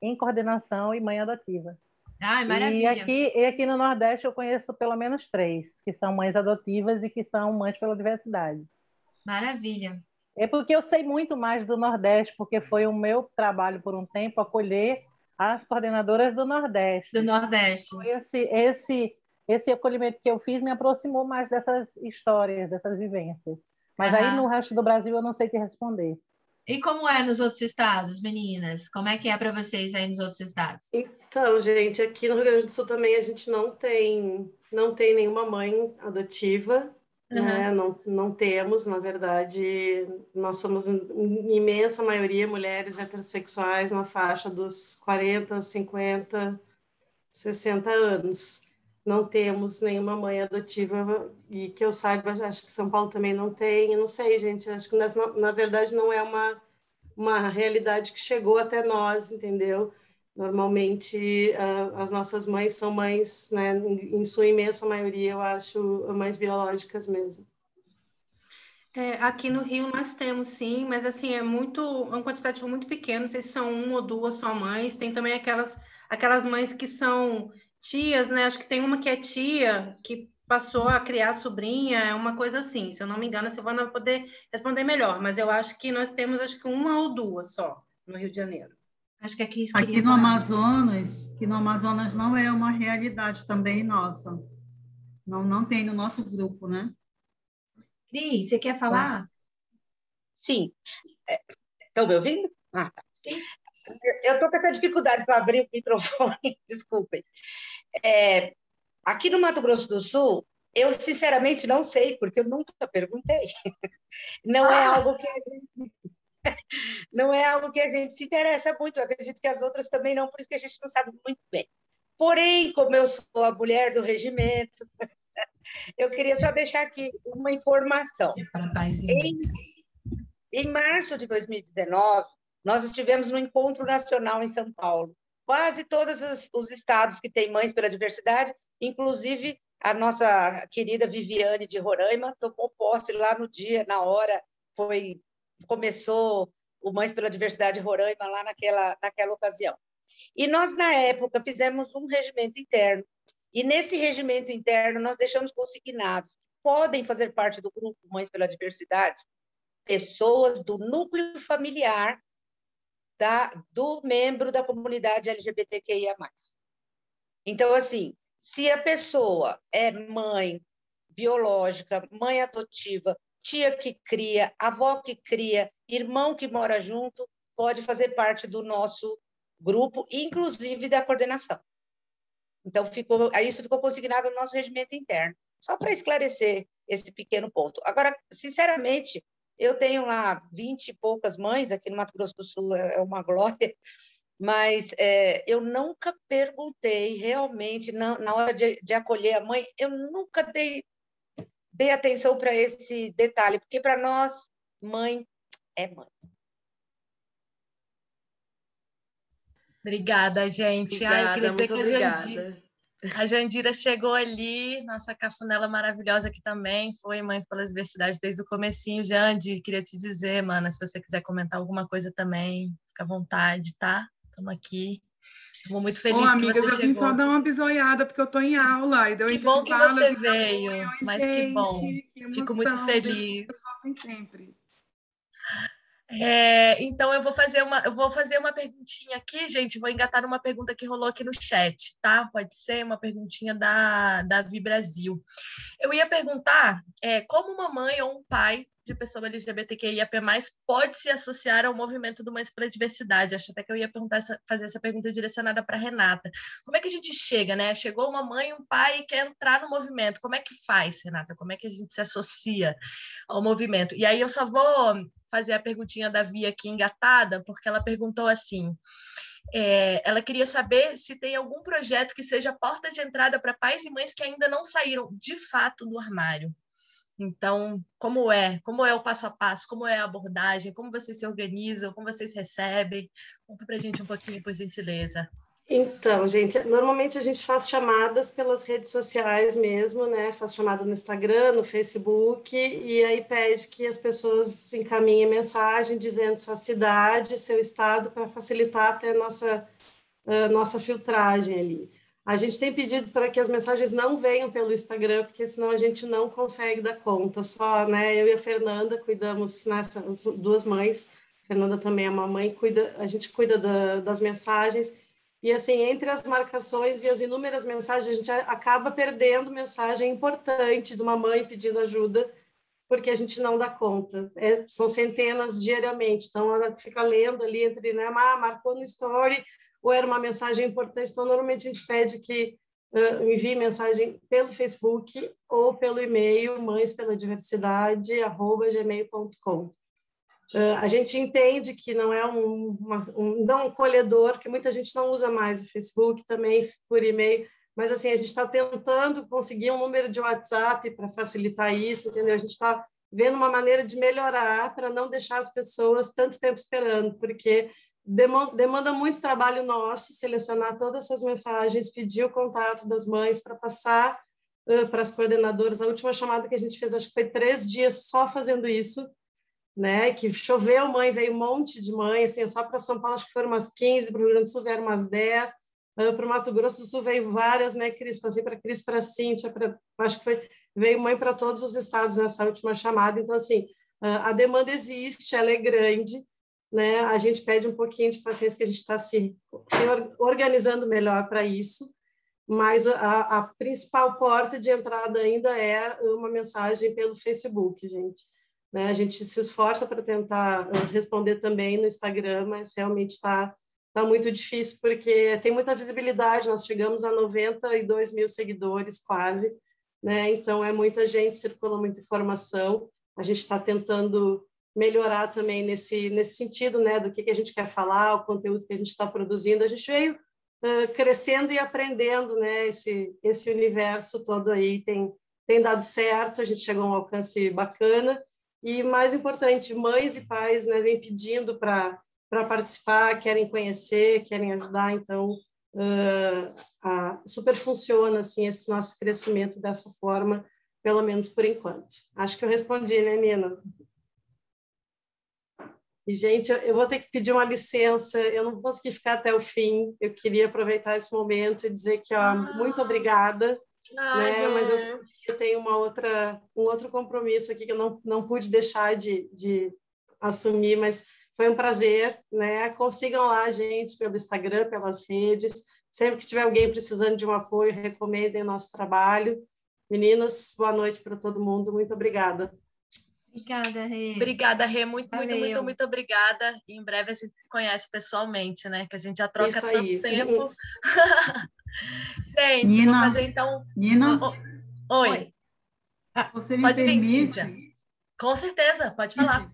em coordenação e mãe adotiva. Ai, maravilha. E aqui, e aqui no Nordeste eu conheço pelo menos três, que são mães adotivas e que são mães pela diversidade. Maravilha. É porque eu sei muito mais do Nordeste, porque foi o meu trabalho por um tempo acolher as coordenadoras do Nordeste. Do Nordeste. Esse, esse esse acolhimento que eu fiz me aproximou mais dessas histórias, dessas vivências. Mas uhum. aí no resto do Brasil eu não sei te responder. E como é nos outros estados, meninas? Como é que é para vocês aí nos outros estados? Então, gente, aqui no Rio Grande do Sul também a gente não tem não tem nenhuma mãe adotiva, uhum. né? Não, não temos, na verdade, nós somos em imensa maioria mulheres heterossexuais na faixa dos 40, 50, 60 anos não temos nenhuma mãe adotiva e que eu saiba, acho que São Paulo também não tem, não sei, gente, acho que na, na verdade não é uma, uma realidade que chegou até nós, entendeu? Normalmente uh, as nossas mães são mães, né, em, sua imensa maioria, eu acho, mães biológicas mesmo. É, aqui no Rio nós temos sim, mas assim é muito, é um quantitativo muito pequeno, não sei se são uma ou duas só mães, tem também aquelas, aquelas mães que são tias, né? Acho que tem uma que é tia, que passou a criar sobrinha, é uma coisa assim. Se eu não me engano, a Silvana vai poder responder melhor, mas eu acho que nós temos acho que uma ou duas só no Rio de Janeiro. Acho que aqui Aqui no Amazonas, que no Amazonas não é uma realidade também nossa. Não, não tem no nosso grupo, né? Cris, você quer falar? Sim. Estão é, me ouvindo? Ah, tá. Eu estou com essa dificuldade para abrir o microfone, desculpem. É, aqui no Mato Grosso do Sul, eu sinceramente não sei, porque eu nunca perguntei. Não é ah. algo que a gente, não é algo que a gente se interessa muito. Eu acredito que as outras também não, por isso que a gente não sabe muito bem. Porém, como eu sou a mulher do regimento, eu queria só deixar aqui uma informação. Em, em março de 2019, nós estivemos no Encontro Nacional em São Paulo. Quase todos os estados que têm mães pela diversidade, inclusive a nossa querida Viviane de Roraima tomou posse lá no dia, na hora, foi começou o Mães pela Diversidade Roraima lá naquela, naquela ocasião. E nós, na época, fizemos um regimento interno. E nesse regimento interno, nós deixamos consignados podem fazer parte do grupo Mães pela Diversidade pessoas do núcleo familiar da, do membro da comunidade LGBTQIA+. Então, assim, se a pessoa é mãe biológica, mãe adotiva, tia que cria, avó que cria, irmão que mora junto, pode fazer parte do nosso grupo, inclusive da coordenação. Então, ficou, isso ficou consignado no nosso regimento interno, só para esclarecer esse pequeno ponto. Agora, sinceramente, eu tenho lá vinte e poucas mães, aqui no Mato Grosso do Sul é, é uma glória, mas é, eu nunca perguntei realmente, na, na hora de, de, acolher a mãe, eu nunca dei, dei atenção para esse detalhe, porque para nós Mãe é mãe. Obrigada, gente. Ai, eu Obrigada, queria dizer que a. Jandira, a Jandira chegou ali, nossa cafunela maravilhosa aqui também, foi Mães pela Diversidade desde o comecinho. Jandi, queria te dizer, mana, se você quiser comentar alguma coisa também, fica à vontade, tá? Estamos aqui. Estou muito feliz Ô, que amigas, você eu vim chegou. só dar uma bisoiada, porque eu estou em aula. E deu Que bom que você vim veio, mas que gente, bom. que Fico muito feliz. sempre. É, então eu vou fazer uma, eu vou fazer uma perguntinha aqui, gente. Vou engatar uma pergunta que rolou aqui no chat, tá? Pode ser uma perguntinha da, da Vi Brasil. Eu ia perguntar é, como uma mãe ou um pai de pessoa LGBTQIAP+, pode se associar ao movimento do Mães pela Diversidade. Acho até que eu ia perguntar essa, fazer essa pergunta direcionada para Renata. Como é que a gente chega, né? Chegou uma mãe, um pai e quer entrar no movimento. Como é que faz, Renata? Como é que a gente se associa ao movimento? E aí eu só vou fazer a perguntinha da Via aqui engatada, porque ela perguntou assim: é, ela queria saber se tem algum projeto que seja porta de entrada para pais e mães que ainda não saíram de fato do armário. Então, como é? Como é o passo a passo? Como é a abordagem? Como vocês se organizam? Como vocês recebem? Conta para gente um pouquinho, por gentileza. Então, gente, normalmente a gente faz chamadas pelas redes sociais mesmo, né? Faz chamada no Instagram, no Facebook, e aí pede que as pessoas encaminhem mensagem dizendo sua cidade, seu estado, para facilitar até a nossa, a nossa filtragem ali. A gente tem pedido para que as mensagens não venham pelo Instagram, porque senão a gente não consegue dar conta. Só, né? Eu e a Fernanda cuidamos nessa né, duas mães. A Fernanda também é uma mãe, cuida, a gente cuida da, das mensagens. E assim, entre as marcações e as inúmeras mensagens, a gente acaba perdendo mensagem importante de uma mãe pedindo ajuda, porque a gente não dá conta. É, são centenas diariamente. Então, ela fica lendo ali entre, né? Ah, marcou no story, ou era uma mensagem importante. Então, normalmente a gente pede que uh, envie mensagem pelo Facebook ou pelo e-mail mãespeladversidade@gmail.com. Uh, a gente entende que não é um, uma, um não um colhedor, que muita gente não usa mais o Facebook também por e-mail, mas assim a gente está tentando conseguir um número de WhatsApp para facilitar isso, entendeu? A gente está vendo uma maneira de melhorar para não deixar as pessoas tanto tempo esperando, porque demanda muito trabalho nosso selecionar todas essas mensagens, pedir o contato das mães para passar uh, para as coordenadoras. A última chamada que a gente fez, acho que foi três dias só fazendo isso, né? Que choveu mãe, veio um monte de mãe, assim, só para São Paulo acho que foram umas 15, para o Rio Grande do Sul vieram umas 10, uh, para o Mato Grosso do Sul veio várias, né, Cris? Passei para Cris, para Cíntia, pra, acho que foi, veio mãe para todos os estados nessa última chamada. Então, assim, uh, a demanda existe, ela é grande, né? A gente pede um pouquinho de paciência, que a gente está se organizando melhor para isso, mas a, a, principal porta de entrada ainda é uma mensagem pelo Facebook, gente. Né? A gente se esforça para tentar uh, responder também no Instagram, mas realmente está tá muito difícil, porque tem muita visibilidade, nós chegamos a 92 mil seguidores quase, né? então é muita gente, circula muita informação, a gente está tentando melhorar também nesse, nesse sentido, né, do que, que a gente quer falar, o conteúdo que a gente está produzindo. A gente veio uh, crescendo e aprendendo, né, esse, esse universo todo aí tem, tem dado certo, a gente chegou a um alcance bacana. E, mais importante, mães e pais né, vêm pedindo para participar, querem conhecer, querem ajudar, então uh, a, super funciona assim, esse nosso crescimento dessa forma, pelo menos por enquanto. Acho que eu respondi, né, Nina? E, gente, eu vou ter que pedir uma licença, eu não consegui ficar até o fim. Eu queria aproveitar esse momento e dizer que, ó, ah. muito obrigada. Ai, né? Mas eu, eu, tenho uma outra, um outro compromisso aqui que eu não, não pude deixar de, de assumir, mas foi um prazer, né? Consigam lá a gente pelo Instagram, pelas redes. Sempre que tiver alguém precisando de um apoio, recomendem nosso trabalho. Meninas, boa noite para todo mundo. Muito obrigada. Obrigada, Rê. Obrigada, Rê. Muito, Valeu. muito, muito, muito obrigada. E em breve a gente se conhece pessoalmente, né? Que a gente já troca Isso tanto aí. tempo. gente, Nina, vou fazer então. Nina? Oi. Oi. Ah, Você me pode permite? Vir, Com certeza, pode falar.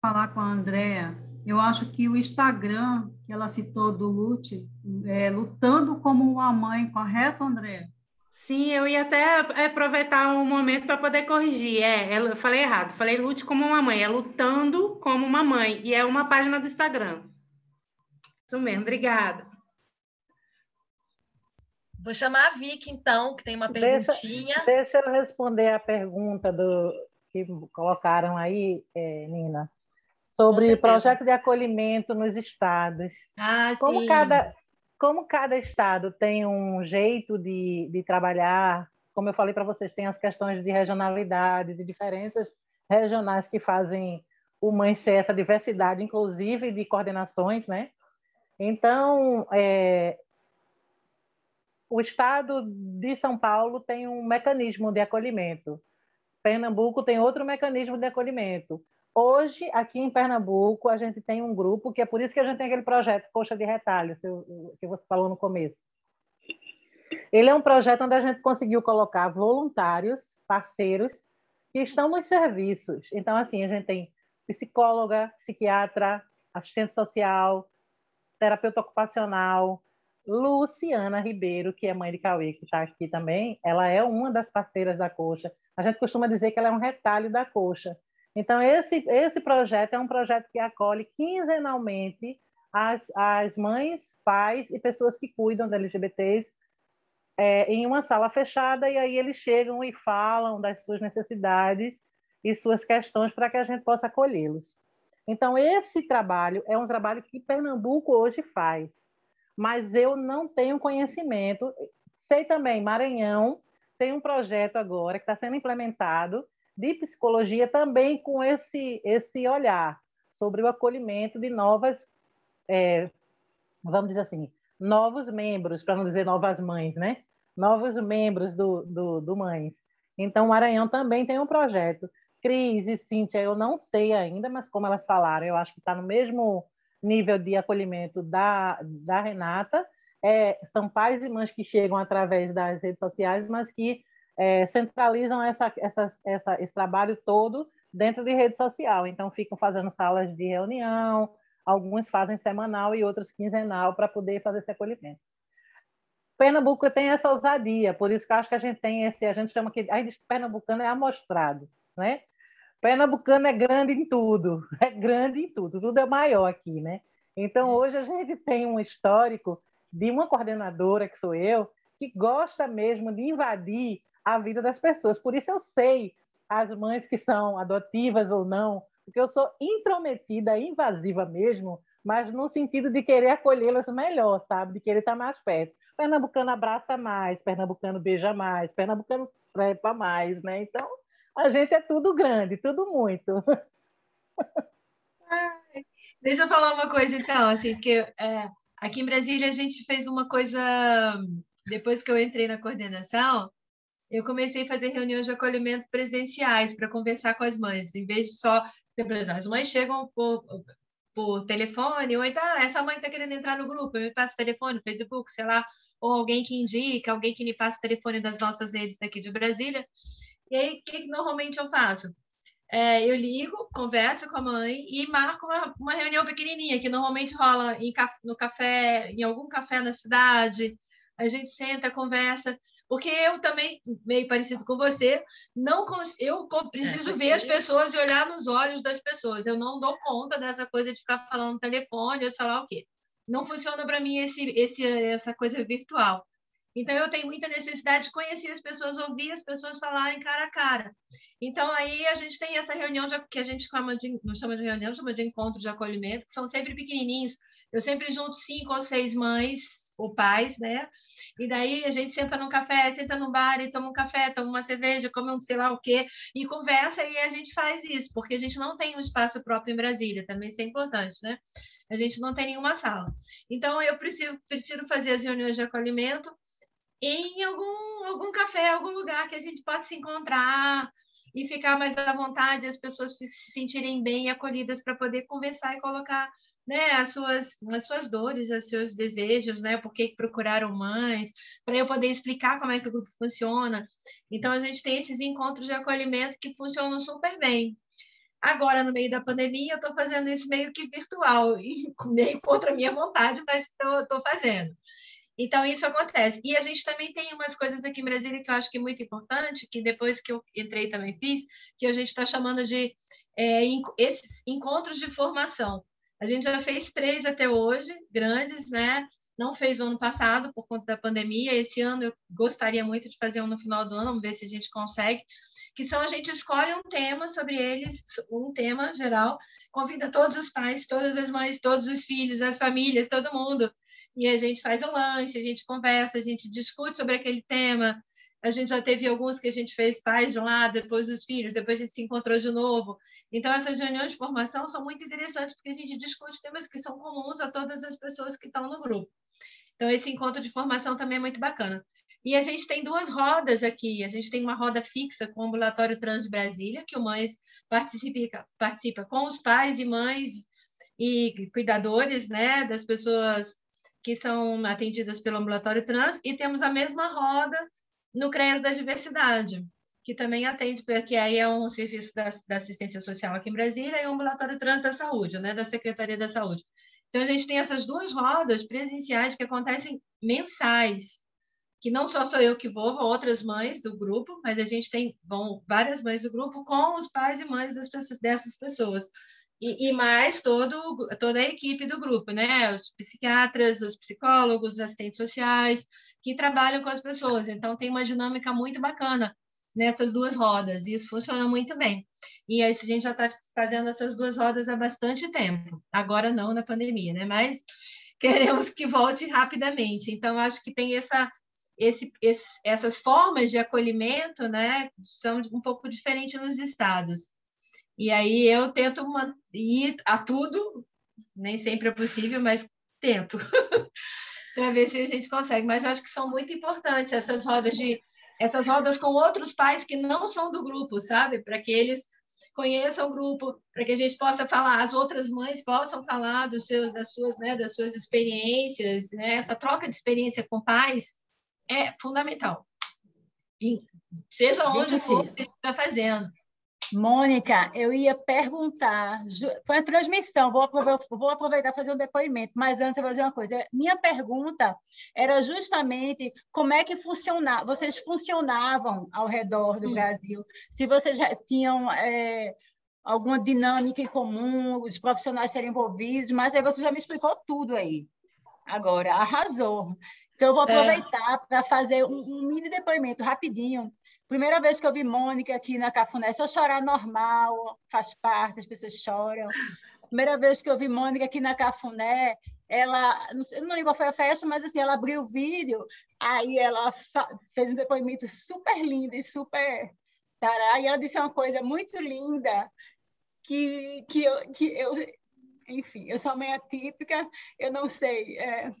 Falar com a Andrea. Eu acho que o Instagram que ela citou do Lute, é, lutando como uma mãe, correto, Andréa? Sim, eu ia até aproveitar o um momento para poder corrigir. É, eu falei errado. Falei lute como uma mãe. É lutando como uma mãe. E é uma página do Instagram. Isso mesmo. Obrigada. Vou chamar a Vicky, então, que tem uma perguntinha. Deixa, deixa eu responder a pergunta do, que colocaram aí, é, Nina, sobre o projeto de acolhimento nos estados. Ah, como sim. Cada, como cada estado tem um jeito de, de trabalhar, como eu falei para vocês, tem as questões de regionalidade, de diferenças regionais que fazem o Mãe ser essa diversidade, inclusive de coordenações, né? Então, é, o estado de São Paulo tem um mecanismo de acolhimento. Pernambuco tem outro mecanismo de acolhimento. Hoje, aqui em Pernambuco, a gente tem um grupo, que é por isso que a gente tem aquele projeto Coxa de Retalho, que você falou no começo. Ele é um projeto onde a gente conseguiu colocar voluntários, parceiros, que estão nos serviços. Então, assim, a gente tem psicóloga, psiquiatra, assistente social, terapeuta ocupacional, Luciana Ribeiro, que é mãe de Cauê, que está aqui também, ela é uma das parceiras da Coxa. A gente costuma dizer que ela é um retalho da Coxa. Então, esse, esse projeto é um projeto que acolhe quinzenalmente as, as mães, pais e pessoas que cuidam de LGBTs é, em uma sala fechada, e aí eles chegam e falam das suas necessidades e suas questões para que a gente possa acolhê-los. Então, esse trabalho é um trabalho que Pernambuco hoje faz mas eu não tenho conhecimento. Sei também, Maranhão tem um projeto agora que está sendo implementado de psicologia também com esse, esse olhar sobre o acolhimento de novas, é, vamos dizer assim, novos membros, para não dizer novas mães, né? Novos membros do, do, do Mães. Então, o Maranhão também tem um projeto. Cris e Cíntia, eu não sei ainda, mas como elas falaram, eu acho que está no mesmo nível de acolhimento da, da Renata. É, são pais e mães que chegam através das redes sociais, mas que é, centralizam essa, essa, essa, esse trabalho todo dentro de rede social. Então, ficam fazendo salas de reunião, alguns fazem semanal e outros quinzenal para poder fazer esse acolhimento. Pernambuco tem essa ousadia, por isso que eu acho que a gente tem esse, a gente chama que, a gente pernambucano é amostrado, né? Pernambucano é grande em tudo, é grande em tudo, tudo é maior aqui, né? Então, hoje a gente tem um histórico de uma coordenadora, que sou eu, que gosta mesmo de invadir a vida das pessoas. Por isso eu sei as mães que são adotivas ou não, porque eu sou intrometida, invasiva mesmo, mas no sentido de querer acolhê-las melhor, sabe? De querer estar mais perto. Pernambucano abraça mais, pernambucano beija mais, pernambucano trepa mais, né? Então, a gente é tudo grande, tudo muito. Deixa eu falar uma coisa, então, assim, porque é, aqui em Brasília a gente fez uma coisa, depois que eu entrei na coordenação, eu comecei a fazer reuniões de acolhimento presenciais para conversar com as mães, em vez de só, as mães chegam por, por telefone, ou então, ah, essa mãe está querendo entrar no grupo, eu me passo o telefone, Facebook, sei lá, ou alguém que indica, alguém que me passa o telefone das nossas redes daqui de Brasília, e aí, o que, que normalmente eu faço? É, eu ligo, converso com a mãe e marco uma, uma reunião pequenininha, que normalmente rola em, no café, em algum café na cidade. A gente senta, conversa, porque eu também, meio parecido com você, não eu preciso ver as pessoas e olhar nos olhos das pessoas. Eu não dou conta dessa coisa de ficar falando no telefone ou sei lá o quê. Não funciona para mim esse, esse, essa coisa virtual. Então, eu tenho muita necessidade de conhecer as pessoas, ouvir as pessoas falarem cara a cara. Então, aí a gente tem essa reunião de, que a gente chama de, não chama de reunião, chama de encontro de acolhimento, que são sempre pequenininhos. Eu sempre junto cinco ou seis mães ou pais, né? E daí a gente senta num café, senta num bar e toma um café, toma uma cerveja, come um sei lá o quê, e conversa, e a gente faz isso, porque a gente não tem um espaço próprio em Brasília, também isso é importante, né? A gente não tem nenhuma sala. Então, eu preciso, preciso fazer as reuniões de acolhimento em algum, algum café, algum lugar que a gente possa se encontrar e ficar mais à vontade, as pessoas se sentirem bem acolhidas para poder conversar e colocar né, as suas, as suas dores, os seus desejos, né, por que procuraram mães, para eu poder explicar como é que o grupo funciona. Então, a gente tem esses encontros de acolhimento que funcionam super bem. Agora, no meio da pandemia, eu estou fazendo isso meio que virtual, meio contra a minha vontade, mas estou fazendo. Então, isso acontece. E a gente também tem umas coisas aqui em Brasília que eu acho que é muito importante, que depois que eu entrei também fiz, que a gente está chamando de é, esses encontros de formação. A gente já fez três até hoje, grandes, né? Não fez o ano passado por conta da pandemia. Esse ano eu gostaria muito de fazer um no final do ano, vamos ver se a gente consegue. Que são a gente escolhe um tema sobre eles, um tema geral, convida todos os pais, todas as mães, todos os filhos, as famílias, todo mundo e a gente faz o lanche, a gente conversa, a gente discute sobre aquele tema. A gente já teve alguns que a gente fez pais de um lado, depois os filhos, depois a gente se encontrou de novo. Então, essas reuniões de formação são muito interessantes porque a gente discute temas que são comuns a todas as pessoas que estão no grupo. Então, esse encontro de formação também é muito bacana. E a gente tem duas rodas aqui. A gente tem uma roda fixa com o Ambulatório Trans de Brasília, que o Mães participa, participa com os pais e mães e cuidadores né, das pessoas que são atendidas pelo ambulatório trans, e temos a mesma roda no CREAS da Diversidade, que também atende, porque aí é um serviço da, da assistência social aqui em Brasília e o ambulatório trans da saúde, né, da Secretaria da Saúde. Então, a gente tem essas duas rodas presenciais que acontecem mensais, que não só sou eu que vou, vão outras mães do grupo, mas a gente tem vão várias mães do grupo com os pais e mães das, dessas pessoas. E, e, mais todo, toda a equipe do grupo, né? Os psiquiatras, os psicólogos, os assistentes sociais, que trabalham com as pessoas. Então, tem uma dinâmica muito bacana nessas duas rodas, e isso funciona muito bem. E aí, a gente já está fazendo essas duas rodas há bastante tempo. Agora não na pandemia, né? Mas queremos que volte rapidamente. Então, acho que tem essa, esse, esse, essas formas de acolhimento, né? São um pouco diferentes nos estados. E aí eu tento ir a tudo, nem sempre é possível, mas tento, para ver se a gente consegue. Mas eu acho que são muito importantes essas rodas de essas rodas com outros pais que não são do grupo, sabe? Para que eles conheçam o grupo, para que a gente possa falar, as outras mães possam falar dos seus, das suas, né, das suas experiências, né? Essa troca de experiência com pais é fundamental. E seja onde for, que está fazendo. Mônica, eu ia perguntar, foi a transmissão, vou aproveitar, vou aproveitar fazer um depoimento, mas antes eu vou fazer uma coisa. Minha pergunta era justamente como é que funcionava, vocês funcionavam ao redor do hum. Brasil, se vocês já tinham é, alguma dinâmica em comum, os profissionais serem envolvidos, mas aí você já me explicou tudo aí. Agora, arrasou. Então, eu vou é. aproveitar é. para fazer um, um, mini depoimento rapidinho. Primeira vez que eu vi Mônica aqui na Cafuné, só chorar normal, faz parte, as pessoas choram. Primeira vez que eu vi Mônica aqui na Cafuné, ela, não, lembro qual foi a festa, mas assim, ela abriu o vídeo, aí ela fez um depoimento super lindo e super tará, e ela disse uma coisa muito linda, que, que, eu, que eu, enfim, eu sou mãe atípica, eu não sei, é,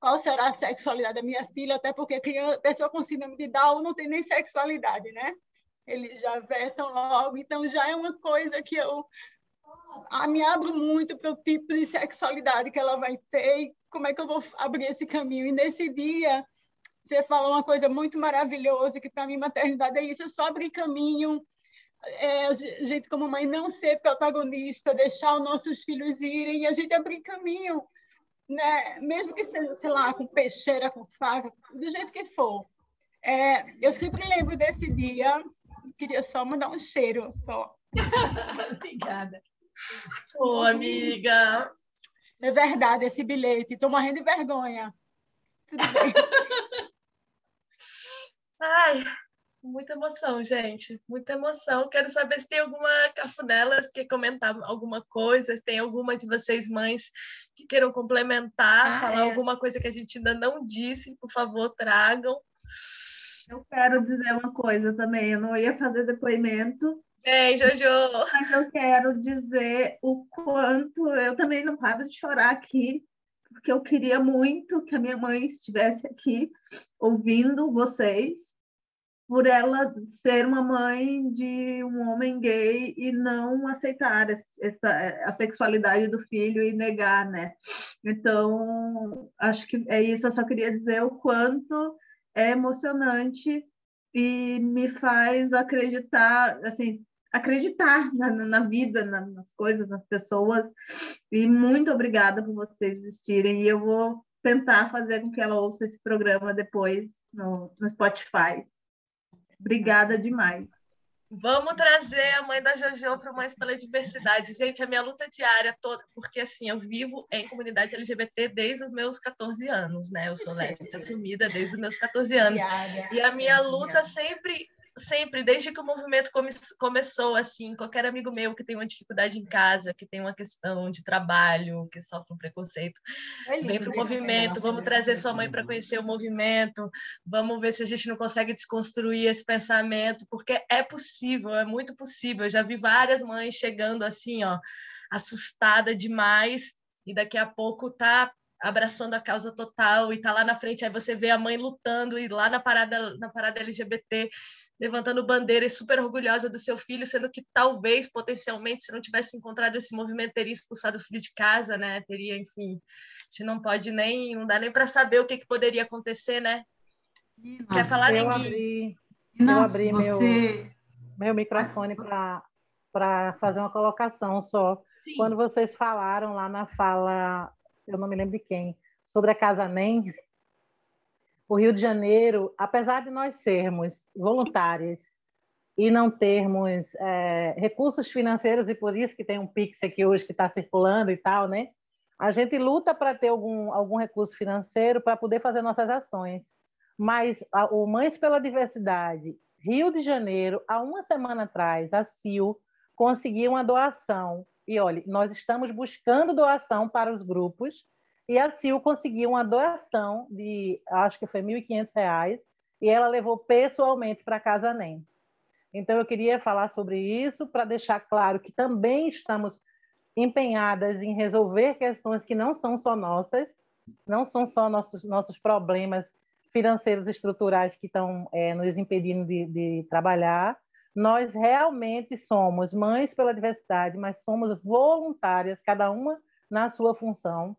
qual será a sexualidade da minha filha, até porque criança, pessoa com síndrome de Down não tem nem sexualidade, né? Eles já vetam logo, então já é uma coisa que eu me abro muito para o tipo de sexualidade que ela vai ter e como é que eu vou abrir esse caminho. E nesse dia, você falou uma coisa muito maravilhosa, que para mim maternidade é isso, é só abrir caminho, é, a gente como mãe não ser protagonista, deixar os nossos filhos irem e a gente abrir caminho né, mesmo que seja, sei lá, com peixeira, com faca, do jeito que for. É, eu sempre lembro desse dia, queria só mandar um cheiro só. Obrigada. Ô, amiga. É verdade, esse bilhete. Estou morrendo de vergonha. Tudo bem. Ai, Muita emoção, gente. Muita emoção. Quero saber se tem alguma cafunelas que comentar alguma coisa, se tem alguma de vocês mães que queiram complementar, ah, falar é. alguma coisa que a gente ainda não disse, por favor, tragam. Eu quero dizer uma coisa também. Eu não ia fazer depoimento. Bem, Jojo. Mas eu quero dizer o quanto eu também não paro de chorar aqui, porque eu queria muito que a minha mãe estivesse aqui ouvindo vocês por ela ser uma mãe de um homem gay e não aceitar essa, a sexualidade do filho e negar, né? Então, acho que é isso. Eu só queria dizer o quanto é emocionante e me faz acreditar, assim, acreditar na, na vida, nas coisas, nas pessoas. E muito obrigada por vocês existirem. E eu vou tentar fazer com que ela ouça esse programa depois no, no Spotify. Obrigada demais. Vamos trazer a mãe da Jojo para Mães pela Diversidade. Gente, a minha luta diária toda, porque assim, eu vivo em comunidade LGBT desde os meus 14 anos, né? Eu sou lésbica assumida desde os meus 14 anos. E a minha luta sempre sempre, desde que o movimento come começou, assim, qualquer amigo meu que tem uma dificuldade em casa, que tem uma questão de trabalho, que sofre um preconceito, é vem para o movimento, vamos trazer sua mãe para conhecer o movimento, vamos ver se a gente não consegue desconstruir esse pensamento, porque é possível, é muito possível. Eu já vi várias mães chegando assim, ó, assustada demais, e daqui a pouco tá abraçando a causa total e tá lá na frente, aí você vê a mãe lutando e lá na parada na parada LGBT levantando bandeira e super orgulhosa do seu filho, sendo que talvez, potencialmente, se não tivesse encontrado esse movimento, teria expulsado o filho de casa, né? Teria, enfim, a gente não pode nem, não dá nem para saber o que, que poderia acontecer, né? Não, Quer falar, Eu abri, não, eu abri você... meu, meu microfone para fazer uma colocação só. Sim. Quando vocês falaram lá na fala, eu não me lembro de quem, sobre a Casa NEM, o Rio de Janeiro, apesar de nós sermos voluntárias e não termos é, recursos financeiros, e por isso que tem um Pix aqui hoje que está circulando e tal, né? A gente luta para ter algum, algum recurso financeiro para poder fazer nossas ações. Mas a, o Mães pela Diversidade, Rio de Janeiro, há uma semana atrás, a CIL conseguiu uma doação. E olha, nós estamos buscando doação para os grupos e a Sil conseguiu uma doação de, acho que foi R$ 1.500, e ela levou pessoalmente para Casa NEM. Então, eu queria falar sobre isso para deixar claro que também estamos empenhadas em resolver questões que não são só nossas, não são só nossos, nossos problemas financeiros estruturais que estão é, nos impedindo de, de trabalhar. Nós realmente somos mães pela diversidade, mas somos voluntárias, cada uma na sua função.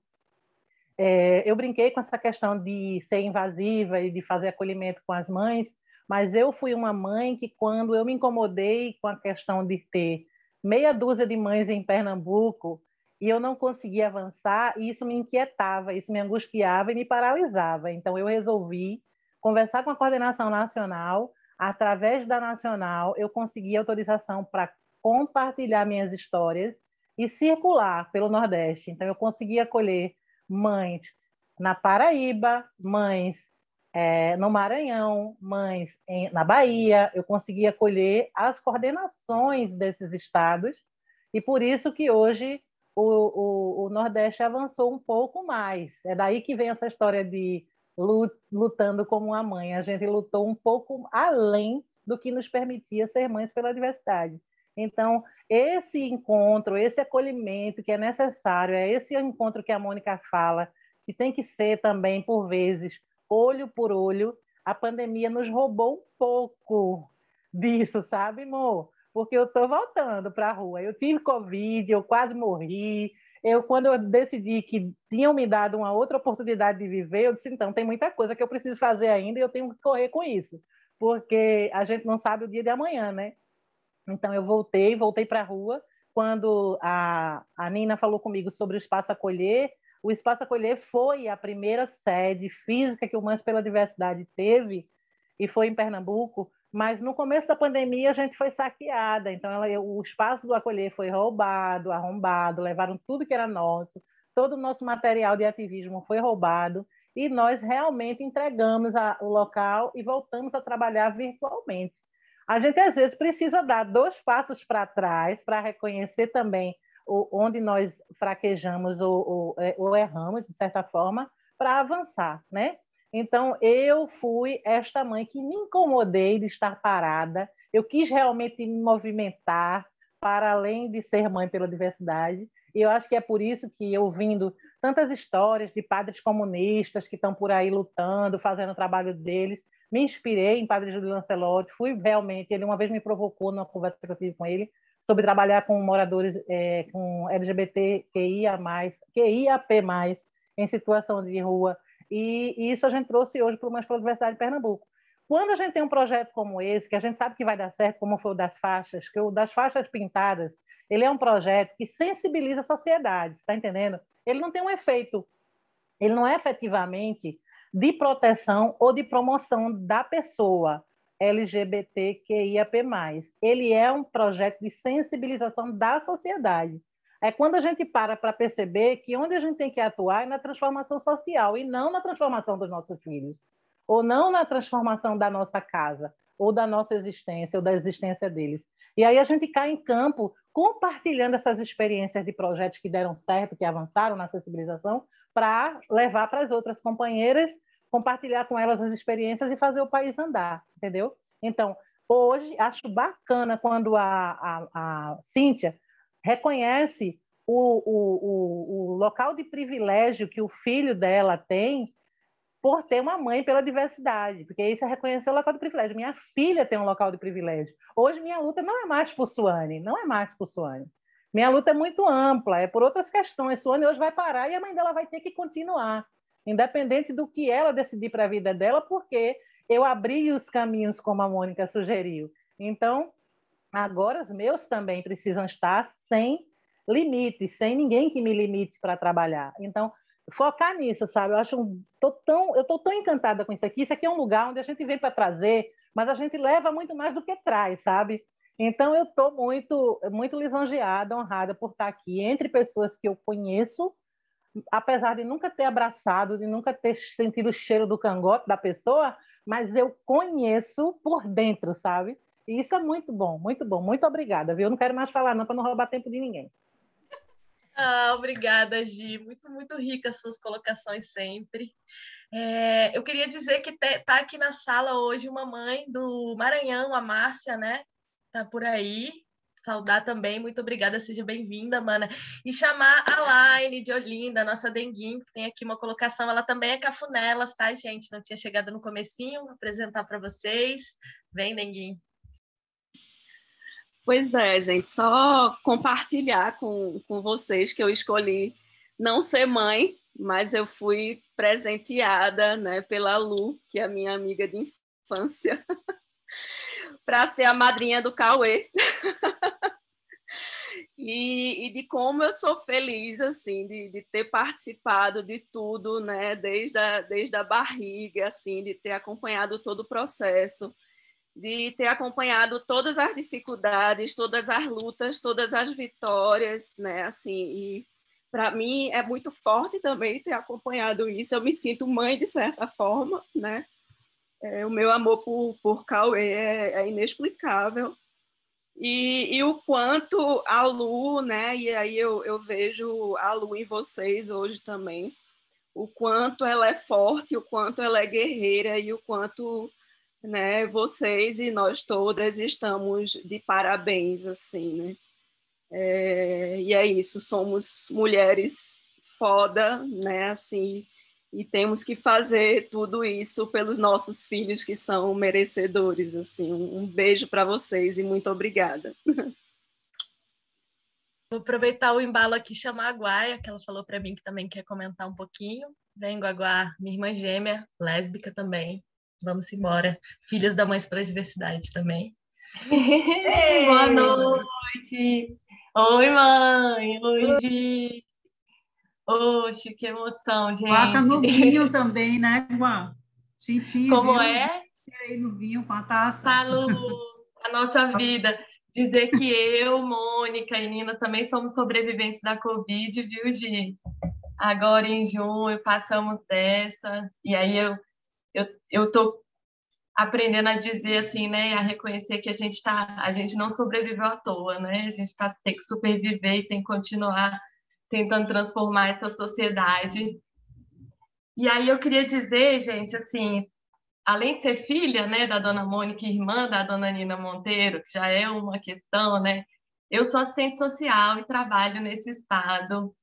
É, eu brinquei com essa questão de ser invasiva e de fazer acolhimento com as mães, mas eu fui uma mãe que, quando eu me incomodei com a questão de ter meia dúzia de mães em Pernambuco e eu não conseguia avançar, isso me inquietava, isso me angustiava e me paralisava. Então, eu resolvi conversar com a coordenação nacional. Através da nacional, eu consegui autorização para compartilhar minhas histórias e circular pelo Nordeste. Então, eu consegui acolher mães na Paraíba, mães é, no Maranhão, mães em, na Bahia. Eu consegui acolher as coordenações desses estados e por isso que hoje o, o, o, Nordeste avançou um pouco mais. É daí que vem essa história de lutando como uma mãe. A gente lutou um pouco além do que nos permitia ser mães pela diversidade. Então, esse encontro, esse acolhimento que é necessário, é esse encontro que a Mônica fala, que tem que ser também, por vezes, olho por olho. A pandemia nos roubou um pouco disso, sabe, amor? Porque eu estou voltando para a rua. Eu tive Covid, eu quase morri. Eu, quando eu decidi que tinham me dado uma outra oportunidade de viver, eu disse: então, tem muita coisa que eu preciso fazer ainda e eu tenho que correr com isso. Porque a gente não sabe o dia de amanhã, né? Então, eu voltei, voltei para a rua. Quando a, a Nina falou comigo sobre o Espaço Acolher, o Espaço Acolher foi a primeira sede física que o Mães pela Diversidade teve, e foi em Pernambuco, mas no começo da pandemia a gente foi saqueada, então ela, o espaço do acolher foi roubado, arrombado, levaram tudo que era nosso, todo o nosso material de ativismo foi roubado, e nós realmente entregamos a, o local e voltamos a trabalhar virtualmente. A gente, às vezes, precisa dar dois passos para trás para reconhecer também onde nós fraquejamos ou, ou, é, ou erramos, de certa forma, para avançar, né? Então, eu fui esta mãe que me incomodei de estar parada, eu quis realmente me movimentar para além de ser mãe pela diversidade, e eu acho que é por isso que eu vindo tantas histórias de padres comunistas que estão por aí lutando, fazendo o trabalho deles, me inspirei em Padre Júlio Lancelotti, fui realmente, ele uma vez me provocou numa conversa que eu tive com ele, sobre trabalhar com moradores é, com LGBTQIA+, QIAP+, em situação de rua, e, e isso a gente trouxe hoje para uma Universidade de Pernambuco. Quando a gente tem um projeto como esse, que a gente sabe que vai dar certo, como foi o das faixas, que o das faixas pintadas, ele é um projeto que sensibiliza a sociedade, está entendendo? Ele não tem um efeito ele não é efetivamente de proteção ou de promoção da pessoa LGBTQIAP+. Ele é um projeto de sensibilização da sociedade. É quando a gente para para perceber que onde a gente tem que atuar é na transformação social e não na transformação dos nossos filhos, ou não na transformação da nossa casa, ou da nossa existência, ou da existência deles. E aí a gente cai em campo compartilhando essas experiências de projetos que deram certo, que avançaram na sensibilização, para levar para as outras companheiras, compartilhar com elas as experiências e fazer o país andar, entendeu? Então, hoje, acho bacana quando a, a, a Cíntia reconhece o, o, o, o local de privilégio que o filho dela tem por ter uma mãe pela diversidade, porque isso é reconhecer o local de privilégio. Minha filha tem um local de privilégio. Hoje minha luta não é mais por Suane, não é mais por Suane. Minha luta é muito ampla, é por outras questões. Suane hoje vai parar e a mãe dela vai ter que continuar, independente do que ela decidir para a vida dela, porque eu abri os caminhos como a Mônica sugeriu. Então, agora os meus também precisam estar sem limites, sem ninguém que me limite para trabalhar. Então, focar nisso, sabe? Eu acho tô tão, eu tô tão encantada com isso aqui. Isso aqui é um lugar onde a gente vem para trazer, mas a gente leva muito mais do que traz, sabe? Então eu tô muito muito lisonjeada, honrada por estar aqui entre pessoas que eu conheço, apesar de nunca ter abraçado, de nunca ter sentido o cheiro do cangote da pessoa, mas eu conheço por dentro, sabe? E isso é muito bom, muito bom. Muito obrigada, viu? Eu não quero mais falar não para não roubar tempo de ninguém. Ah, obrigada, Gi. Muito, muito rica as suas colocações sempre. É, eu queria dizer que está aqui na sala hoje uma mãe do Maranhão, a Márcia, né? Tá por aí. Saudar também, muito obrigada, seja bem-vinda, mana. E chamar a Laine de Olinda, nossa Denguim, que tem aqui uma colocação, ela também é cafunelas, tá, gente? Não tinha chegado no comecinho, vou apresentar para vocês. Vem, Denguim. Pois é, gente, só compartilhar com, com vocês que eu escolhi não ser mãe, mas eu fui presenteada né, pela Lu, que é a minha amiga de infância, para ser a madrinha do Cauê. e, e, de como eu sou feliz assim de, de ter participado de tudo, né, desde a, desde a barriga, assim, de ter acompanhado todo o processo de ter acompanhado todas as dificuldades, todas as lutas, todas as vitórias, né? Assim, e para mim é muito forte também ter acompanhado isso. Eu me sinto mãe de certa forma, né? É, o meu amor por, por Cauê é, é inexplicável. E, e, o quanto a Lu, né? E aí eu, eu vejo a Lu em vocês hoje também, o quanto ela é forte, o quanto ela é guerreira e o quanto né? Vocês e nós todas estamos de parabéns, assim, né? É, e é isso, somos mulheres foda, né? Assim, e temos que fazer tudo isso pelos nossos filhos que são merecedores, assim. Um, um beijo para vocês e muito obrigada. Vou aproveitar o embalo aqui e chamar a Guaia, que ela falou para mim que também quer comentar um pouquinho. Vem, Guaguá, minha irmã gêmea, lésbica também. Vamos embora. Filhas da Mães para a Diversidade também. Boa noite. Oi, mãe. Hoje. Oxe, que emoção, gente. Bata no vinho também, né, Guá? Tintinho. Como viu? é? aí no vinho com a taça. Salud, a nossa vida. Dizer que eu, Mônica e Nina também somos sobreviventes da Covid, viu, Gi? Agora em junho passamos dessa, e aí eu eu eu tô aprendendo a dizer assim, né, a reconhecer que a gente tá, a gente não sobreviveu à toa, né? A gente tá tem que superviver e tem que continuar tentando transformar essa sociedade. E aí eu queria dizer, gente, assim, além de ser filha, né, da dona Mônica irmã da dona Nina Monteiro, que já é uma questão, né? Eu sou assistente social e trabalho nesse estado.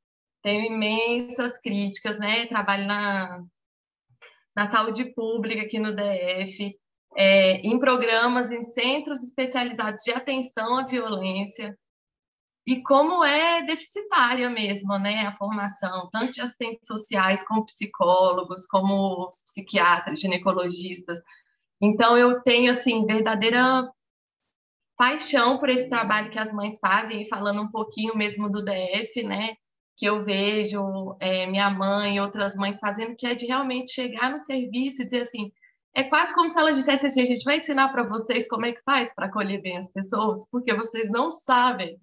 Tenho imensas críticas, né? Trabalho na na saúde pública aqui no DF, é, em programas, em centros especializados de atenção à violência, e como é deficitária mesmo, né, a formação, tanto de assistentes sociais, como psicólogos, como psiquiatras, ginecologistas. Então, eu tenho, assim, verdadeira paixão por esse trabalho que as mães fazem, e falando um pouquinho mesmo do DF, né, que eu vejo é, minha mãe e outras mães fazendo, que é de realmente chegar no serviço e dizer assim, é quase como se ela dissesse assim, a gente vai ensinar para vocês como é que faz para acolher bem as pessoas, porque vocês não sabem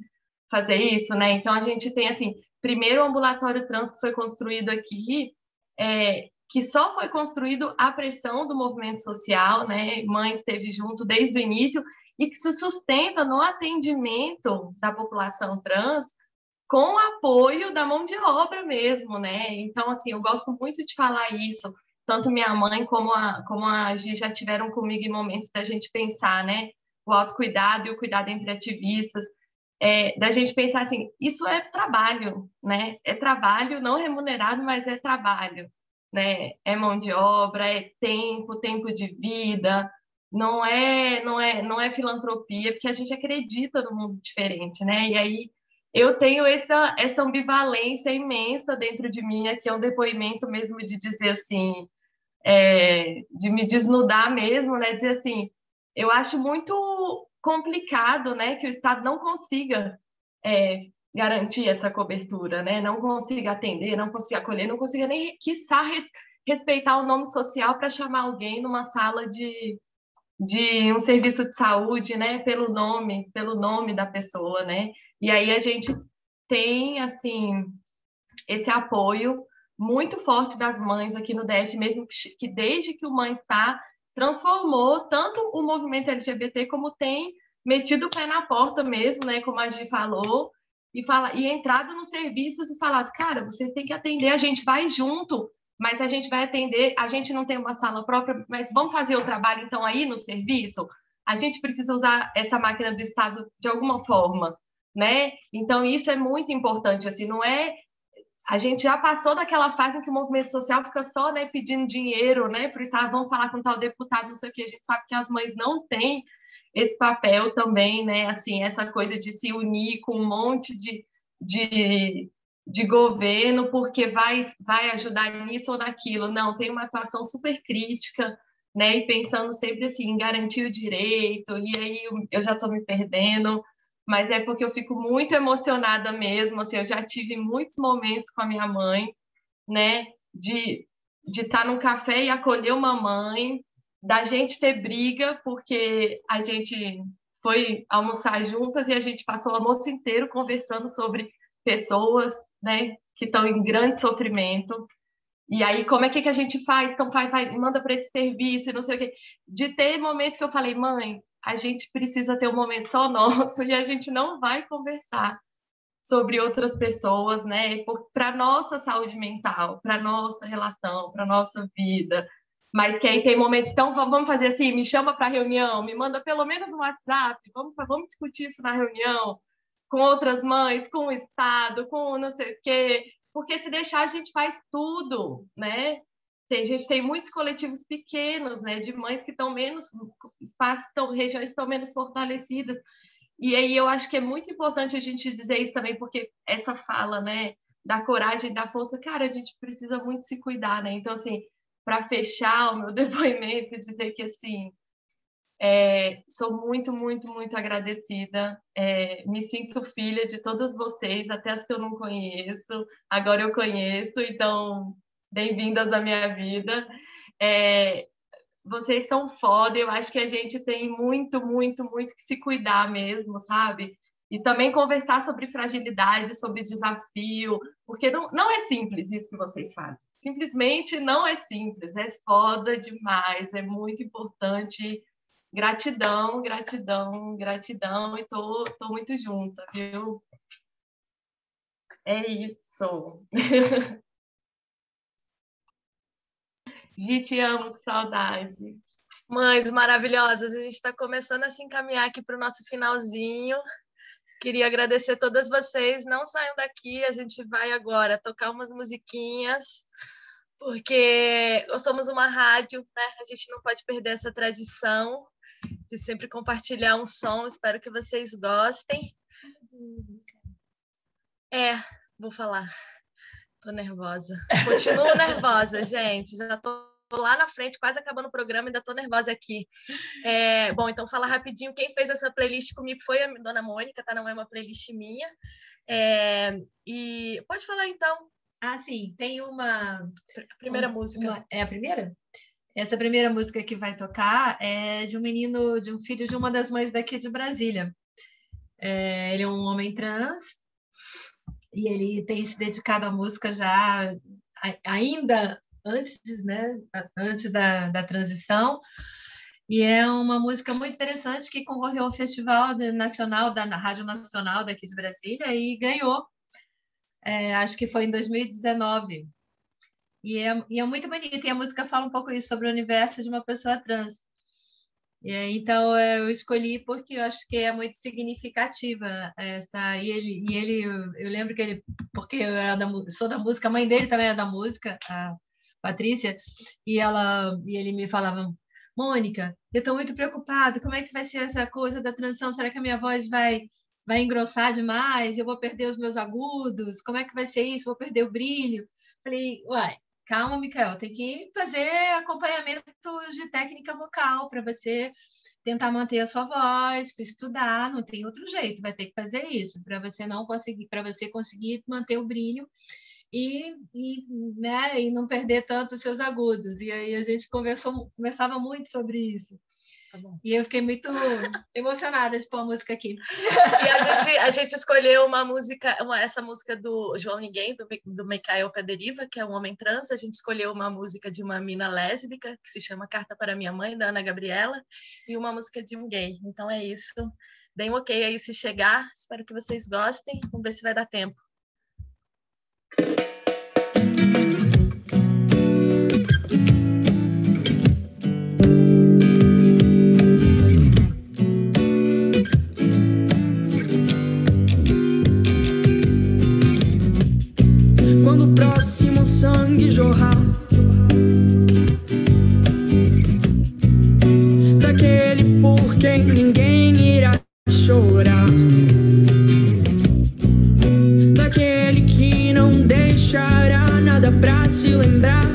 fazer isso, né? Então a gente tem assim, primeiro o ambulatório trans que foi construído aqui, é, que só foi construído à pressão do movimento social, né? Mãe esteve junto desde o início e que se sustenta no atendimento da população trans com apoio da mão de obra mesmo, né? Então, assim, eu gosto muito de falar isso. Tanto minha mãe como a, como a Gi já tiveram comigo em momentos da gente pensar, né? O autocuidado e o cuidado entre ativistas, é, da gente pensar assim, isso é trabalho, né? É trabalho não remunerado, mas é trabalho, né? É mão de obra, é tempo, tempo de vida, não é, não é, não é filantropia, porque a gente acredita no mundo diferente, né? E aí eu tenho essa, essa ambivalência imensa dentro de mim, aqui é um depoimento mesmo de dizer assim, é, de me desnudar mesmo, né? Dizer assim, eu acho muito complicado, né, que o Estado não consiga é, garantir essa cobertura, né? Não consiga atender, não consiga acolher, não consiga nem, quiçá, res, respeitar o nome social para chamar alguém numa sala de, de um serviço de saúde, né, pelo nome, pelo nome da pessoa, né? E aí a gente tem assim esse apoio muito forte das mães aqui no DF, mesmo que, que desde que o Mãe está transformou tanto o movimento LGBT como tem metido o pé na porta mesmo, né, como a Gi falou, e fala e entrado nos serviços e falado, cara, vocês têm que atender, a gente vai junto, mas a gente vai atender, a gente não tem uma sala própria, mas vamos fazer o trabalho então aí no serviço. A gente precisa usar essa máquina do Estado de alguma forma, né? Então isso é muito importante, assim, não é a gente já passou daquela fase em que o movimento social fica só né, pedindo dinheiro, né? Por isso, ah, vamos falar com tal deputado, não sei o que. A gente sabe que as mães não têm esse papel também, né? Assim, essa coisa de se unir com um monte de, de, de governo porque vai, vai ajudar nisso ou naquilo. Não, tem uma atuação super crítica, né? E pensando sempre assim, em garantir o direito, e aí eu já estou me perdendo mas é porque eu fico muito emocionada mesmo, assim, eu já tive muitos momentos com a minha mãe, né, de de estar num café e acolher uma mãe, da gente ter briga, porque a gente foi almoçar juntas e a gente passou o almoço inteiro conversando sobre pessoas, né, que estão em grande sofrimento. E aí, como é que, que a gente faz? Então, vai, vai, manda para esse serviço, não sei o quê. De ter momento que eu falei, mãe, a gente precisa ter um momento só nosso e a gente não vai conversar sobre outras pessoas, né? Para nossa saúde mental, para nossa relação, para nossa vida. Mas que aí tem momentos, então vamos fazer assim, me chama para reunião, me manda pelo menos um WhatsApp, vamos, vamos discutir isso na reunião com outras mães, com o Estado, com não sei o quê, porque se deixar a gente faz tudo, né? A gente tem muitos coletivos pequenos, né, de mães que estão menos, espaços, estão, regiões estão menos fortalecidas. E aí eu acho que é muito importante a gente dizer isso também, porque essa fala, né, da coragem da força, cara, a gente precisa muito se cuidar, né? Então, assim, para fechar o meu depoimento, dizer que, assim, é, sou muito, muito, muito agradecida. É, me sinto filha de todas vocês, até as que eu não conheço. Agora eu conheço, então bem-vindas à minha vida. É, vocês são foda, eu acho que a gente tem muito, muito, muito que se cuidar mesmo, sabe? E também conversar sobre fragilidade, sobre desafio, porque não, não é simples isso que vocês fazem. Simplesmente não é simples, é foda demais, é muito importante. Gratidão, gratidão, gratidão, e tô, tô muito junta, viu? É isso. Gi, te amo, que saudade. Mães maravilhosas, a gente está começando a se encaminhar aqui para o nosso finalzinho. Queria agradecer a todas vocês. Não saiam daqui, a gente vai agora tocar umas musiquinhas, porque nós somos uma rádio, né? A gente não pode perder essa tradição de sempre compartilhar um som. Espero que vocês gostem. É, vou falar. Tô nervosa. Continuo nervosa, gente. Já tô lá na frente, quase acabando o programa, ainda tô nervosa aqui. É, bom, então falar rapidinho. Quem fez essa playlist comigo foi a Dona Mônica, tá? Não é uma playlist minha. É, e pode falar então. Ah, sim, tem uma. A primeira uma, música. Uma, é a primeira? Essa primeira música que vai tocar é de um menino, de um filho de uma das mães daqui de Brasília. É, ele é um homem trans e ele tem se dedicado à música já ainda antes, né, antes da, da transição. E é uma música muito interessante que concorreu ao Festival Nacional da Rádio Nacional daqui de Brasília e ganhou. É, acho que foi em 2019. E é, e é muito bonita. E a música fala um pouco isso sobre o universo de uma pessoa trans. Então eu escolhi porque eu acho que é muito significativa essa e ele e ele eu lembro que ele porque eu era da, sou da música a mãe dele também é da música a Patrícia e ela e ele me falava Mônica eu estou muito preocupado como é que vai ser essa coisa da transição? Será que a minha voz vai vai engrossar demais? Eu vou perder os meus agudos? Como é que vai ser isso? Vou perder o brilho? Falei uai calma, Micael, tem que fazer acompanhamento de técnica vocal para você tentar manter a sua voz, estudar, não tem outro jeito, vai ter que fazer isso para você não conseguir, para você conseguir manter o brilho e, e, né, e não perder tanto os seus agudos. E aí a gente conversou, conversava muito sobre isso. Tá e eu fiquei muito emocionada de pôr a música aqui. E a gente, a gente escolheu uma música, uma, essa música do João Ninguém, do, do Mikhail Pederiva, que é um homem trans. A gente escolheu uma música de uma mina lésbica, que se chama Carta para Minha Mãe, da Ana Gabriela, e uma música de um gay. Então é isso. Deem um ok aí se chegar. Espero que vocês gostem. Vamos ver se vai dar tempo. Sangue jorrar. Daquele por quem ninguém irá chorar, daquele que não deixará nada pra se lembrar,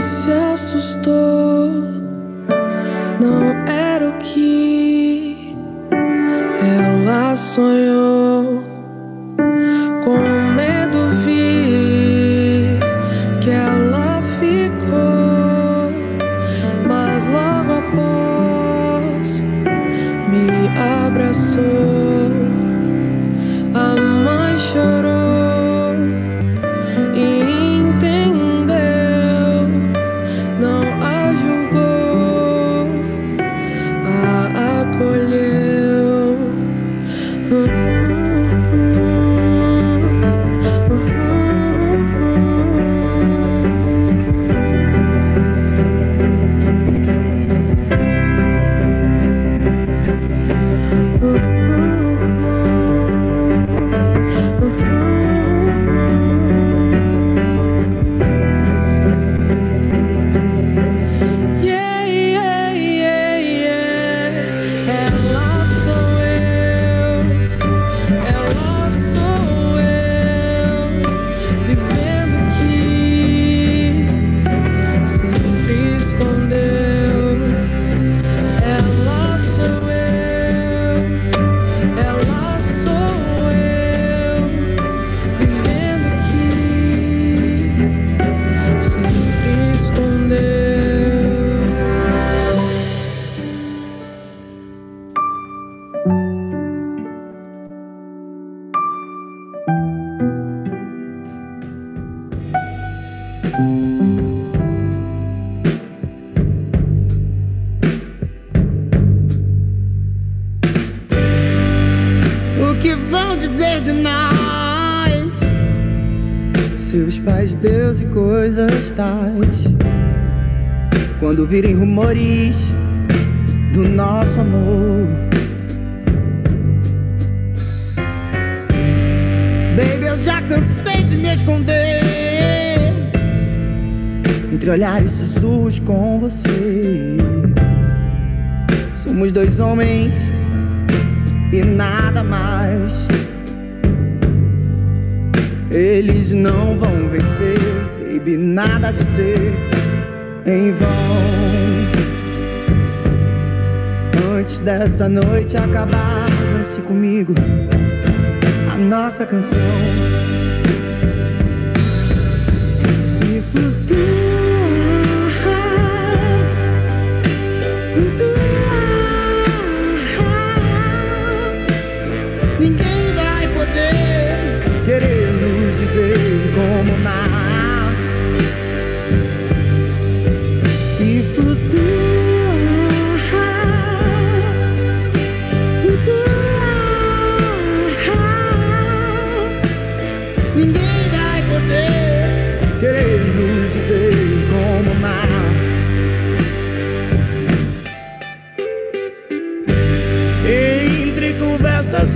se assustou, não era o que ela sonhou. Virem rumores do nosso amor. Baby, eu já cansei de me esconder entre olhares sussurros com você. Somos dois homens e nada mais. Eles não vão vencer, baby, nada de ser em vão. Antes dessa noite acabar, dance comigo a nossa canção.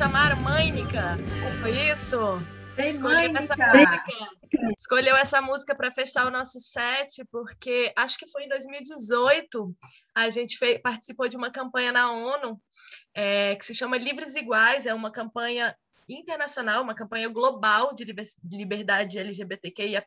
Chamaram? Mânica? Foi isso? Escolheu essa música, escolheu essa música para fechar o nosso set, porque acho que foi em 2018 a gente fez, participou de uma campanha na ONU é, que se chama Livres Iguais, é uma campanha internacional, uma campanha global de liberdade LGBTQIAP+.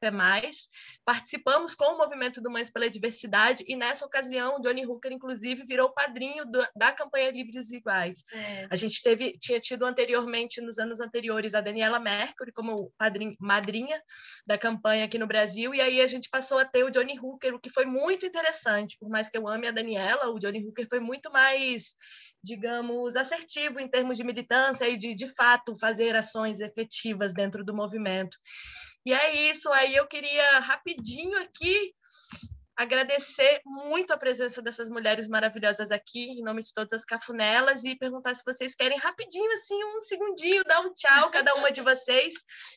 Participamos com o movimento do Mães pela Diversidade e nessa ocasião Johnny Hooker inclusive virou padrinho do, da campanha Livres Iguais. É. A gente teve tinha tido anteriormente nos anos anteriores a Daniela Mercury como padrinho, madrinha da campanha aqui no Brasil e aí a gente passou a ter o Johnny Hooker, o que foi muito interessante, por mais que eu ame a Daniela, o Johnny Hooker foi muito mais digamos, assertivo em termos de militância e de, de fato, fazer ações efetivas dentro do movimento. E é isso, aí eu queria rapidinho aqui agradecer muito a presença dessas mulheres maravilhosas aqui, em nome de todas as cafunelas, e perguntar se vocês querem rapidinho, assim, um segundinho, dar um tchau, cada uma de vocês,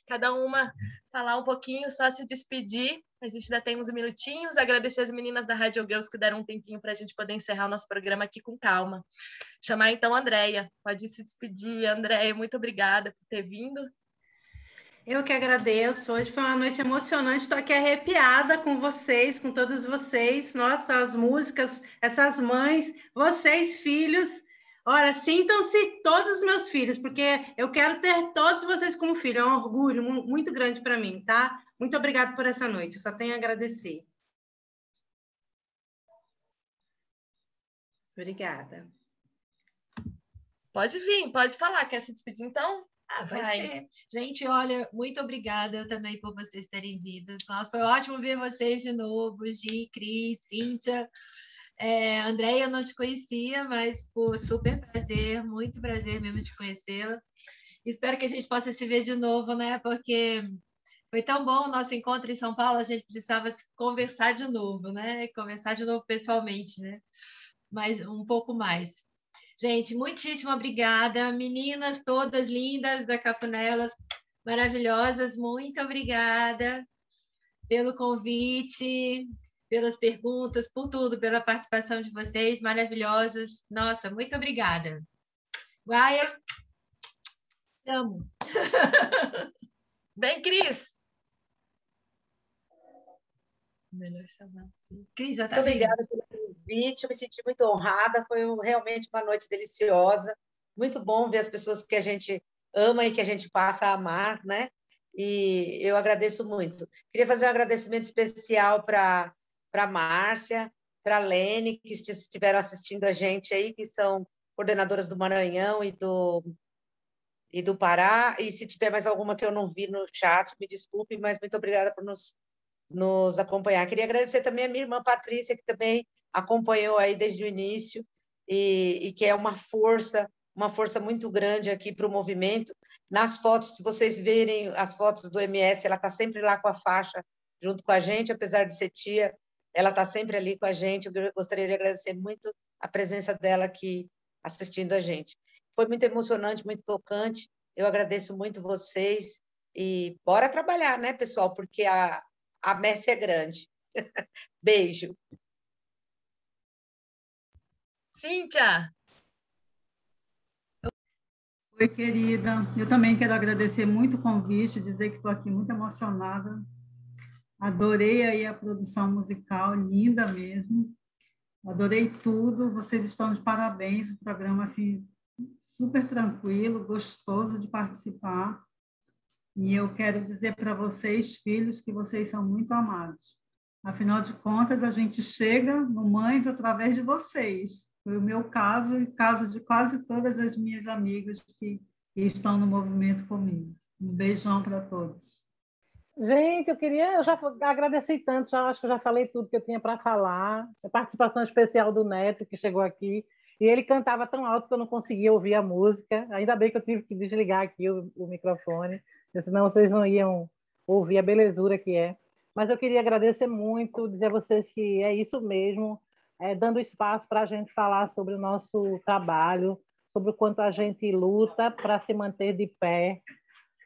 cada uma falar um pouquinho, só se despedir. A gente ainda tem uns minutinhos. Agradecer as meninas da Rádio Girls que deram um tempinho para a gente poder encerrar o nosso programa aqui com calma. Chamar então a Andréia. Pode se despedir, Andréia. Muito obrigada por ter vindo. Eu que agradeço. Hoje foi uma noite emocionante. Estou aqui arrepiada com vocês, com todos vocês. Nossa, as músicas, essas mães, vocês, filhos. Olha, sintam-se todos os meus filhos, porque eu quero ter todos vocês como filho. É um orgulho muito grande para mim, tá? Muito obrigada por essa noite. só tenho a agradecer. Obrigada. Pode vir, pode falar. Quer se despedir então? Ah, vai ser. Gente, olha, muito obrigada também por vocês terem vindo. Nossa, foi ótimo ver vocês de novo, Gi, Cris, Cíntia. É, Andréia, eu não te conhecia, mas por super prazer, muito prazer mesmo de conhecê-la. Espero que a gente possa se ver de novo, né? Porque foi tão bom o nosso encontro em São Paulo, a gente precisava conversar de novo, né? Conversar de novo pessoalmente, né? Mas um pouco mais. Gente, muitíssimo obrigada. Meninas todas lindas da Capunelas, maravilhosas, muito obrigada pelo convite, pelas perguntas, por tudo, pela participação de vocês, maravilhosas. Nossa, muito obrigada. Guaia, amo. Vem, Cris. Melhor chamar. Cris, muito obrigada pelo convite. Eu me senti muito honrada. Foi realmente uma noite deliciosa. Muito bom ver as pessoas que a gente ama e que a gente passa a amar, né? E eu agradeço muito. Queria fazer um agradecimento especial para a Márcia, para a Lene, que estiveram assistindo a gente aí, que são coordenadoras do Maranhão e do, e do Pará. E se tiver mais alguma que eu não vi no chat, me desculpe, mas muito obrigada por nos nos acompanhar. Queria agradecer também a minha irmã Patrícia, que também acompanhou aí desde o início e, e que é uma força, uma força muito grande aqui para o movimento. Nas fotos, se vocês verem as fotos do MS, ela está sempre lá com a faixa junto com a gente, apesar de ser tia, ela está sempre ali com a gente. Eu gostaria de agradecer muito a presença dela aqui assistindo a gente. Foi muito emocionante, muito tocante. Eu agradeço muito vocês e bora trabalhar, né, pessoal? Porque a, a messe é grande. Beijo. Cíntia. Oi, querida. Eu também quero agradecer muito o convite, dizer que estou aqui muito emocionada. Adorei aí a produção musical, linda mesmo. Adorei tudo. Vocês estão de parabéns. O programa assim super tranquilo, gostoso de participar. E eu quero dizer para vocês, filhos, que vocês são muito amados. Afinal de contas, a gente chega no Mães através de vocês. Foi o meu caso e caso de quase todas as minhas amigas que, estão no movimento comigo. Um beijão para todos. Gente, eu queria, eu já agradeci tanto, já acho que já falei tudo que eu tinha para falar. A participação especial do Neto, que chegou aqui, e ele cantava tão alto que eu não conseguia ouvir a música. Ainda bem que eu tive que desligar aqui o, o microfone senão vocês não iam ouvir a belezura que é. Mas eu queria agradecer muito, dizer a vocês que é isso mesmo, é, dando espaço para a gente falar sobre o nosso trabalho, sobre o quanto a gente luta para se manter de pé.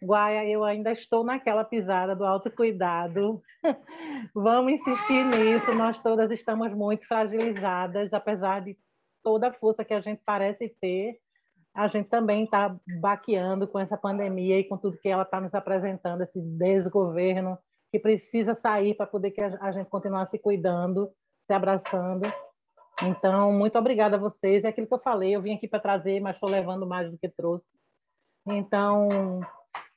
Guaia, eu ainda estou naquela pisada do autocuidado. Vamos insistir nisso, nós todas estamos muito fragilizadas, apesar de toda a força que a gente parece ter, a gente também está baqueando com essa pandemia e com tudo que ela está nos apresentando, esse desgoverno que precisa sair para poder que a gente continuar se cuidando, se abraçando. Então, muito obrigada a vocês. É aquilo que eu falei, eu vim aqui para trazer, mas estou levando mais do que trouxe. Então,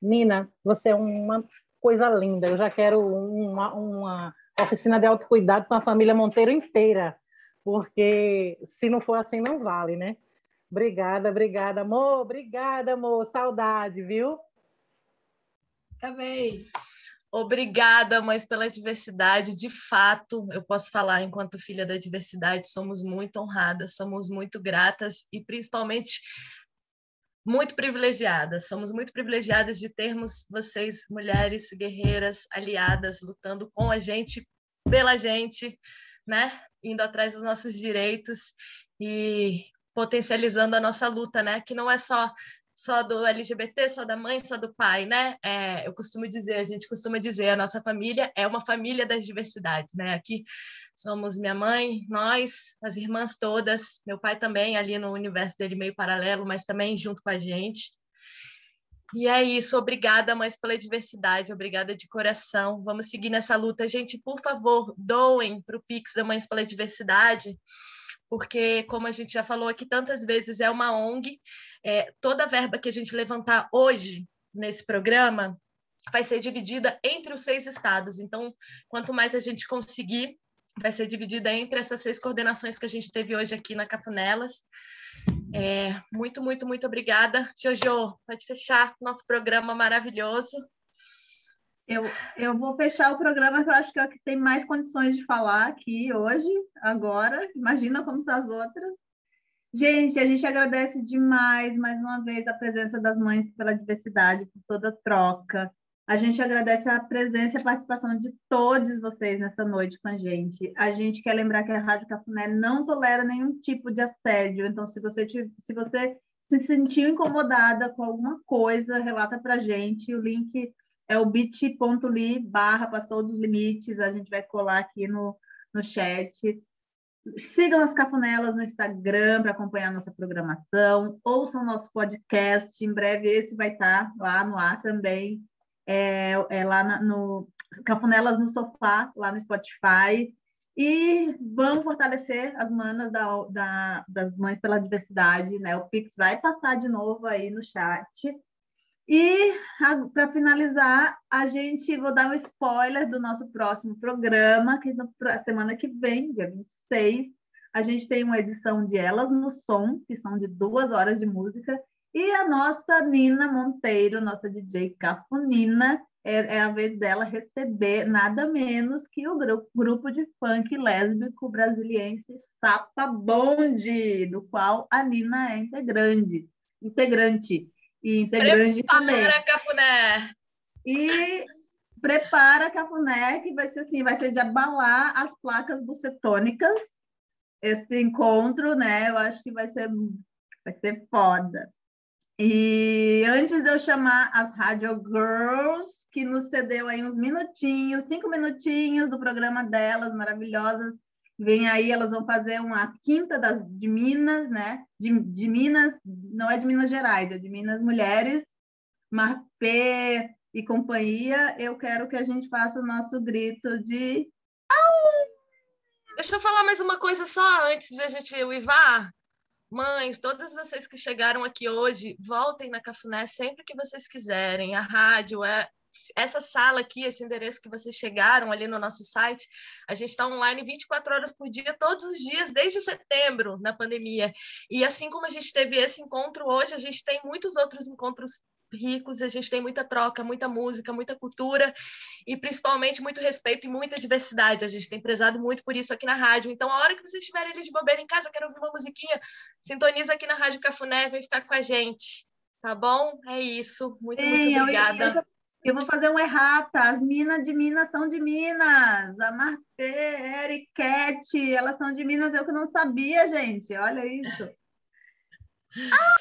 Nina, você é uma coisa linda. Eu já quero uma, uma oficina de autocuidado com a família Monteiro inteira, porque se não for assim, não vale, né? Obrigada, obrigada, amor. Obrigada, amor. Saudade, viu? Também. Obrigada, mães, pela diversidade. De fato, eu posso falar, enquanto filha da diversidade, somos muito honradas, somos muito gratas e principalmente muito privilegiadas. Somos muito privilegiadas de termos vocês, mulheres guerreiras, aliadas, lutando com a gente, pela gente, né? Indo atrás dos nossos direitos e potencializando a nossa luta, né? Que não é só só do LGBT, só da mãe, só do pai, né? É, eu costumo dizer, a gente costuma dizer, a nossa família é uma família das diversidades, né? Aqui somos minha mãe, nós, as irmãs todas, meu pai também ali no universo dele meio paralelo, mas também junto com a gente. E é isso, obrigada, mães, pela diversidade, obrigada de coração. Vamos seguir nessa luta. Gente, por favor, doem para o Pix da Mães pela Diversidade porque, como a gente já falou aqui tantas vezes, é uma ONG. É, toda a verba que a gente levantar hoje nesse programa vai ser dividida entre os seis estados. Então, quanto mais a gente conseguir, vai ser dividida entre essas seis coordenações que a gente teve hoje aqui na Cafunelas. É, muito, muito, muito obrigada. Jojo, pode fechar nosso programa maravilhoso. Eu, eu vou fechar o programa que eu acho que é o que tem mais condições de falar aqui hoje, agora. Imagina como estão as outras. Gente, a gente agradece demais, mais uma vez, a presença das mães pela diversidade, por toda a troca. A gente agradece a presença e a participação de todos vocês nessa noite com a gente. A gente quer lembrar que a Rádio Cafuné não tolera nenhum tipo de assédio. Então, se você, se você se sentiu incomodada com alguma coisa, relata para a gente. O link é o bit.ly barra passou dos limites, a gente vai colar aqui no, no chat. Sigam as Cafunelas no Instagram para acompanhar nossa programação, ouçam nosso podcast, em breve esse vai estar tá lá no ar também, é, é lá na, no Cafunelas no Sofá, lá no Spotify, e vamos fortalecer as manas da, da, das Mães pela Diversidade, né? O Pix vai passar de novo aí no chat, e para finalizar, a gente vou dar um spoiler do nosso próximo programa, que na semana que vem, dia 26, a gente tem uma edição de Elas no Som, que são de duas horas de música, e a nossa Nina Monteiro, nossa DJ Cafunina, é, é a vez dela receber nada menos que o grupo, grupo de funk lésbico brasiliense Sapa Bonde, do qual a Nina é integrante. integrante e integrante prepara, também. Cafuné! E prepara, Cafuné, que vai ser assim, vai ser de abalar as placas bucetônicas, esse encontro, né? Eu acho que vai ser, vai ser foda. E antes de eu chamar as Radio Girls, que nos cedeu aí uns minutinhos, cinco minutinhos do programa delas, maravilhosas, Vem aí, elas vão fazer uma quinta das, de Minas, né? De, de Minas, não é de Minas Gerais, é de Minas Mulheres, Marpê e companhia. Eu quero que a gente faça o nosso grito de. Au! Deixa eu falar mais uma coisa só antes de a gente uivar. Mães, todas vocês que chegaram aqui hoje, voltem na Cafuné sempre que vocês quiserem. A rádio é essa sala aqui, esse endereço que vocês chegaram ali no nosso site, a gente está online 24 horas por dia, todos os dias, desde setembro, na pandemia. E assim como a gente teve esse encontro hoje, a gente tem muitos outros encontros ricos, a gente tem muita troca, muita música, muita cultura e principalmente muito respeito e muita diversidade. A gente tem prezado muito por isso aqui na rádio. Então, a hora que vocês estiverem ali de bobeira em casa, querem ouvir uma musiquinha, sintoniza aqui na Rádio Cafuné, vem ficar com a gente. Tá bom? É isso. Muito, muito obrigada. Eu vou fazer um errata. As minas de Minas são de Minas. A Marfê, Eriquete, elas são de Minas. Eu que não sabia, gente. Olha isso. Ah!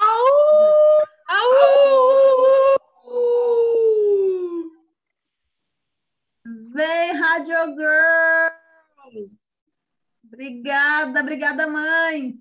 Au! Au! Vem, Radio Girls! Obrigada, obrigada, mãe!